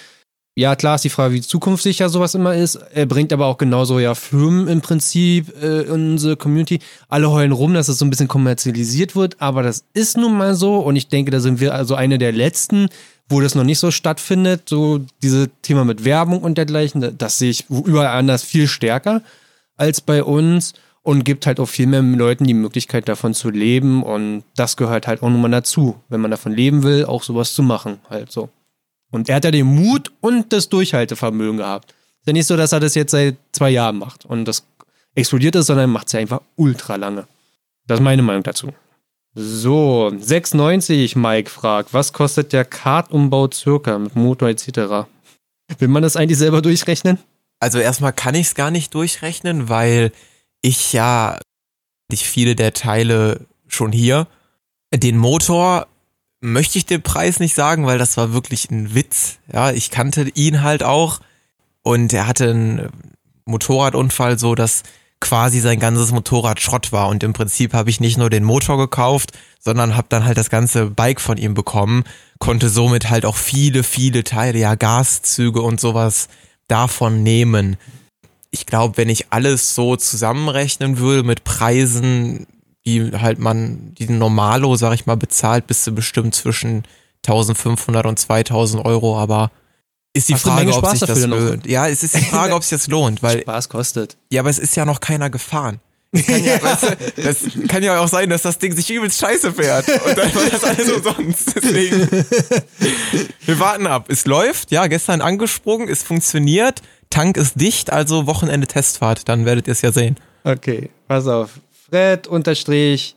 Ja, klar ist die Frage, wie zukunftssicher sowas immer ist. Er bringt aber auch genauso ja Firmen im Prinzip äh, in unsere Community. Alle heulen rum, dass es so ein bisschen kommerzialisiert wird, aber das ist nun mal so und ich denke, da sind wir also eine der letzten, wo das noch nicht so stattfindet. So diese Thema mit Werbung und dergleichen, das sehe ich überall anders viel stärker als bei uns und gibt halt auch viel mehr Leuten die Möglichkeit davon zu leben und das gehört halt auch nun mal dazu, wenn man davon leben will, auch sowas zu machen, halt so. Und er hat ja den Mut und das Durchhaltevermögen gehabt. Ist ja nicht so, dass er das jetzt seit zwei Jahren macht und das explodiert ist, sondern macht es ja einfach ultra lange. Das ist meine Meinung dazu. So, 6,90 Mike fragt, was kostet der Kartumbau circa mit Motor etc.? Will man das eigentlich selber durchrechnen? Also erstmal kann ich es gar nicht durchrechnen, weil ich ja nicht viele der Teile schon hier. Den Motor möchte ich den Preis nicht sagen, weil das war wirklich ein Witz. Ja, ich kannte ihn halt auch und er hatte einen Motorradunfall, so dass quasi sein ganzes Motorrad Schrott war und im Prinzip habe ich nicht nur den Motor gekauft, sondern habe dann halt das ganze Bike von ihm bekommen, konnte somit halt auch viele, viele Teile, ja Gaszüge und sowas davon nehmen. Ich glaube, wenn ich alles so zusammenrechnen würde mit Preisen, die halt man, die Normalo, sag ich mal, bezahlt, bist du bestimmt zwischen 1500 und 2000 Euro, aber ist die Hast Frage, ob sich das lohnt. Ja, es ist die Frage, ob sich das lohnt, weil. Spaß kostet. Ja, aber es ist ja noch keiner gefahren. Das kann ja, weißt du, das kann ja auch sein, dass das Ding sich übelst scheiße fährt. Und dann war das alles umsonst. Deswegen. Wir warten ab. Es läuft, ja, gestern angesprungen, es funktioniert, Tank ist dicht, also Wochenende Testfahrt, dann werdet ihr es ja sehen. Okay, pass auf. Fred unterstrich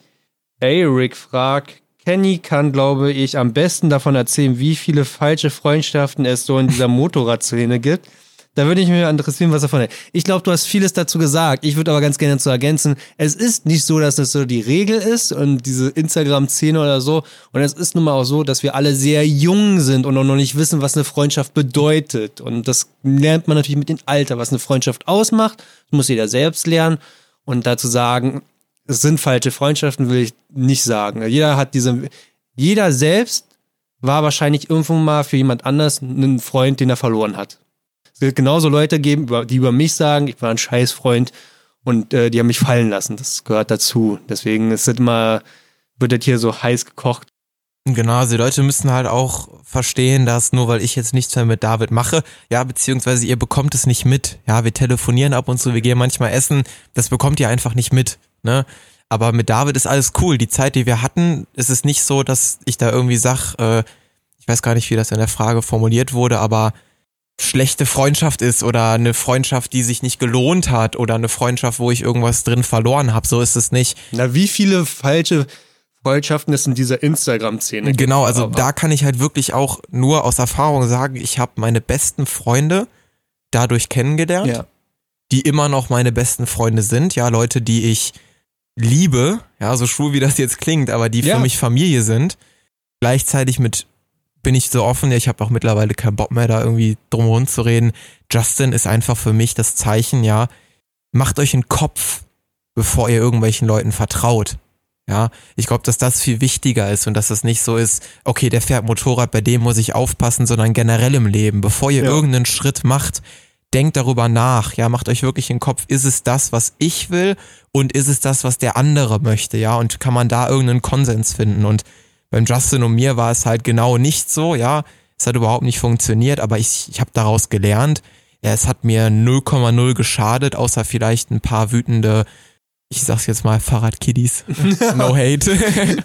Eric fragt, Kenny kann, glaube ich, am besten davon erzählen, wie viele falsche Freundschaften es so in dieser Motorradszene gibt. Da würde ich mich interessieren, was davon hält. Ich glaube, du hast vieles dazu gesagt. Ich würde aber ganz gerne zu ergänzen, es ist nicht so, dass das so die Regel ist und diese Instagram-Szene oder so. Und es ist nun mal auch so, dass wir alle sehr jung sind und auch noch nicht wissen, was eine Freundschaft bedeutet. Und das lernt man natürlich mit dem Alter, was eine Freundschaft ausmacht. Das muss jeder selbst lernen. Und dazu sagen, es sind falsche Freundschaften, will ich nicht sagen. Jeder hat diese, jeder selbst war wahrscheinlich irgendwo mal für jemand anders ein Freund, den er verloren hat. Es wird genauso Leute geben, die über mich sagen, ich war ein Scheißfreund und äh, die haben mich fallen lassen. Das gehört dazu. Deswegen ist es immer, wird das hier so heiß gekocht. Genau, also die Leute müssen halt auch verstehen, dass nur weil ich jetzt nichts mehr mit David mache, ja, beziehungsweise ihr bekommt es nicht mit. Ja, wir telefonieren ab und zu, wir gehen manchmal essen, das bekommt ihr einfach nicht mit ne? Aber mit David ist alles cool. Die Zeit, die wir hatten, ist es nicht so, dass ich da irgendwie sag, äh, ich weiß gar nicht, wie das in der Frage formuliert wurde, aber schlechte Freundschaft ist oder eine Freundschaft, die sich nicht gelohnt hat oder eine Freundschaft, wo ich irgendwas drin verloren habe. So ist es nicht. Na, wie viele falsche Freundschaften es in dieser Instagram-Szene gibt. Genau, also da kann ich halt wirklich auch nur aus Erfahrung sagen, ich habe meine besten Freunde dadurch kennengelernt, ja. die immer noch meine besten Freunde sind. Ja, Leute, die ich liebe, ja, so schwul wie das jetzt klingt, aber die ja. für mich Familie sind. Gleichzeitig mit bin ich so offen, ich habe auch mittlerweile keinen Bock mehr, da irgendwie drumherum zu reden. Justin ist einfach für mich das Zeichen, ja, macht euch einen Kopf, bevor ihr irgendwelchen Leuten vertraut. Ja, ich glaube, dass das viel wichtiger ist und dass das nicht so ist, okay, der fährt Motorrad, bei dem muss ich aufpassen, sondern generell im Leben. Bevor ihr ja. irgendeinen Schritt macht, denkt darüber nach, ja, macht euch wirklich den Kopf, ist es das, was ich will und ist es das, was der andere möchte, ja, und kann man da irgendeinen Konsens finden und beim Justin und mir war es halt genau nicht so, ja, es hat überhaupt nicht funktioniert, aber ich, ich habe daraus gelernt, ja, es hat mir 0,0 geschadet, außer vielleicht ein paar wütende, ich sag's jetzt mal, Fahrradkiddies, no hate,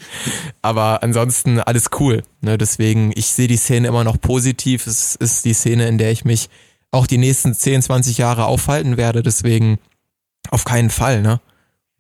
aber ansonsten alles cool, ne, deswegen, ich sehe die Szene immer noch positiv, es ist die Szene, in der ich mich auch die nächsten 10, 20 Jahre aufhalten werde. Deswegen auf keinen Fall, ne?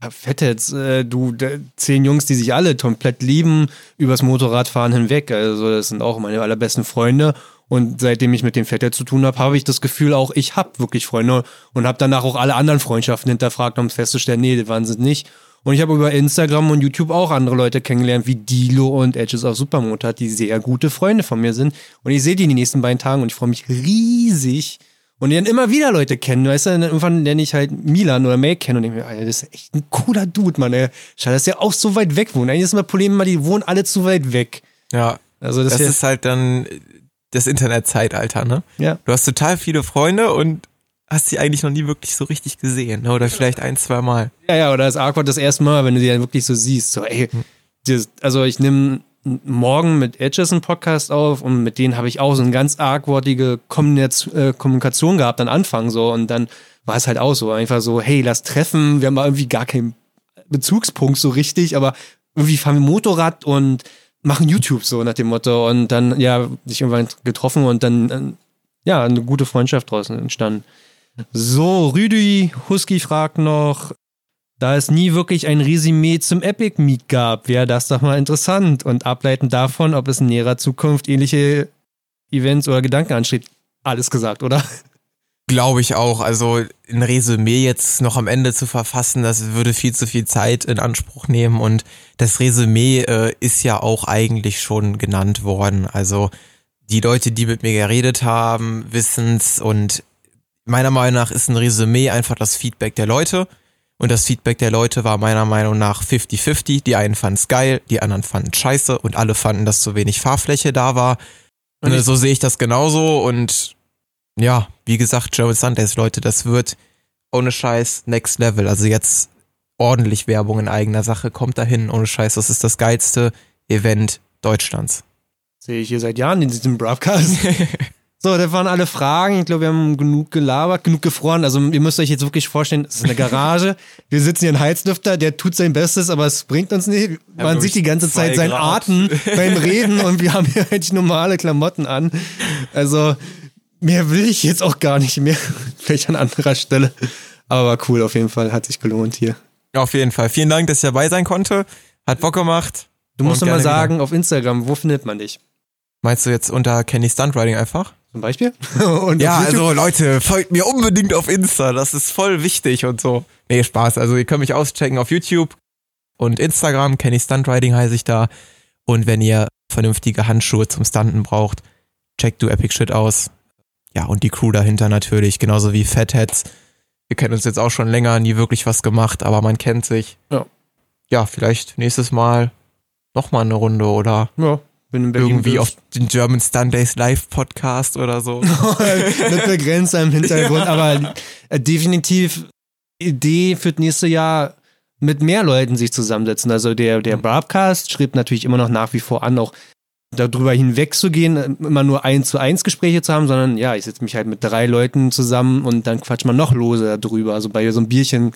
Ja, fett jetzt, äh, du, zehn Jungs, die sich alle komplett lieben, übers Motorradfahren hinweg. Also, das sind auch meine allerbesten Freunde. Und seitdem ich mit dem Vetter zu tun habe, habe ich das Gefühl auch, ich habe wirklich Freunde und habe danach auch alle anderen Freundschaften hinterfragt, um festzustellen, nee, das waren sie nicht. Und ich habe über Instagram und YouTube auch andere Leute kennengelernt, wie Dilo und Edges of Supermotor, die sehr gute Freunde von mir sind. Und ich sehe die in den nächsten beiden Tagen und ich freue mich riesig. Und die dann immer wieder Leute kennen. Weißt du, dann irgendwann lerne ich halt Milan oder May kennen und denke mir, Alter, das ist echt ein cooler Dude, Mann. Ey. Schade, dass der auch so weit weg wohnt. Eigentlich ist immer das Problem immer, die wohnen alle zu weit weg. Ja. Also das, Das ist halt dann das Internetzeitalter, ne? ja. Du hast total viele Freunde und hast sie eigentlich noch nie wirklich so richtig gesehen, ne? Oder vielleicht ein, zwei Mal. Ja, ja, oder das Awkward das erste Mal, wenn du die dann wirklich so siehst. So, ey, das, also ich nehme morgen mit Edges einen Podcast auf und mit denen habe ich auch so eine ganz argwortige Kommunikation, äh, Kommunikation gehabt am Anfang so. Und dann war es halt auch so, einfach so, hey, lass treffen, wir haben irgendwie gar keinen Bezugspunkt so richtig, aber irgendwie fahren wir Motorrad und machen YouTube so nach dem Motto. Und dann, ja, sich irgendwann getroffen und dann, äh, ja, eine gute Freundschaft draußen entstanden. So, Rüdi Husky fragt noch, da es nie wirklich ein Resümee zum Epic Meet gab, wäre das doch mal interessant und ableitend davon, ob es in näherer Zukunft ähnliche Events oder Gedanken ansteht. Alles gesagt, oder? Glaube ich auch. Also ein Resümee jetzt noch am Ende zu verfassen, das würde viel zu viel Zeit in Anspruch nehmen. Und das Resümee äh, ist ja auch eigentlich schon genannt worden. Also die Leute, die mit mir geredet haben, wissen's. Und meiner Meinung nach ist ein Resümee einfach das Feedback der Leute. Und das Feedback der Leute war meiner Meinung nach 50-50. Die einen fanden's geil, die anderen fanden scheiße und alle fanden, dass zu wenig Fahrfläche da war. Und so sehe ich das genauso und ja, wie gesagt, German Sundays, Leute, das wird ohne Scheiß Next Level. Also jetzt ordentlich Werbung in eigener Sache, kommt dahin, ohne Scheiß. Das ist das geilste Event Deutschlands. Sehe ich hier seit Jahren in diesem Broadcast. so, das waren alle Fragen. Ich glaube, wir haben genug gelabert, genug gefroren. Also ihr müsst euch jetzt wirklich vorstellen, es ist eine Garage. wir sitzen hier in Heizlüfter, der tut sein Bestes, aber es bringt uns nicht. Man sieht die ganze Zeit seinen Grad. Atem beim Reden und wir haben hier eigentlich normale Klamotten an. Also mehr will ich jetzt auch gar nicht mehr. Vielleicht an anderer Stelle. Aber war cool auf jeden Fall, hat sich gelohnt hier. Auf jeden Fall. Vielen Dank, dass ich dabei sein konnte. Hat Bock gemacht. Du musst doch mal sagen, auf Instagram, wo findet man dich? Meinst du jetzt unter Kenny Stunt Riding einfach? Zum Beispiel? Und Ja, also Leute, folgt mir unbedingt auf Insta. Das ist voll wichtig und so. Nee, Spaß. Also ihr könnt mich auschecken auf YouTube und Instagram. Kenny Stunt Riding heiße ich da. Und wenn ihr vernünftige Handschuhe zum Stunten braucht, checkt du Epic Shit aus. Ja, und die Crew dahinter natürlich, genauso wie Fatheads. Wir kennen uns jetzt auch schon länger, nie wirklich was gemacht, aber man kennt sich. Ja. Ja, vielleicht nächstes Mal nochmal eine Runde oder Ja. Irgendwie auf den German Stunt Days Live Podcast oder so. mit Begrenzer im Hintergrund, aber äh, definitiv Idee für das nächste Jahr mit mehr Leuten sich zusammensetzen. Also der, der Broadcast schreibt natürlich immer noch nach wie vor an, auch darüber hinweg zu gehen, äh, immer nur eins zu eins Gespräche zu haben, sondern ja, ich setze mich halt mit drei Leuten zusammen und dann quatscht man noch lose darüber. Also bei so einem Bierchen.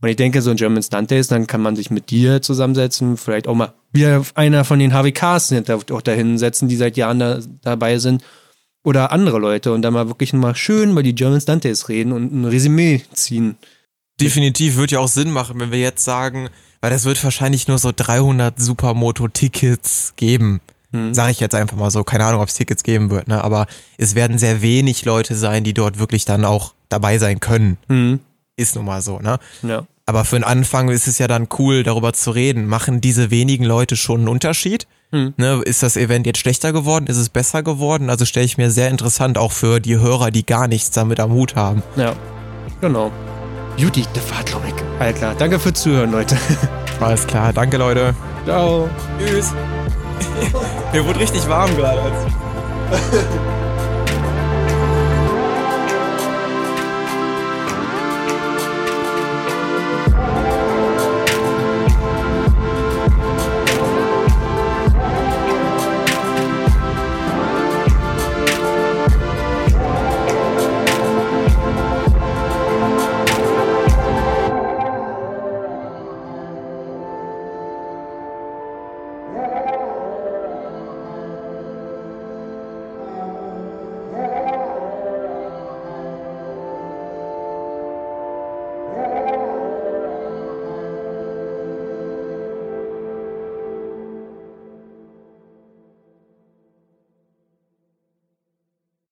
Und ich denke, so ein German Stunt Days, dann kann man sich mit dir zusammensetzen, vielleicht auch mal wieder einer von den HWKs auch dahin setzen, die seit Jahren da, dabei sind oder andere Leute und dann mal wirklich mal schön über die German Stunt Days reden und ein Resümee ziehen. Definitiv wird ja auch Sinn machen, wenn wir jetzt sagen, weil das wird wahrscheinlich nur so 300 Supermoto-Tickets geben. Mhm. Sage ich jetzt einfach mal so. Keine Ahnung, ob es Tickets geben wird, ne? Aber es werden sehr wenig Leute sein, die dort wirklich dann auch dabei sein können. Mhm. Ist nun mal so, ne? Ja. Aber für den Anfang ist es ja dann cool, darüber zu reden. Machen diese wenigen Leute schon einen Unterschied? Mhm. Ne, ist das Event jetzt schlechter geworden? Ist es besser geworden? Also stelle ich mir sehr interessant auch für die Hörer, die gar nichts damit am Hut haben. Ja. Genau. Judy, der Fahrtlogik. Alles klar. Danke fürs Zuhören, Leute. Alles klar, danke Leute. Ciao. Tschüss. Mir wurde richtig warm gerade.